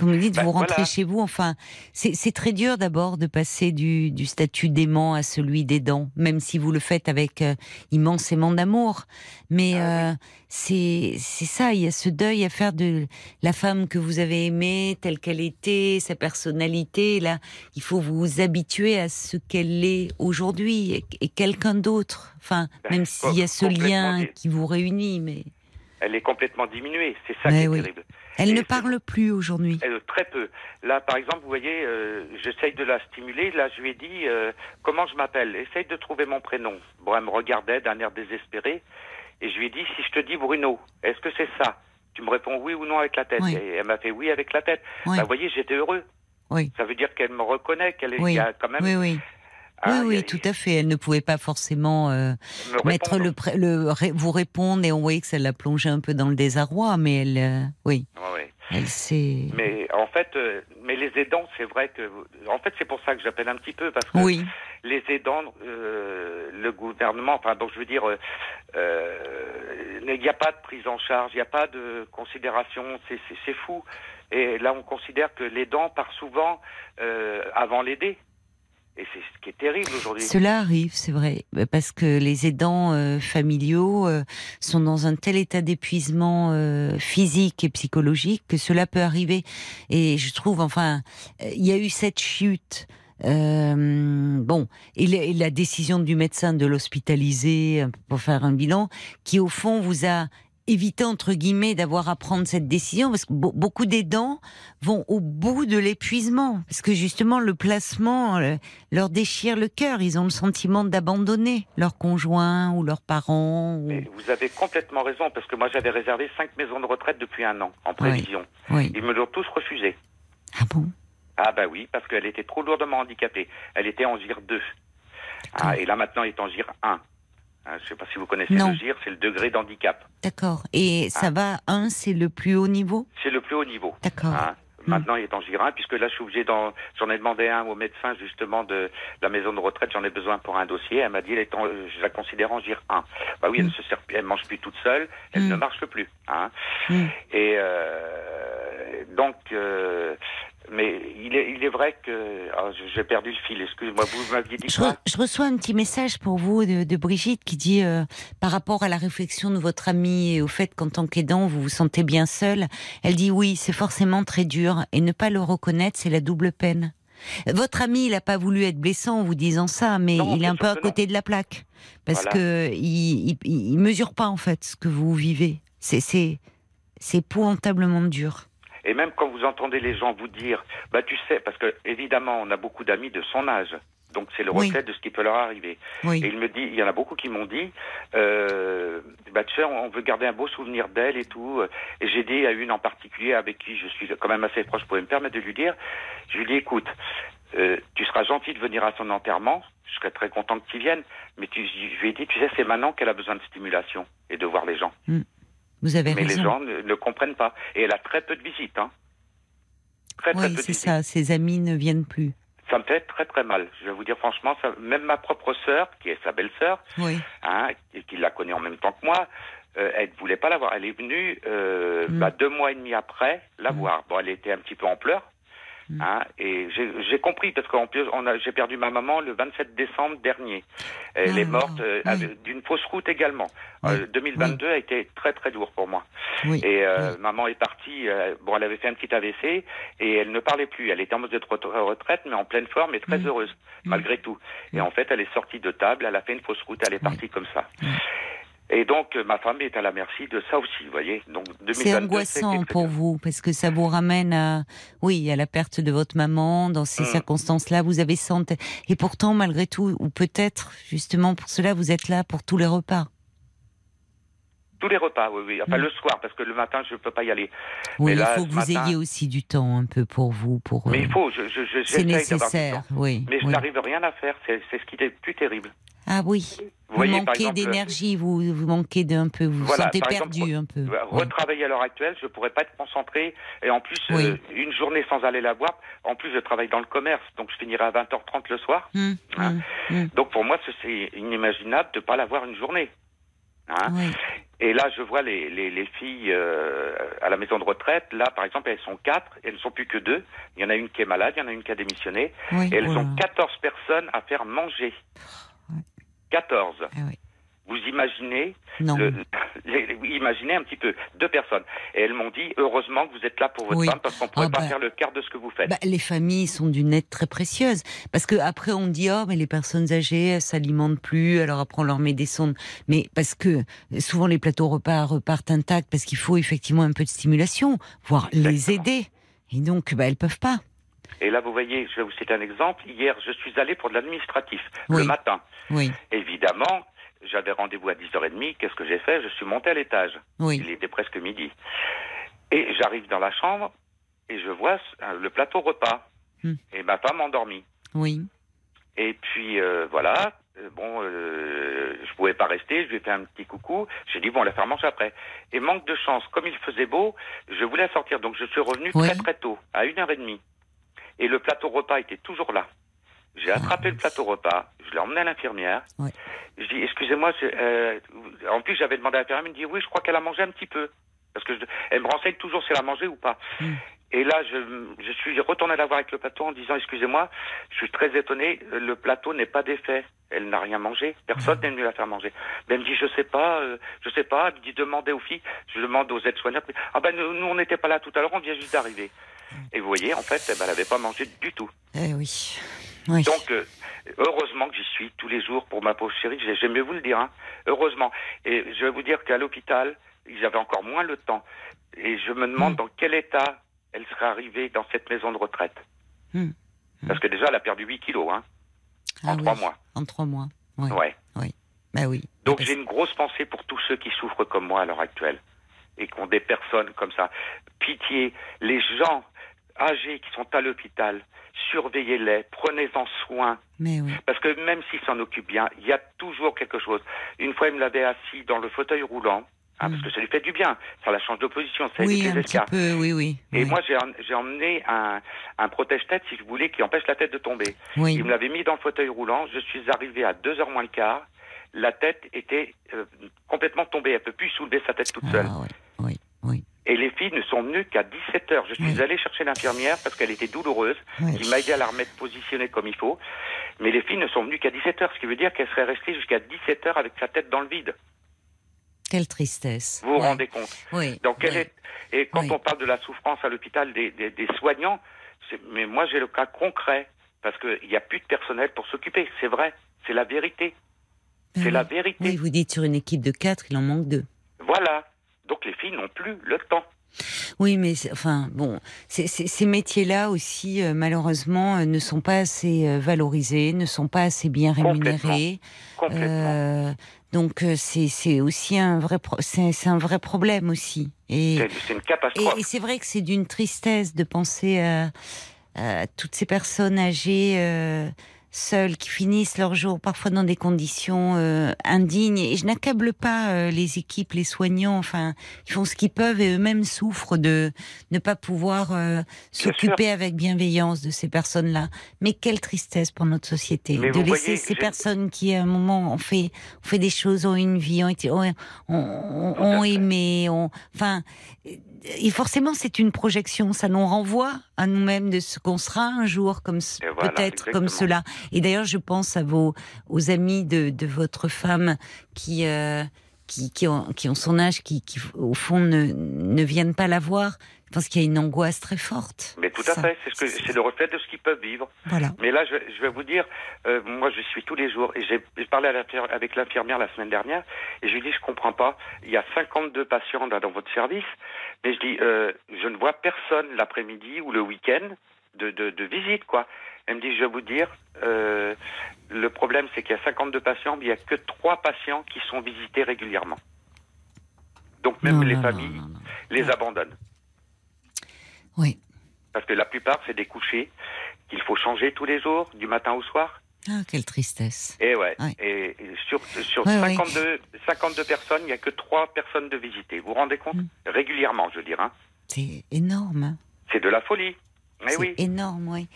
Comme vous dites, Bah, vous rentrez voilà. chez vous. Enfin, c'est très dur d'abord de passer du, du statut d'aimant à celui d'aidant, même si vous le faites avec euh, immensément d'amour. Mais Ah euh, c'est ça, il y a ce deuil à faire de la femme que vous avez aimée, telle qu'elle était, sa personnalité. Là, il faut vous habituer à ce qu'elle est aujourd'hui et, et quelqu'un d'autre. Enfin, Ben, même s'il y a ce lien dit. qui vous réunit, mais elle est complètement diminuée, c'est ça Mais qui est oui. terrible. Elle Et ne parle plus aujourd'hui. Très peu. Là, par exemple, vous voyez, euh, j'essaye de la stimuler. Là, je lui ai dit euh, comment je m'appelle? Essaye de trouver mon prénom. Bon, elle me regardait d'un air désespéré. Et je lui ai dit si je te dis Bruno, est-ce que c'est ça? Tu me réponds oui ou non avec la tête. Oui. Et elle m'a fait oui avec la tête. Oui. Bah, vous voyez, j'étais heureux. Oui. Ça veut dire qu'elle me reconnaît, qu'elle est, Oui. il y a quand même. Oui, oui, oui, oui, a- tout à fait. Elle ne pouvait pas forcément euh, me mettre le, le vous répondre et on voyait que ça l'a plongée un peu dans le désarroi, mais elle, euh, oui, ouais. elle s'est. Mais en fait, euh, mais les aidants, c'est vrai que, en fait, c'est pour ça que j'appelle un petit peu parce que Oui, les aidants, euh, le gouvernement, enfin, donc je veux dire, il n'y a pas de prise en charge, il n'y a pas de considération, c'est- c'est c'est fou. Et là, on considère que l'aidant part souvent euh, avant l'aider. Et c'est ce qui est terrible aujourd'hui. cela arrive, c'est vrai, parce que les aidants euh, familiaux euh, sont dans un tel état d'épuisement euh, physique et psychologique que cela peut arriver. Et je trouve, enfin, il y a eu cette chute. Bon, et la, décision du médecin de l'hospitaliser pour faire un bilan, qui au fond vous a évité entre guillemets d'avoir à prendre cette décision, parce que be- beaucoup d'aidants vont au bout de l'épuisement, parce que justement le placement euh, leur déchire le cœur. Ils ont le sentiment d'abandonner leur conjoint ou leurs parents. ou- Mais vous avez complètement raison, parce que moi j'avais réservé cinq maisons de retraite depuis un an, en prévision. Oui. Ils me l'ont tous refusé. Ah bon? Ah bah oui, parce qu'elle était trop lourdement handicapée. Elle était en GIR 2. Ah, et là maintenant elle est en GIR 1. Hein, je ne sais pas si vous connaissez Non. le GIR, c'est le degré d'handicap. D'accord. Et ça Ah. va, un, c'est le plus haut niveau? C'est le plus haut niveau. D'accord. Hein. Mm. Maintenant, il est en GIR 1, puisque là, je suis obligé d'en... J'en ai demandé un au médecin, justement, de la maison de retraite. J'en ai besoin pour un dossier. Elle m'a dit, elle est en- je la considère en GIR 1. Bah oui, elle Mm. ne se sert plus, elle mange plus toute seule, elle Mm. ne marche plus. Hein. Mm. Et euh, donc, euh, mais il est, il est vrai que... ah, j'ai perdu le fil, excuse-moi, vous m'aviez dit Je, re- je reçois un petit message pour vous de, de Brigitte qui dit euh, par rapport à la réflexion de votre amie et au fait qu'en tant qu'aidant vous vous sentez bien seul, elle dit oui c'est forcément très dur et ne pas le reconnaître c'est la double peine. Votre ami il n'a pas voulu être blessant en vous disant ça mais Non, il est un peu à côté de la plaque parce Voilà. que il, il, il mesure pas en fait ce que vous vivez. C'est c'est c'est épouvantablement dur. Et même quand vous entendez les gens vous dire, bah tu sais, parce que évidemment, on a beaucoup d'amis de son âge. Donc c'est le Oui. reflet de ce qui peut leur arriver. Oui. Et il me dit, il y en a beaucoup qui m'ont dit, euh, bah tu sais, on veut garder un beau souvenir d'elle et tout. Et j'ai dit à une en particulier avec qui je suis quand même assez proche, je pouvais me permettre de lui dire, je lui dis, écoute, euh, tu seras gentil de venir à son enterrement, je serais très content que tu viennes, mais tu, je lui ai dit, tu sais, c'est maintenant qu'elle a besoin de stimulation et de voir les gens. Vous avez Mais raison. les gens ne, ne comprennent pas. Et elle a très peu de visites, hein. Très, oui c'est ça. Ses amis ne viennent plus. Ça me fait très très mal. Je vais vous dire franchement, ça, même ma propre sœur, qui est sa belle-sœur, Oui. hein, et qui la connaît en même temps que moi, euh, elle ne voulait pas la voir. Elle est venue euh, Mm. bah, deux mois et demi après la Mm. voir. Bon, elle était un petit peu en pleurs. Mm. Hein, et j'ai compris parce qu'en plus j'ai perdu ma maman le 27 décembre dernier. Elle Ah, est morte euh, oui. d'une fausse route également. Oui. Euh, 2022 a été très très lourd pour moi. Oui. Et euh, maman est partie. euh, bon, elle avait fait un petit AVC et elle ne parlait plus. Elle était en mode de re- retraite, mais en pleine forme et très heureuse malgré tout. Et en fait, elle est sortie de table. Elle a fait une fausse route. Elle est partie comme ça. Et donc, euh, ma femme est à la merci de ça aussi, vous voyez. Donc, 2022, C'est angoissant pour vous parce que ça vous ramène à, oui, à la perte de votre maman. Dans ces Mm. circonstances-là, vous avez senti. Et pourtant, malgré tout, ou peut-être justement pour cela, vous êtes là pour tous les repas. Tous les repas, oui, oui. Enfin, Mm. le soir, parce que le matin, je ne peux pas y aller. Oui, Mais là, il faut que vous matin- ayez aussi du temps un peu pour vous, pour. Mais euh, il faut, je, je, je- c'est nécessaire, oui. Mais je oui. n'arrive rien à faire, c'est ce qui est plus terrible. Ah oui. Vous, voyez, manquez d'énergie, vous, vous manquez d'un peu, vous vous sentez exemple, perdu un peu. Euh. Retravailler à l'heure actuelle, je pourrais pas être concentré. Et en plus, Oui. euh, une journée sans aller la voir. En plus, je travaille dans le commerce, donc je finirai à 20h30 le soir. Hum, Ah. hum, Donc pour moi, ce- c'est inimaginable de pas la voir une journée. Hein oui. Et là, je vois les, les, les filles euh, à la maison de retraite. Là, par exemple, elles sont quatre. Elles ne sont plus que deux. Il y en a une qui est malade, il y en a une qui a démissionné. oui. Et elles là. 14 personnes à faire manger. Ouais. 14. Ah oui. Vous imaginez Non. le- les- les- imaginez un petit peu, deux personnes. Et elles m'ont dit, heureusement que vous êtes là pour votre Oui. femme, parce qu'on ne pourrait Ah pas bah. faire le quart de ce que vous faites. Bah, les familles sont d'une aide très précieuse parce que après on dit oh mais les personnes âgées elles s'alimentent plus alors après on leur met des sondes mais parce que souvent les plateaux repas repartent intacts parce qu'il faut effectivement un peu de stimulation voire les aider et donc bah elles peuvent pas Et là, vous voyez, je vais vous citer un exemple. Hier, je suis allé pour de l'administratif, Oui. le matin. oui Évidemment, j'avais rendez-vous à 10h30. Qu'est-ce que j'ai fait? Je suis monté à l'étage. oui Il était presque midi. Et j'arrive dans la chambre et je vois euh, le plateau repas. Hmm. Et ma femme endormie. oui Et puis euh, voilà, Euh, bon, euh, je pouvais pas rester, je lui ai fait un petit coucou, j'ai dit bon, on la faire manger après. Et manque de chance, comme il faisait beau, je voulais sortir, donc je suis revenu très très tôt, à une heure et demie. Et le plateau repas était toujours là. J'ai attrapé le plateau repas, je l'ai emmené à l'infirmière. Ouais. Je dis excusez-moi, euh, en plus j'avais demandé à l'infirmière, elle me dit oui, je crois qu'elle a mangé un petit peu. Parce que je- elle me renseigne toujours si elle a mangé ou pas. Mm. Et là, je, je suis retourné la voir avec le plateau en disant excusez-moi, je suis très étonné, le plateau n'est pas défait. Elle n'a rien mangé. Personne n'est venu la faire manger. Mais elle me dit, je sais pas, euh, je sais pas. Elle me dit, demandez aux filles. Je demande aux aides-soignantes. Ah ben, nous, nous, on n'était pas là tout à l'heure, on vient juste d'arriver. Et vous voyez, en fait, eh ben, elle n'avait pas mangé du tout. eh oui oui Donc, euh, heureusement que j'y suis tous les jours pour ma pauvre chérie. J'ai- J'aime mieux vous le dire, hein. Heureusement. Et je vais vous dire qu'à l'hôpital, ils avaient encore moins le temps. Et je me demande Mm. dans quel état elle serait arrivée dans cette maison de retraite. Mm. Parce que déjà, elle a perdu 8 kilos, hein, en Ah trois oui. mois. en trois mois oui Ouais. bah oui Donc Parce- j'ai une grosse pensée pour tous ceux qui souffrent comme moi à l'heure actuelle et qui ont des personnes comme ça. Pitié, les gens âgés qui sont à l'hôpital, surveillez-les, prenez-en soin. mais oui Parce que même s'ils s'en occupent bien, il y a toujours quelque chose. Une fois, il me l'avait assis dans le fauteuil roulant, hein, Mm. parce que ça lui fait du bien. Ça la change de position, ça oui évite les escarres. peu oui oui Et oui. moi, j'ai em- j'ai emmené un, un protège-tête, si je voulais, qui empêche la tête de tomber. oui Il me l'avait mis dans le fauteuil roulant. Je suis arrivé à 2h moins le quart. La tête était euh, complètement tombée. Elle peut plus soulever sa tête toute seule. ah, oui oui Et les filles ne sont venues qu'à 17h. Je suis Oui. allé chercher l'infirmière parce qu'elle était douloureuse, oui. qui m'a aidé à la remettre positionnée comme il faut. Mais les filles ne sont venues qu'à 17h, ce qui veut dire qu'elle serait restée jusqu'à 17h avec sa tête dans le vide. quelle tristesse Vous vous Ouais. rendez compte oui Donc, quelle ouais. est... Et quand Oui. on parle de la souffrance à l'hôpital des, des- des soignants, mais moi j'ai le cas concret, parce qu'il n'y a plus de personnel pour s'occuper. C'est vrai, c'est la vérité. Ben C'est oui. la vérité. Oui, vous dites sur une équipe de quatre, il en manque deux. Voilà. Donc les filles n'ont plus le temps. Oui, mais enfin bon, ces métiers-là aussi, euh, malheureusement, euh, ne sont pas assez euh, valorisés, ne sont pas assez bien rémunérés. Complètement. Donc c'est aussi un vrai, c'est un vrai problème aussi. Et C'est- une et, catastrophe. et c'est vrai que c'est d'une tristesse de penser à, à toutes ces personnes âgées seules qui finissent leur jour parfois dans des conditions euh, indignes. Et je n'accable pas euh, les équipes, les soignants, enfin, ils font ce qu'ils peuvent et eux-mêmes souffrent de ne pas pouvoir euh, s'occuper avec bienveillance de ces personnes-là. Mais quelle tristesse pour notre société Mais de laisser voyez, ces personnes qui à un moment ont fait, ont fait des choses, ont eu une vie, ont été, ont, ont- aimé, ont, enfin, et forcément, c'est une projection. Ça nous renvoie à nous-mêmes de ce qu'on sera un jour, comme voilà, peut-être comme cela. Et d'ailleurs, je pense à vos aux amis de, de votre femme qui euh, qui, qui, ont, qui ont son âge, qui, qui au fond ne, ne viennent pas la voir. Je pense qu'il y a une angoisse très forte. Mais tout à Ça. fait, c'est ce le reflet de ce qu'ils peuvent vivre. Voilà. Mais là, je, je vais vous dire, euh, moi, je suis tous les jours, et j'ai parlé à avec l'infirmière la semaine dernière, et je lui dis, je comprends pas, il y a 52 patients là, dans votre service, mais je dis, euh, je ne vois personne l'après-midi ou le week-end de, de, de visite, quoi. Elle me dit, je vais vous dire, euh, le problème, c'est qu'il y a 52 patients, mais il n'y a que 3 patients qui sont visités régulièrement. Donc même Non, les non, familles non, les abandonnent. Oui. Parce que la plupart, c'est des couchers qu'il faut changer tous les jours, du matin au soir. Ah, quelle tristesse. Et ouais. Ouais. Et, sur, sur Ouais, ouais. 52, 52 personnes, il n'y a que 3 personnes de visitées. Vous vous rendez compte Mm. Régulièrement, je veux dire. Hein. C'est énorme. hein. C'est de la folie. Mais C'est oui. énorme, oui.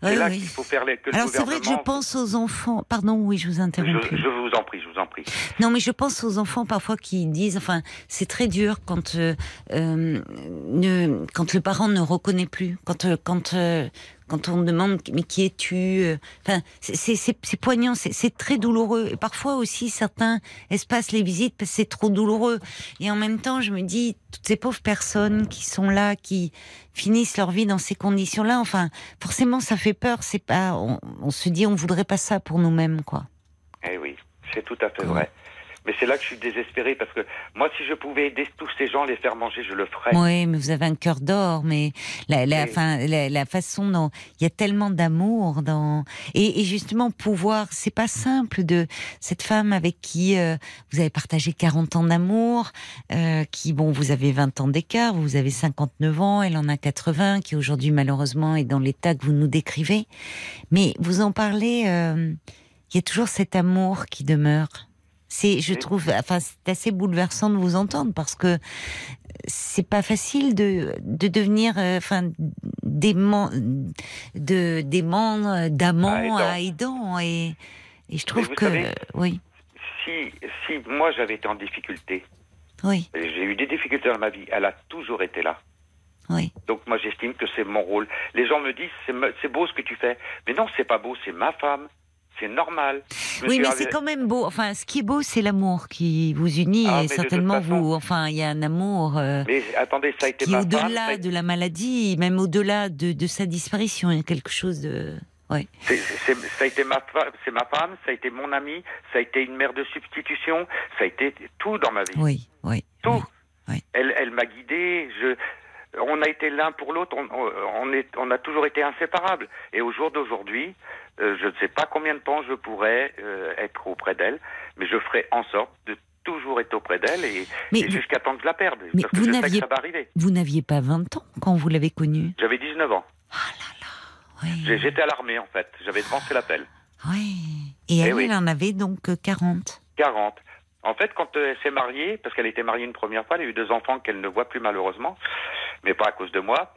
C'est là oui. qu'il faut faire les, que Alors c'est vrai que je pense aux enfants. Pardon, oui, je vous interromps. Je, je vous en prie, je vous en prie. Non, mais je pense aux enfants parfois qui disent, enfin, c'est très dur quand euh, euh, ne, quand le parent ne reconnaît plus, quand euh, quand euh, quand on demande mais qui es-tu euh, Enfin, c'est poignant, c'est c'est très douloureux. Et parfois aussi certains espacent les visites parce que c'est trop douloureux. Et en même temps, je me dis toutes ces pauvres personnes qui sont là, qui finissent leur vie dans ces conditions-là. Enfin, forcément, ça fait peur. C'est pas, on, on se dit, on voudrait pas ça pour nous-mêmes, quoi. Eh oui, c'est tout à fait Ouais. vrai. Mais c'est là que je suis désespéré parce que moi, si je pouvais aider tous ces gens, les faire manger, je le ferais. Oui, mais vous avez un cœur d'or, mais la, la, fin, la, la façon dont il y a tellement d'amour dans et, et justement pouvoir, c'est pas simple de cette femme avec qui euh, vous avez partagé 40 ans d'amour, euh, qui bon, vous avez 20 ans d'écart, vous avez 59 ans, elle en a 80, qui aujourd'hui malheureusement est dans l'état que vous nous décrivez, mais vous en parlez, euh, il y a toujours cet amour qui demeure. C'est, je trouve, enfin, c'est assez bouleversant de vous entendre parce que c'est pas facile de, de devenir, euh, enfin, d'aimant, de, d'aimant, d'amant À aidant. Et, et je trouve que, savez- oui, Si, si moi j'avais été en difficulté, oui, j'ai eu des difficultés dans ma vie, elle a toujours été là. oui. Donc moi j'estime que c'est mon rôle. Les gens me disent c'est beau ce que tu fais, mais non c'est pas beau, c'est ma femme, c'est normal. Je Oui, mais c'est quand même beau. Enfin, ce qui est beau, c'est l'amour qui vous unit Ah, et certainement façon- vous. Enfin, il y a un amour euh, Mais attendez, ça a été qui femme. au-delà de la maladie, même au-delà de, de sa disparition. Il y a quelque chose de. Ouais. ça a été ma fa- c'est ma femme, ça a été mon ami, ça a été une mère de substitution, ça a été tout dans ma vie. Oui, oui. Tout. oui. Elle, elle m'a guidé. Je, on a été l'un pour l'autre. On, on- on est, on a toujours été inséparables. Et au jour d'aujourd'hui, euh, je ne sais pas combien de temps je pourrais euh, être auprès d'elle, mais je ferai en sorte de toujours être auprès d'elle et, jusqu'à temps que je la perde. mais parce que vous n'aviez- ça va arriver. Vous n'aviez pas 20 ans quand vous l'avez connu J'avais 19 ans. Oui. J'ai- J'étais à l'armée en fait. J'avais devancé l'appel. Oui. Et elle, Eh oui. elle en avait donc euh, 40. 40. En fait, quand euh, elle s'est mariée, parce qu'elle était mariée une première fois, elle a eu deux enfants qu'elle ne voit plus malheureusement, mais pas à cause de moi.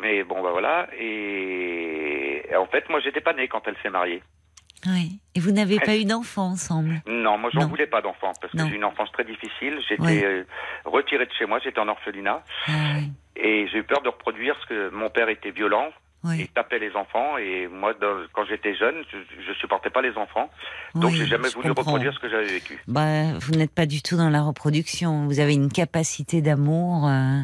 Mais bon, bah voilà. Et et en fait, moi, j'étais pas né quand elle s'est mariée. Oui. Et vous n'avez pas eu d'enfant ensemble? Non, moi, j'en voulais pas d'enfant parce que j'ai eu une enfance très difficile. J'étais Ouais. euh, retiré de chez moi, j'étais en orphelinat, Ah oui. et j'ai eu peur de reproduire ce que mon père était violent. Oui. Il tapait les enfants et moi, dans- quand j'étais jeune, je, je supportais pas les enfants, donc Oui, j'ai jamais voulu comprends. reproduire ce que j'avais vécu. Bah, vous n'êtes pas du tout dans la reproduction. Vous avez une capacité d'amour. euh,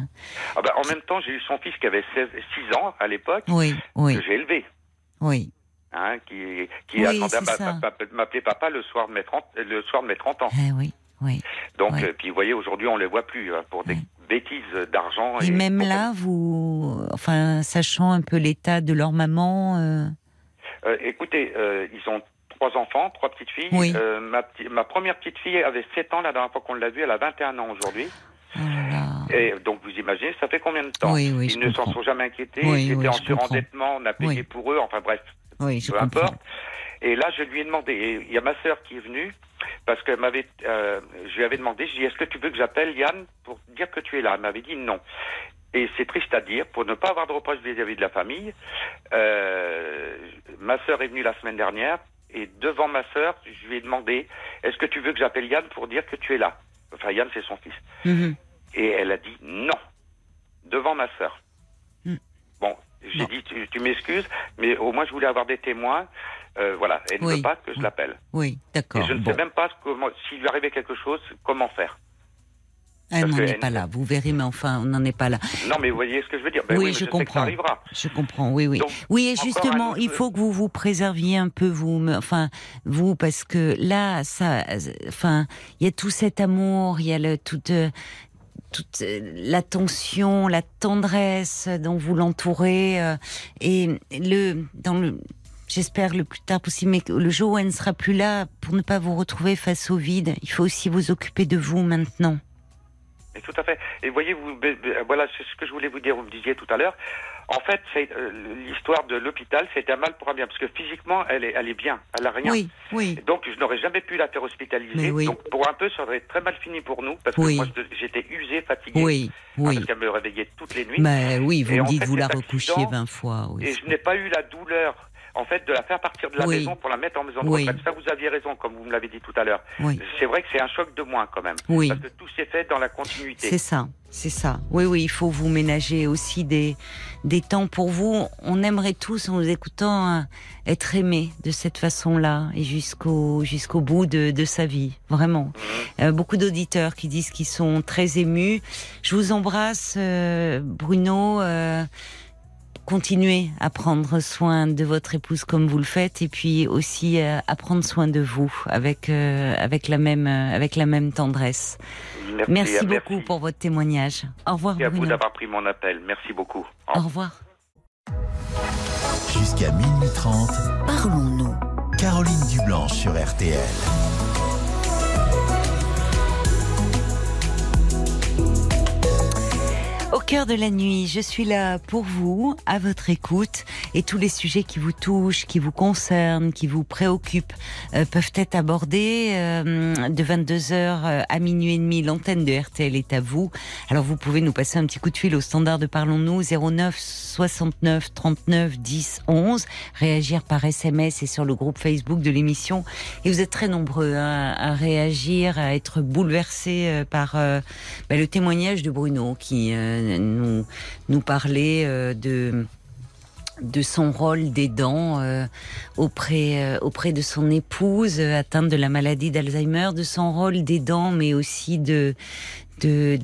Ah bah, en même temps, j'ai eu son fils qui avait 16, 6 ans à l'époque, Oui, oui, que j'ai élevé. oui. hein, qui, qui attendait à m'appeler papa le soir de mes 30, le soir de mes 30 ans. Eh oui, oui. Donc, Ouais. euh, puis vous voyez, aujourd'hui, on les voit plus hein, pour des Ouais. Bêtises d'argent. Et même là, vous, enfin, sachant un peu l'état de leur maman, euh, euh, écoutez, euh, ils ont trois enfants, trois petites filles. Oui. Ma, première petite fille avait 7 ans la dernière fois qu'on l'a vue, elle a 21 ans aujourd'hui. oh. Et donc, vous imaginez, ça fait combien de temps Oui, oui, Ils ne s'en sont jamais inquiétés, Oui, ils étaient en surendettement, on a payé pour eux, enfin bref, Oui, je peu comprends. importe. Et là, je lui ai demandé, et il y a ma sœur qui est venue, parce que m'avait, euh, je lui avais demandé, je lui ai dit, est-ce que tu veux que j'appelle Yann pour dire que tu es là? Elle m'avait dit non. Et c'est triste à dire, pour ne pas avoir de reproches vis-à-vis de la famille, euh, ma sœur est venue la semaine dernière, et devant ma sœur, je lui ai demandé, est-ce que tu veux que j'appelle Yann pour dire que tu es là? Enfin, Yann, c'est son fils. Mhm. Et elle a dit non, devant ma sœur. Hmm. Bon, j'ai Non. dit, tu, tu m'excuses, mais au moins je voulais avoir des témoins. Euh, voilà, elle ne Oui. veut pas que je Oui. l'appelle. Oui, Et d'accord. je ne bon. sais même pas comment, s'il lui arrivait quelque chose, comment faire. Elle Parce n'en est pas là. Vous verrez, mais enfin, on n'en est pas là. Non, mais vous voyez ce que je veux dire. Ben Oui, mais je sais que comprends. ça arrivera. Je comprends, oui, oui. Donc, Oui, et justement, autre- il faut que vous vous préserviez un peu, vous, enfin, vous, parce que là, ça, enfin, il y a tout cet amour, il y a le, toute, euh, toute euh, l'attention, la tendresse dont vous l'entourez, euh, et le, dans le, j'espère le plus tard possible, mais que le jour où elle ne sera plus là, pour ne pas vous retrouver face au vide, il faut aussi vous occuper de vous maintenant. Et tout à fait. Et voyez, vous, voilà, c'est ce que je voulais vous dire. Vous me disiez tout à l'heure. En fait, c'est euh, l'histoire de l'hôpital, c'était un mal pour un bien, parce que physiquement, elle est, elle est bien, elle a rien. Oui, oui. Donc, je n'aurais jamais pu la faire hospitaliser. Oui. Donc, pour un peu, ça aurait très mal fini pour nous, parce que Oui. moi, j'étais usé, fatigué, Oui, oui. parce qu'elle me réveillait toutes les nuits. Mais oui, vous Et me dites, fait, vous la recouchiez accident, 20 fois. Oui. Et je n'ai pas eu la douleur, en fait, de la faire partir de la Oui. maison pour la mettre en maison de Oui. retraite. Ça, vous aviez raison, comme vous me l'avez dit tout à l'heure. Oui. C'est vrai que c'est un choc de moins, quand même. Oui. Parce que tout s'est fait dans la continuité. C'est ça, c'est ça. Oui, oui, il faut vous ménager aussi des, des temps pour vous. On aimerait tous, en vous écoutant, euh, être aimé de cette façon-là et jusqu'au jusqu'au bout de, de sa vie, vraiment. Mhm. Euh, beaucoup d'auditeurs qui disent qu'ils sont très émus. Je vous embrasse, euh, Bruno. euh, continuez à prendre soin de votre épouse comme vous le faites et puis aussi euh, à prendre soin de vous avec euh, avec la même euh, avec la même tendresse. Merci, Merci beaucoup pour votre témoignage. Au revoir Et à vous Bruno. d'avoir pris mon appel. Merci beaucoup. Au revoir. Jusqu'à minuit 30, Parlons-nous. Caroline Dublanche sur RTL. Au cœur de la nuit, je suis là pour vous, à votre écoute, et tous les sujets qui vous touchent, qui vous concernent, qui vous préoccupent, euh, peuvent être abordés euh, de 22h à minuit et demi. L'antenne de RTL est à vous. Alors vous pouvez nous passer un petit coup de fil au standard de Parlons-nous 09 69 39 10 11, réagir par SMS et sur le groupe Facebook de l'émission. Et vous êtes très nombreux hein, à réagir, à être bouleversés euh, par euh, bah, le témoignage de Bruno qui euh, nous, nous parlait euh, de de son rôle d'aidant euh, auprès euh, auprès de son épouse euh, atteinte de la maladie d'Alzheimer, de son rôle d'aidant, mais aussi de de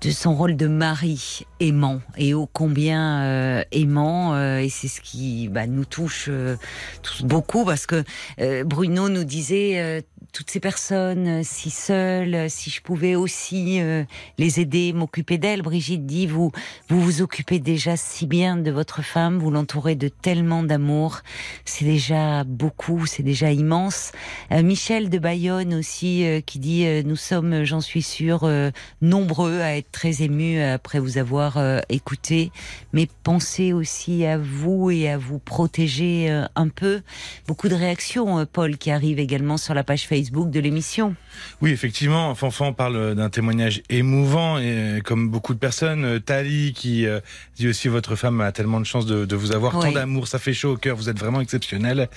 de son rôle de mari aimant. Et ô combien euh, aimant euh, et c'est ce qui bah, nous touche euh, tous beaucoup parce que euh, Bruno nous disait euh, toutes ces personnes euh, si seules euh, si je pouvais aussi euh, les aider m'occuper d'elles. Brigitte dit vous vous vous occupez déjà si bien de votre femme vous l'entourez de tellement d'amour. C'est déjà beaucoup c'est déjà immense. Euh, Michel de Bayonne aussi euh, qui dit nous sommes j'en suis sûr euh, nombreux à être très émus après vous avoir écouté, mais pensez aussi à vous et à vous protéger un peu. Beaucoup de réactions, Paul, qui arrivent également sur la page Facebook de l'émission. Oui, effectivement, Fanfan parle d'un témoignage émouvant et comme beaucoup de personnes, euh, Tali qui euh, dit aussi votre femme a tellement de chance de, de vous avoir Oui. tant d'amour, ça fait chaud au cœur, vous êtes vraiment exceptionnel.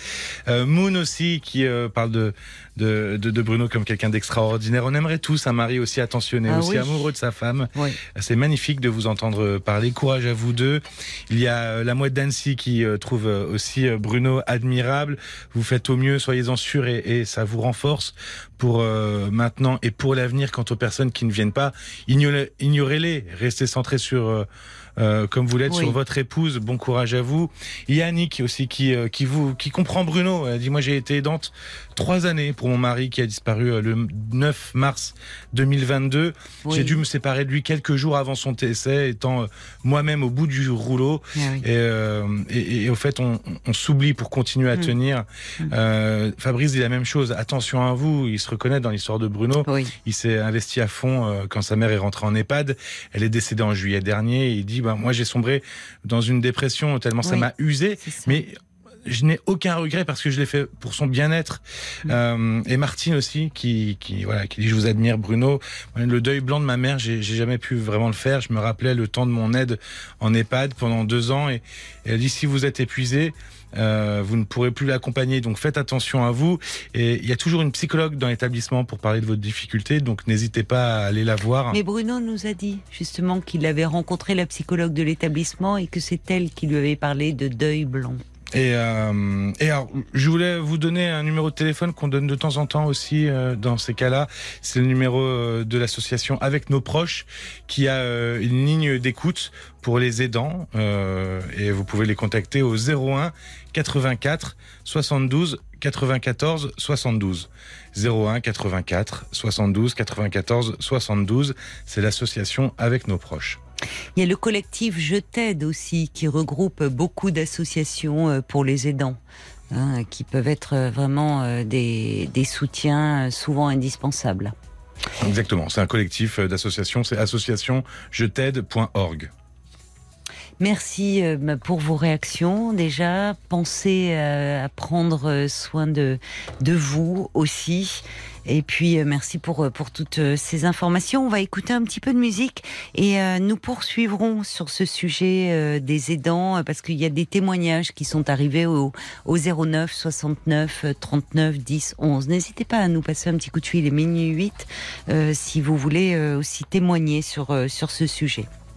Euh, Moon aussi qui euh, parle de, de, de, de Bruno comme quelqu'un d'extraordinaire. On aimerait tous un mari aussi attentionné, Ah aussi oui. amoureux de sa femme. Oui. C'est magnifique de vous entendre parler. Courage à vous deux. Il y a euh, la mouette d'Annecy qui euh, trouve euh, aussi Bruno admirable. Vous faites au mieux, soyez-en sûrs et, et ça vous renforce pour euh, maintenant et pour l'avenir. Quant aux personnes qui ne viennent pas, ignorez- ignorez-les. Restez centrés sur, euh, euh, comme vous l'êtes, Oui. sur votre épouse. Bon courage à vous. Il y a Annick aussi qui, euh, qui vous, qui comprend Bruno. Elle dit moi j'ai été aidante trois années pour mon mari qui a disparu euh, le 9 mars 2022. Oui. J'ai dû me séparer de lui quelques jours avant son décès, étant euh, moi-même au bout du rouleau. Ah oui. Et, euh, et, et au fait, on, on s'oublie pour continuer à Mm. tenir. Mm. Euh, Fabrice dit la même chose. Attention à vous. Il se reconnaît dans l'histoire de Bruno. Oui. Il s'est investi à fond quand sa mère est rentrée en EHPAD. Elle est décédée en juillet dernier. Il dit, bah, moi, j'ai sombré dans une dépression tellement ça m'a usé. Mais je n'ai aucun regret parce que je l'ai fait pour son bien-être. Mm. Euh, et Martine aussi, qui, qui, voilà, qui dit je vous admire, Bruno. Le deuil blanc de ma mère, j'ai j'ai jamais pu vraiment le faire. Je me rappelais le temps de mon aide en EHPAD pendant deux ans. Et, et elle dit si vous êtes épuisé, euh, vous ne pourrez plus l'accompagner. Donc faites attention à vous. Et il y a toujours une psychologue dans l'établissement pour parler de votre difficulté. Donc n'hésitez pas à aller la voir. Mais Bruno nous a dit justement qu'il avait rencontré la psychologue de l'établissement et que c'est elle qui lui avait parlé de deuil blanc. Et, euh, et alors, je voulais vous donner un numéro de téléphone qu'on donne de temps en temps aussi euh, dans ces cas-là. C'est le numéro euh, de l'association Avec nos proches qui a euh, une ligne d'écoute pour les aidants euh, et vous pouvez les contacter au 01 84 72 94 72. 01 84 72 94 72. C'est l'association Avec nos proches. Il y a le collectif Je t'aide aussi qui regroupe beaucoup d'associations euh, pour les aidants. hein, qui peuvent être euh, vraiment euh, des, soutiens souvent indispensables. Exactement. C'est un collectif d'associations. C'est associationjet'aide.org. Merci euh, pour vos réactions. Déjà, pensez euh, à prendre euh, soin de, de vous aussi. Et puis, merci pour, pour toutes ces informations. On va écouter un petit peu de musique et nous poursuivrons sur ce sujet des aidants parce qu'il y a des témoignages qui sont arrivés au, au 09 69 euh, 39 10 11. N'hésitez pas à nous passer un petit coup de fil, il est minuit 8, euh, si vous voulez aussi témoigner sur, sur ce sujet.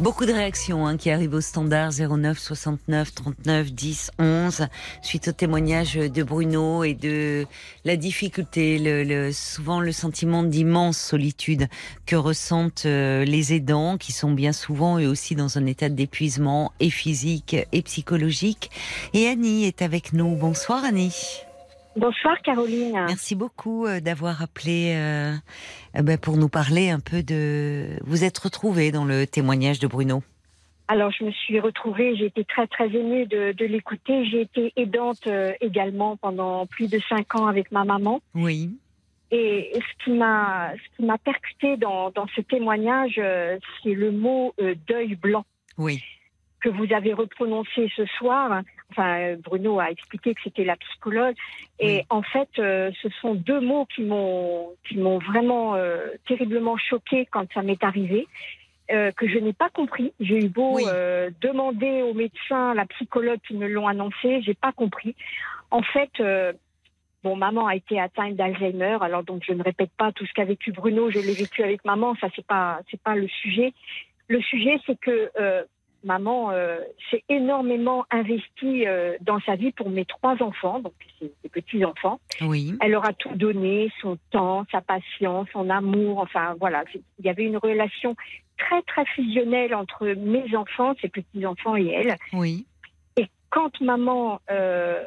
Beaucoup de réactions hein, qui arrivent au standard 09 69 39 10 11 suite au témoignage de Bruno et de la difficulté, le, le- souvent le sentiment d'immense solitude que ressentent euh, les aidants qui sont bien souvent eux aussi dans un état d'épuisement et physique et psychologique. Et Annie est avec nous. Bonsoir Annie. Bonsoir Caroline. Merci beaucoup euh, d'avoir appelé euh, euh, ben, pour nous parler un peu de... Vous êtes retrouvée dans le témoignage de Bruno. Alors je me suis retrouvée, j'ai été très très émue de, de l'écouter. J'ai été aidante également pendant plus de cinq ans avec ma maman. Oui. Et ce qui m'a ce qui m'a percuté dans, dans ce témoignage, c'est le mot euh, deuil blanc Oui. que vous avez reprononcé ce soir. Enfin, Bruno a expliqué que c'était la psychologue. Et en fait, euh, ce sont deux mots qui m'ont qui m'ont vraiment euh, terriblement choquée quand ça m'est arrivé. euh, que je n'ai pas compris. J'ai eu beau Oui. demander aux médecins, la psychologue qui me l'ont annoncé, j'ai pas compris. En fait, bon, maman a été atteinte d'Alzheimer, alors donc je ne répète pas tout ce qu'a vécu Bruno, je l'ai vécu avec maman, ça c'est pas c'est pas le sujet. Le sujet c'est que maman euh, s'est énormément investie euh, dans sa vie pour mes trois enfants, donc ses, ses petits enfants. Oui. Elle leur a tout donné, son temps, sa patience, son amour. Enfin, voilà. Il y avait une relation très, très fusionnelle entre mes enfants, ses petits-enfants et elle. Oui. Et quand maman euh,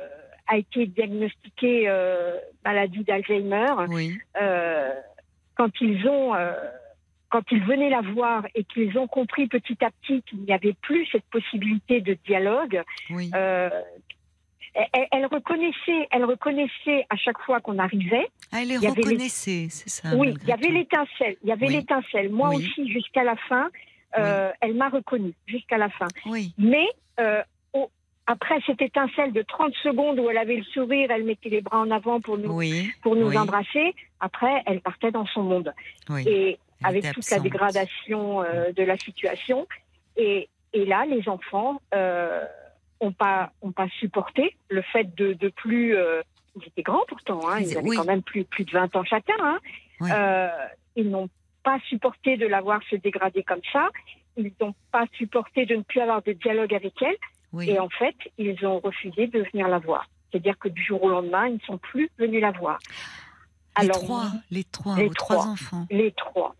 a été diagnostiquée euh, maladie d'Alzheimer, Oui. euh, quand ils ont, euh, quand ils venaient la voir et qu'ils ont compris petit à petit qu'il n'y avait plus cette possibilité de dialogue, Oui. euh, elle, elle reconnaissait, elle reconnaissait à chaque fois qu'on arrivait. Ah, elle les reconnaissait, c'est ça. oui, il y avait l'étincelle. Il y avait l'étincelle. Moi Oui. aussi, jusqu'à la fin, euh, elle m'a reconnue jusqu'à la fin. Oui. Mais euh, au- après cette étincelle de 30 secondes où elle avait le sourire, elle mettait les bras en avant pour nous, pour nous embrasser. Après, elle partait dans son monde. Oui. Et avec toute la dégradation euh, de la situation. Et, et là, les enfants euh, ont pas ont pas supporté le fait de, de plus. euh, ils étaient grands pourtant, hein, ils Ils- avaient oui. quand même plus plus de 20 ans chacun. Hein. Oui. Euh, ils n'ont pas supporté de la voir se dégrader comme ça. Ils n'ont pas supporté de ne plus avoir de dialogue avec elle. Oui. Et en fait, ils ont refusé de venir la voir. C'est-à-dire que du jour au lendemain, ils ne sont plus venus la voir. les Alors, trois, les trois, les trois. enfants. les trois.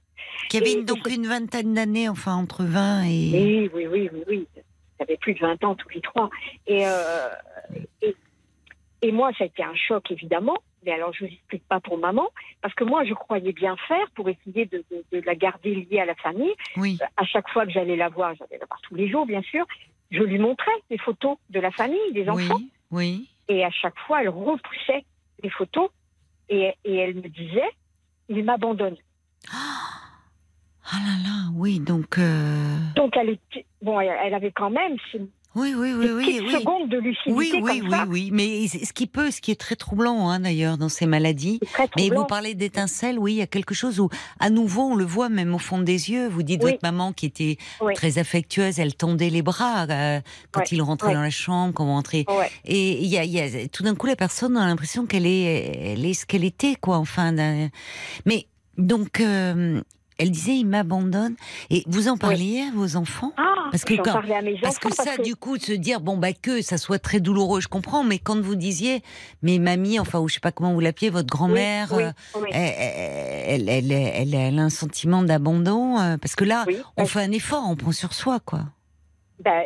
Qui Et- une- donc et une vingtaine d'années, enfin entre 20 et. Oui, oui, oui, oui, oui. Ça avait plus de 20 ans tous les trois. Et, euh, et, et moi, ça a été un choc, évidemment. Mais alors, je vous explique pas pour maman, parce que moi, je croyais bien faire pour essayer de, de- de la garder liée à la famille. Oui. À chaque fois que j'allais la voir, j'allais la voir tous les jours, bien sûr, je lui montrais les photos de la famille, des enfants. Oui. Oui. Et à chaque fois, elle repoussait les photos et, et elle me disait, il m'abandonne. Ah là là, oui, donc. euh, Donc, elle, était, bon, elle, avait quand même, Oui, oui, oui, oui, oui. secondes de lucidité Oui, oui, comme oui, ça. oui. Mais ce qui peut, ce qui est très troublant, hein, d'ailleurs, dans ces maladies. Très Mais vous parlez d'étincelles, oui, il y a quelque chose où, à nouveau, on le voit même au fond des yeux. Vous dites Oui. votre maman qui était Oui. très affectueuse, elle tendait les bras euh, quand Ouais, il rentrait ouais. dans la chambre, quand vous rentrez. Ouais. Et il y a, il y a- tout d'un coup, la personne a l'impression qu'elle est, elle est ce qu'elle était, quoi. Enfin, mais donc, euh, elle disait, il m'abandonne. Et vous en parliez à vos enfants Ah, Parce que quand- parlais à mes parce enfants. que ça, du coup, de se dire, bon, bah, que ça soit très douloureux, je comprends, mais quand vous disiez, mais mamie, enfin, ou je sais pas comment vous l'appeliez, votre grand-mère, Oui, euh, oui. elle, elle, elle, elle, a un sentiment d'abandon, euh, parce que là, on fait un effort, on prend sur soi, quoi. ben,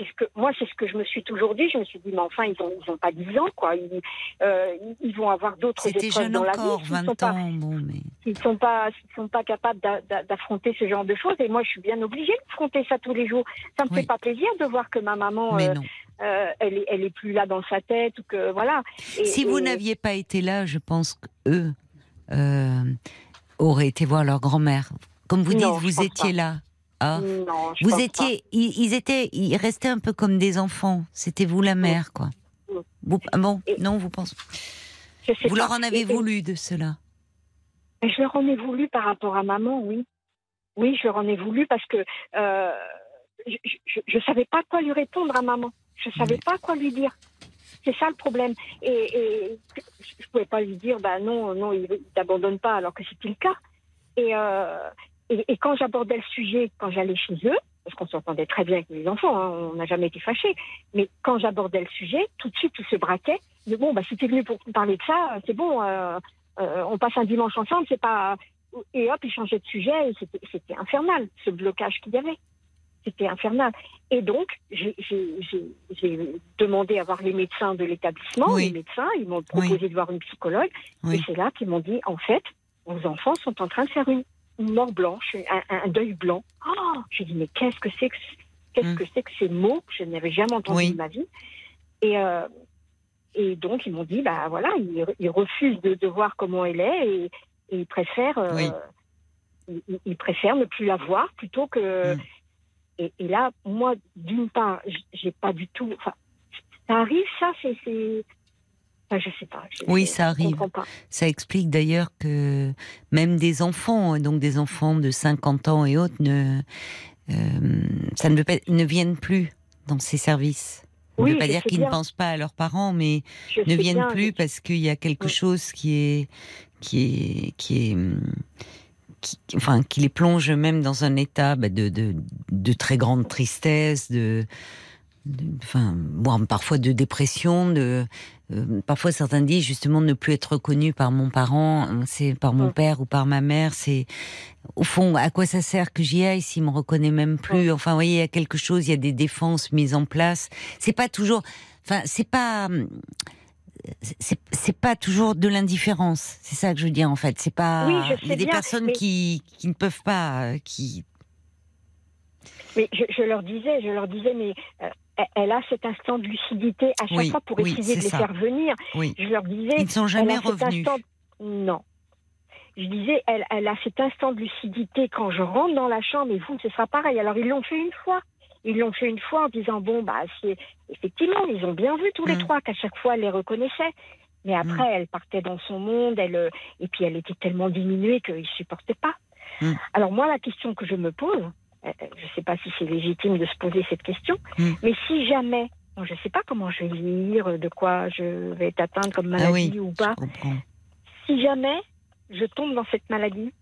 c'est ce que moi c'est ce que je me suis toujours dit. Je me suis dit mais enfin ils ont ils ont pas 10 ans quoi. Ils, euh, ils vont avoir d'autres épreuves dans la vie. S'ils 20 sont pas bon, mais. s'ils sont pas sont pas capables d'a- d'a- d'affronter ce genre de choses et moi je suis bien obligée d'affronter ça tous les jours. Ça me Oui. fait pas plaisir de voir que ma maman euh, euh, elle est elle est plus là dans sa tête ou que voilà. Et- Si vous et- n'aviez pas été là, je pense qu'eux auraient été voir leur grand-mère. Comme vous dites, vous étiez pas. là. Ah. non, je Vous pense étiez, ils, ils étaient, ils restaient un peu comme des enfants. C'était vous la mère, quoi. Vous- ah bon, Et- non, vous pensez. Vous leur en avez Et- et- voulu de cela. Je leur en ai voulu par rapport à maman, oui. Oui, je leur en ai voulu parce que euh, je ne savais pas quoi lui répondre à maman. Je ne savais pas quoi lui dire. C'est ça le problème. Et, et je ne pouvais pas lui dire, bah non, non, il ne t'abandonne pas, alors que c'était le cas. Et, euh, et, et quand j'abordais le sujet, quand j'allais chez eux, parce qu'on s'entendait très bien avec mes enfants, hein, on n'a jamais été fâchés, mais quand j'abordais le sujet, tout de suite, tout se braquait. Mais bon, bah, si tu es venu pour parler de ça, c'est bon, euh, euh, on passe un dimanche ensemble, c'est pas. Et hop, ils changeaient de sujet, et c'était- infernal, ce blocage qu'il y avait. C'était infernal. Et donc, j'ai- demandé à voir les médecins de l'établissement. Oui. Les médecins, ils m'ont proposé de voir une psychologue. Oui. Et c'est là qu'ils m'ont dit, en fait, vos enfants sont en train de faire une, une mort blanche, un, un deuil blanc. Oh j'ai dit, mais qu'est-ce que c'est que, qu'est-ce Mm. que c'est que ces mots que je n'avais jamais entendus Oui. de ma vie? Et, euh, et donc, ils m'ont dit, bah voilà, ils, ils refusent de, de voir comment elle est et, et ils préfèrent. euh, Oui. ils- préfèrent ne plus la voir plutôt que. Mm. Et, et là, moi, d'une part, j'ai pas du tout. Enfin, ça arrive, ça, c'est. Je sais pas. je- Oui, ça arrive. pas. Ça explique d'ailleurs que même des enfants, donc des enfants de 50 ans et autres, ne, euh, ça ne, pas, ne viennent plus dans ces services. Ça ne veut pas dire qu'ils ne pensent pas à leurs parents, mais Je ne viennent bien, plus je- parce qu'il y a quelque chose qui est qui est qui est qui, enfin qui les plonge même dans un état bah, de, de de très grande tristesse de, de- enfin parfois de dépression de euh, parfois certains disent justement ne plus être reconnu par mon parent c'est par mon père ou par ma mère c'est au fond, à quoi ça sert que j'y aille s'il me reconnaît même plus? Enfin, vous voyez, il y a quelque chose, il y a des défenses mises en place. C'est pas toujours, enfin, c'est pas, c'est c'est pas toujours de l'indifférence. C'est ça que je veux dire en fait. C'est pas. Oui, il y a des bien, personnes mais- qui qui ne peuvent pas, euh, qui. Mais je, je leur disais, je leur disais, mais euh, elle- a cet instant de lucidité à chaque Oui, fois pour oui, essayer de les ça. faire venir. Oui. Je leur disais, Ils ne sont jamais revenus. instant- Non. Je disais, elle, elle a cet instant de lucidité quand je rentre dans la chambre et vous, ce sera pareil. Alors, ils l'ont fait une fois. Ils l'ont fait une fois en disant, bon, bah, c'est... effectivement, ils ont bien vu tous les Mm. trois qu'à chaque fois, elle les reconnaissait. Mais après, elle partait dans son monde, elle, euh, et puis elle était tellement diminuée qu'ils ne supportaient pas. Mm. Alors, moi, la question que je me pose, euh, je ne sais pas si c'est légitime de se poser cette question, Mm. mais si jamais, bon, je ne sais pas comment je vais lire, de quoi je vais être atteinte comme Ah maladie oui, ou pas, si jamais je tombe dans cette maladie,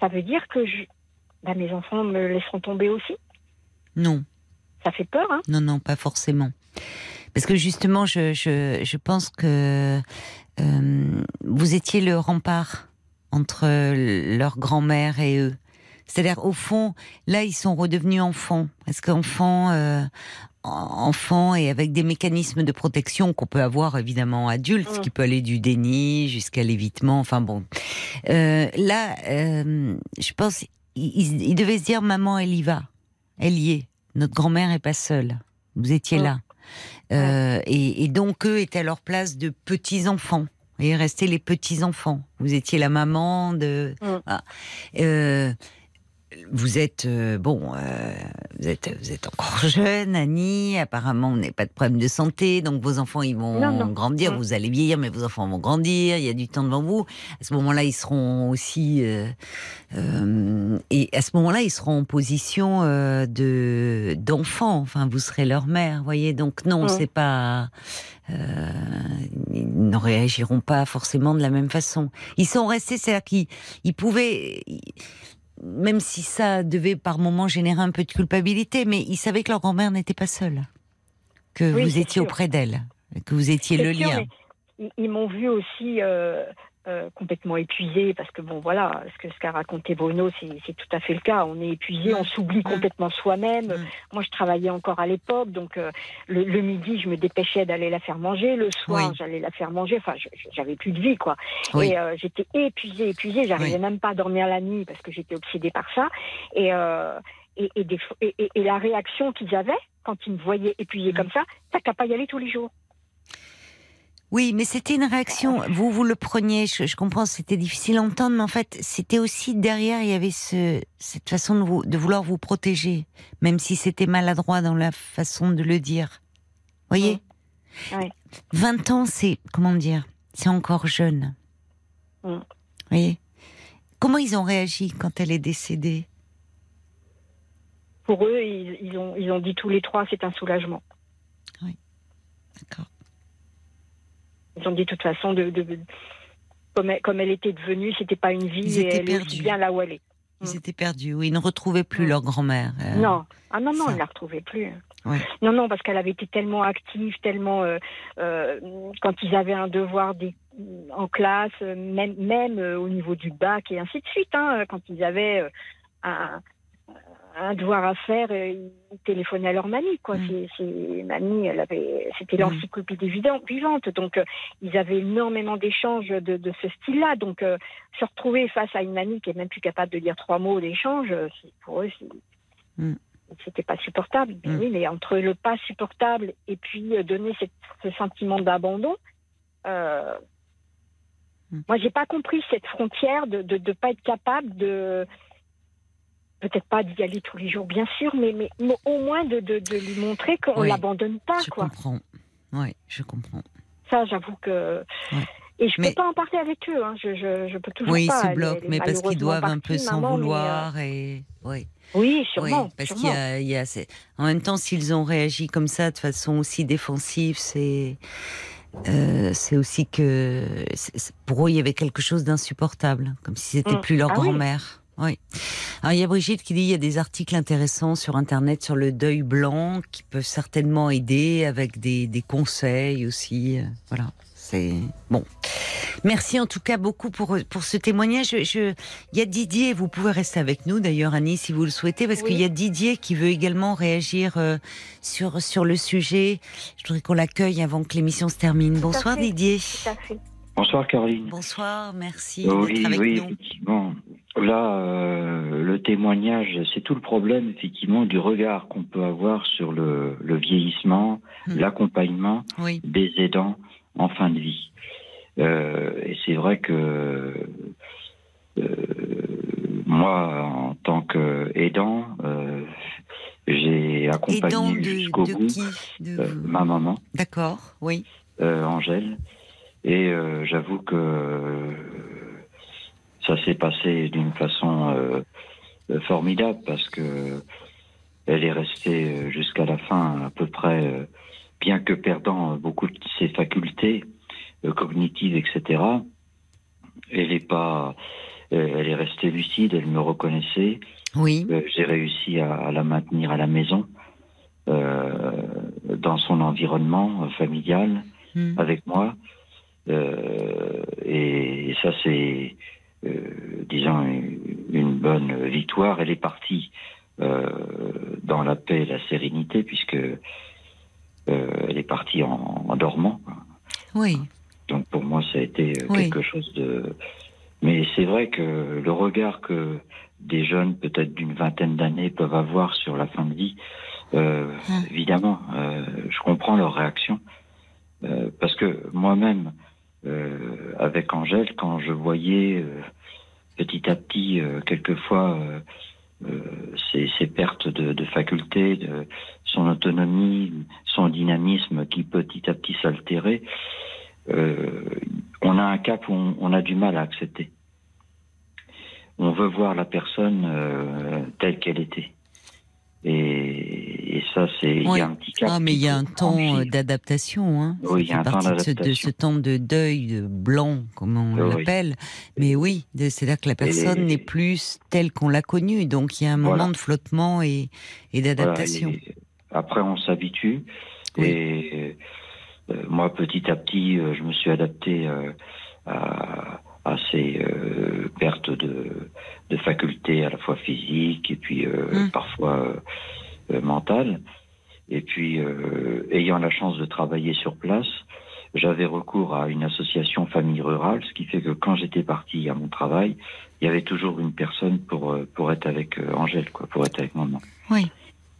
ça veut dire que je, bah, mes enfants me laisseront tomber aussi? Non. Ça fait peur, hein? Non, non, pas forcément. Parce que justement, je, je, je pense que euh, vous étiez le rempart entre leur grand-mère et eux. C'est-à-dire, au fond, là, ils sont redevenus enfants. Parce qu'enfants, euh, en- enfants et avec des mécanismes de protection qu'on peut avoir évidemment adultes, Mm. qui peut aller du déni jusqu'à l'évitement. Enfin bon, Euh, là, euh, je pense, ils, ils devaient se dire, maman, elle y va, elle y est. Notre grand-mère est pas seule. Vous étiez Mm. là. Euh, et, et donc, eux étaient à leur place de petits-enfants. Et restaient les petits-enfants. Vous étiez la maman de... Mm. Ah. Vous êtes euh, bon, euh, vous êtes vous êtes encore jeune, Annie. Apparemment, vous n'avez pas de problème de santé, donc vos enfants ils vont Non, non. grandir. Vous allez vieillir, mais vos enfants vont grandir. Il y a du temps devant vous. À ce moment-là, ils seront aussi euh, euh, et à ce moment-là, ils seront en position euh, de d'enfants. Enfin, vous serez leur mère, voyez. Donc non, Mm. c'est pas. euh, ils ne réagiront pas forcément de la même façon. Ils sont restés, c'est-à-dire qu'ils ils pouvaient, ils- même si ça devait par moments générer un peu de culpabilité, mais ils savaient que leur grand-mère n'était pas seule, que Oui, vous étiez sûr. auprès d'elle, que vous étiez le sûr, lien. ils m'ont vu aussi euh, euh, complètement épuisée parce que bon voilà, ce que ce qu'a raconté Bruno, c'est tout à fait le cas. On est épuisé, on s'oublie complètement soi-même. Mm. Moi, je travaillais encore à l'époque, donc euh, le, le midi, je me dépêchais d'aller la faire manger. Le soir, Oui. j'allais la faire manger. Enfin, j'avais plus de vie, quoi. Oui. Et euh, j'étais épuisée, épuisée. J'arrivais Oui. même pas à dormir la nuit parce que j'étais obsédée par ça. Et et, et, des fois- et, et- et la réaction qu'ils avaient quand ils me voyaient épuisée Mm. comme ça, t'as qu'à pas y aller tous les jours. Oui, mais c'était une réaction. Vous, vous le preniez. Je, je comprends, c'était difficile à entendre, mais en fait, c'était aussi derrière. Il y avait ce, cette façon de, vous, de vouloir vous protéger, même si c'était maladroit dans la façon de le dire. Voyez. Ouais. 20 ans, c'est comment dire C'est encore jeune. Mm. Voyez. Comment ils ont réagi quand elle est décédée? Pour eux, ils, ils ont, ils ont dit tous les trois, c'est un soulagement. D'accord. Ils ont dit de toute façon, de, de- comme, elle, comme elle était devenue, c'était pas une vie Ils et elle est bien là où elle est. Ils Mm. étaient perdus. Oui, ils ne retrouvaient plus Mm. leur grand-mère. euh, Non, ah non, non, elle ne la retrouvait plus. Ouais. Non, non, parce qu'elle avait été tellement active, tellement. euh, euh, quand ils avaient un devoir des- en classe, même, même au niveau du bac et ainsi de suite, hein, quand ils avaient un, un devoir à faire, ils téléphonaient à leur mamie, quoi. Mm. C'est, c'est- mamie, elle avait, c'était Mm. l'encyclopédie vivante, vivante. Donc, euh, ils avaient énormément d'échanges de, de ce style-là. Donc, euh, se retrouver face à une mamie qui est même plus capable de dire trois mots d'échange, euh, c'est- pour eux, c'est- Mm. c'était pas supportable. Mais Mm. oui, mais entre le pas supportable et puis euh, donner cette- ce sentiment d'abandon, moi, j'ai pas compris cette frontière de ne pas être capable de peut-être pas d'y aller tous les jours, bien sûr, mais, mais, au moins de, de, de lui montrer qu'on Oui, l'abandonne pas, je quoi. comprends. Oui, je comprends. Ça, j'avoue que. Ouais. Et je Mais- peux pas en parler avec eux. Hein. Je, je, je peux toujours Oui, ils pas. se Elle est- bloquent, mais parce qu'ils doivent un peu s'en euh, vouloir et oui. Oui, sûrement. Oui, parce qu'il y a, il y a c'est- en même temps, s'ils ont réagi comme ça de façon aussi défensive, c'est euh, c'est aussi que pour eux il y avait quelque chose d'insupportable, comme si c'était Mm. plus leur Ah oui. grand-mère. Oui. Alors il y a Brigitte qui dit il y a des articles intéressants sur internet sur le deuil blanc qui peuvent certainement aider avec des, des conseils aussi. euh, Voilà. C'est bon. Merci en tout cas beaucoup pour pour ce témoignage. Je, je- il y a Didier, vous pouvez rester avec nous d'ailleurs Annie si vous le souhaitez parce Oui. qu'il y a Didier qui veut également réagir euh, sur sur le sujet. Je voudrais qu'on l'accueille avant que l'émission se termine. Bonsoir. Didier. Tout à fait. Bonsoir Caroline. Bonsoir, merci oui, avec oui, nous. effectivement. Là, euh, le témoignage, c'est tout le problème, effectivement, du regard qu'on peut avoir sur le, le vieillissement, Hmm. l'accompagnement Oui. des aidants en fin de vie. Euh, et c'est vrai que euh, moi, en tant qu'aidant, euh, j'ai accompagné jusqu'au bout de ma maman. D'accord, oui. Angèle. Et euh, j'avoue que euh, ça s'est passé d'une façon euh, formidable parce que elle est restée jusqu'à la fin à peu près, bien que perdant beaucoup de ses facultés cognitives, etc. Elle est pas, elle est restée lucide, elle me reconnaissait. Oui. J'ai réussi à, à la maintenir à la maison, dans son environnement familial Hmm. avec moi. Euh, et ça, c'est, euh, disons, une, une bonne victoire. Elle est partie euh, dans la paix et la sérénité, puisque elle est partie en, en dormant. Oui. Donc pour moi, ça a été Oui. quelque chose de. Mais c'est vrai que le regard que des jeunes, peut-être d'une vingtaine d'années, peuvent avoir sur la fin de vie, euh, Hum. évidemment, euh, je comprends leur réaction. Euh, parce que moi-même, euh, avec Angèle, quand je voyais euh, petit à petit, euh, quelquefois, euh, euh, ses, ses pertes de, de facultés, de son autonomie, son dynamisme qui petit à petit s'altérait, euh, on a un cap où on, on a du mal à accepter. On veut voir la personne euh, telle qu'elle était. Et, et ça, c'est Oui. un. Ah, mais il y a un qu'il faut temps euh, d'adaptation. Hein. Oui, il y a un temps partie de ce- de, d'adaptation. ce temps de deuil de blanc, comme on Oui. l'appelle. Mais oui, c'est-à-dire que la personne n'est plus telle qu'on l'a connue. Donc il y a un Voilà. moment de flottement et, d'adaptation. après, on s'habitue. Et euh, moi, petit à petit, euh, je me suis adapté euh, à, à ces euh, pertes de, de facultés à la fois physiques et puis euh, Mm. parfois euh, euh, mentales. Et puis, euh, ayant la chance de travailler sur place, j'avais recours à une association famille rurale, ce qui fait que quand j'étais parti à mon travail, il y avait toujours une personne pour, pour être avec Angèle, quoi, pour être avec maman. Oui.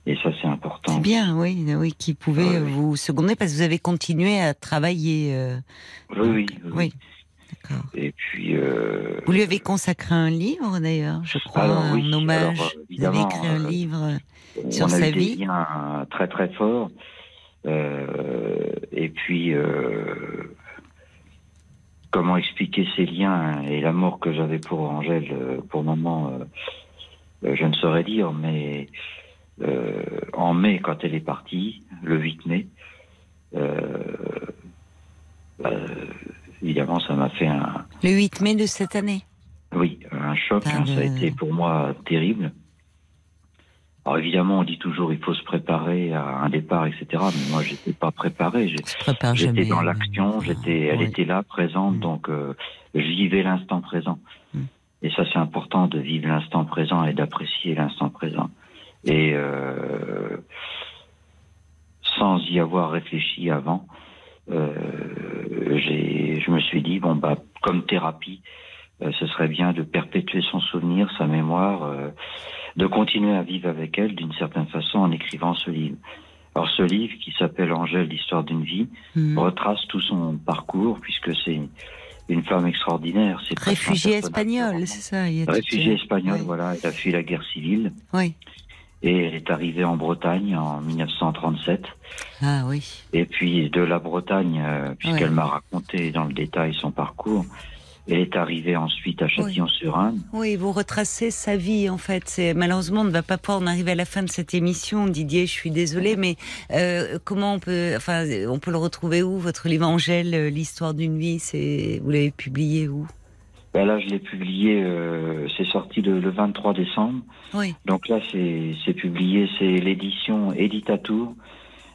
Et ça, c'est important. C'est bien, oui, oui, qui pouvait Ah oui. vous seconder parce que vous avez continué à travailler. euh, Oui, oui. oui. oui. Et puis. euh, Vous lui avez consacré un livre d'ailleurs, je crois, Alors, oui, en hommage. alors, euh, vous avez écrit un euh, livre. on sur a sa eu des vie. liens très très forts. Euh, et puis, euh, comment expliquer ces liens et l'amour que j'avais pour Angèle, euh, pour le moment, euh, euh, je ne saurais dire, mais euh, en mai, quand elle est partie, le 8 mai, euh, bah, évidemment, ça m'a fait un, Le 8 mai de cette année. oui, un choc, hein, ça a de- été pour moi terrible. Alors évidemment, on dit toujours il faut se préparer à un départ, etc. Mais moi, j'étais pas préparé. J'étais dans euh, l'action, j'étais, elle était là, présente, Mm. donc euh, je vivais l'instant présent. Mm. Et ça, c'est important de vivre l'instant présent et d'apprécier l'instant présent. Et euh, sans y avoir réfléchi avant, euh, je me suis dit bon bah comme thérapie, euh, ce serait bien de perpétuer son souvenir, sa mémoire, euh, de continuer à vivre avec elle d'une certaine façon en écrivant ce livre. Alors ce livre qui s'appelle Angèle, l'histoire d'une vie, hmm. retrace tout son parcours puisque c'est une femme extraordinaire. C'est presque un Réfugié personnage espagnol, de c'est ça. il y a roman. toute- Réfugiée espagnole, Oui. voilà. Elle a fui la guerre civile Oui. Et elle est arrivée en Bretagne en 1937. Ah oui. Et puis de la Bretagne, euh, puisqu'elle Ouais. m'a raconté dans le détail son parcours, elle est arrivée ensuite à Châtillon-sur-Inde. Oui, vous retracez sa vie en fait. Malheureusement on ne va pas pouvoir en arriver à la fin de cette émission, Didier. Je suis désolée, mais euh, comment on peut, enfin, on peut le retrouver où votre livre Angèle, euh, l'histoire d'une vie C'est vous l'avez publié où? Ben là, je l'ai publié, euh, c'est sorti le, le 23 décembre. Oui. Donc là, c'est publié, c'est l'édition Editatour.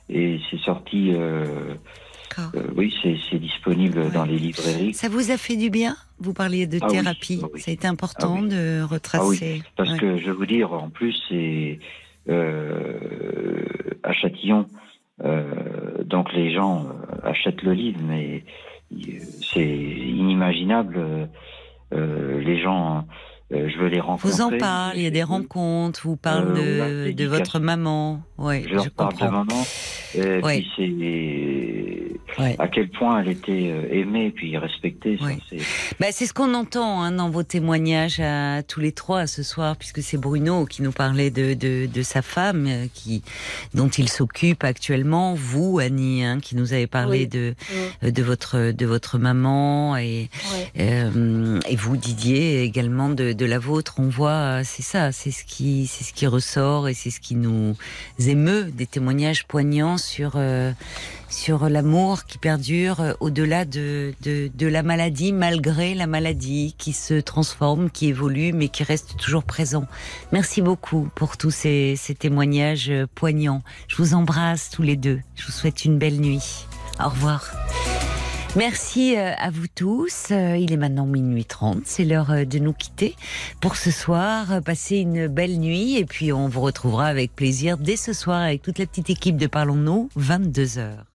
Et c'est sorti, euh, euh, oui, c'est disponible Ouais. dans les librairies. Ça vous a fait du bien Vous parliez de Ah oui, thérapie. ah oui. Ça a été important Ah oui. de retracer. Parce Ouais. que je vais vous dire, en plus, c'est à Châtillon. donc les gens achètent le livre, mais c'est inimaginable. Euh, les gens, euh, je veux les rencontrer. Vous en parlez, il y a des rencontres, vous parlez Euh, de, votre maman. Oui, Je parle de maman. Ouais. puis Ouais. à quel point elle était euh, aimée puis respectée. Ouais. c'est- Bah, c'est ce qu'on entend hein, dans vos témoignages à tous les trois ce soir, puisque c'est Bruno qui nous parlait de, de, de sa femme, euh, qui, dont il s'occupe actuellement. Vous, Annie, hein, qui nous avez parlé Oui. de, euh, de, votre, de votre maman, et, euh, et vous, Didier, également de, de la vôtre. On voit, c'est ça, c'est ce, qui, c'est ce qui ressort et c'est ce qui nous émeut, des témoignages poignants sur, euh, sur l'amour qui perdure euh, au-delà de, de, de la maladie, malgré la maladie, qui se transforme, qui évolue, mais qui reste toujours présent. Merci beaucoup pour tous ces, ces témoignages euh, poignants. Je vous embrasse tous les deux. Je vous souhaite une belle nuit. Au revoir. Merci euh, à vous tous. Il est maintenant minuit 30. C'est l'heure de nous quitter pour ce soir. Passez une belle nuit et puis on vous retrouvera avec plaisir dès ce soir avec toute la petite équipe de Parlons-nous, 22 heures.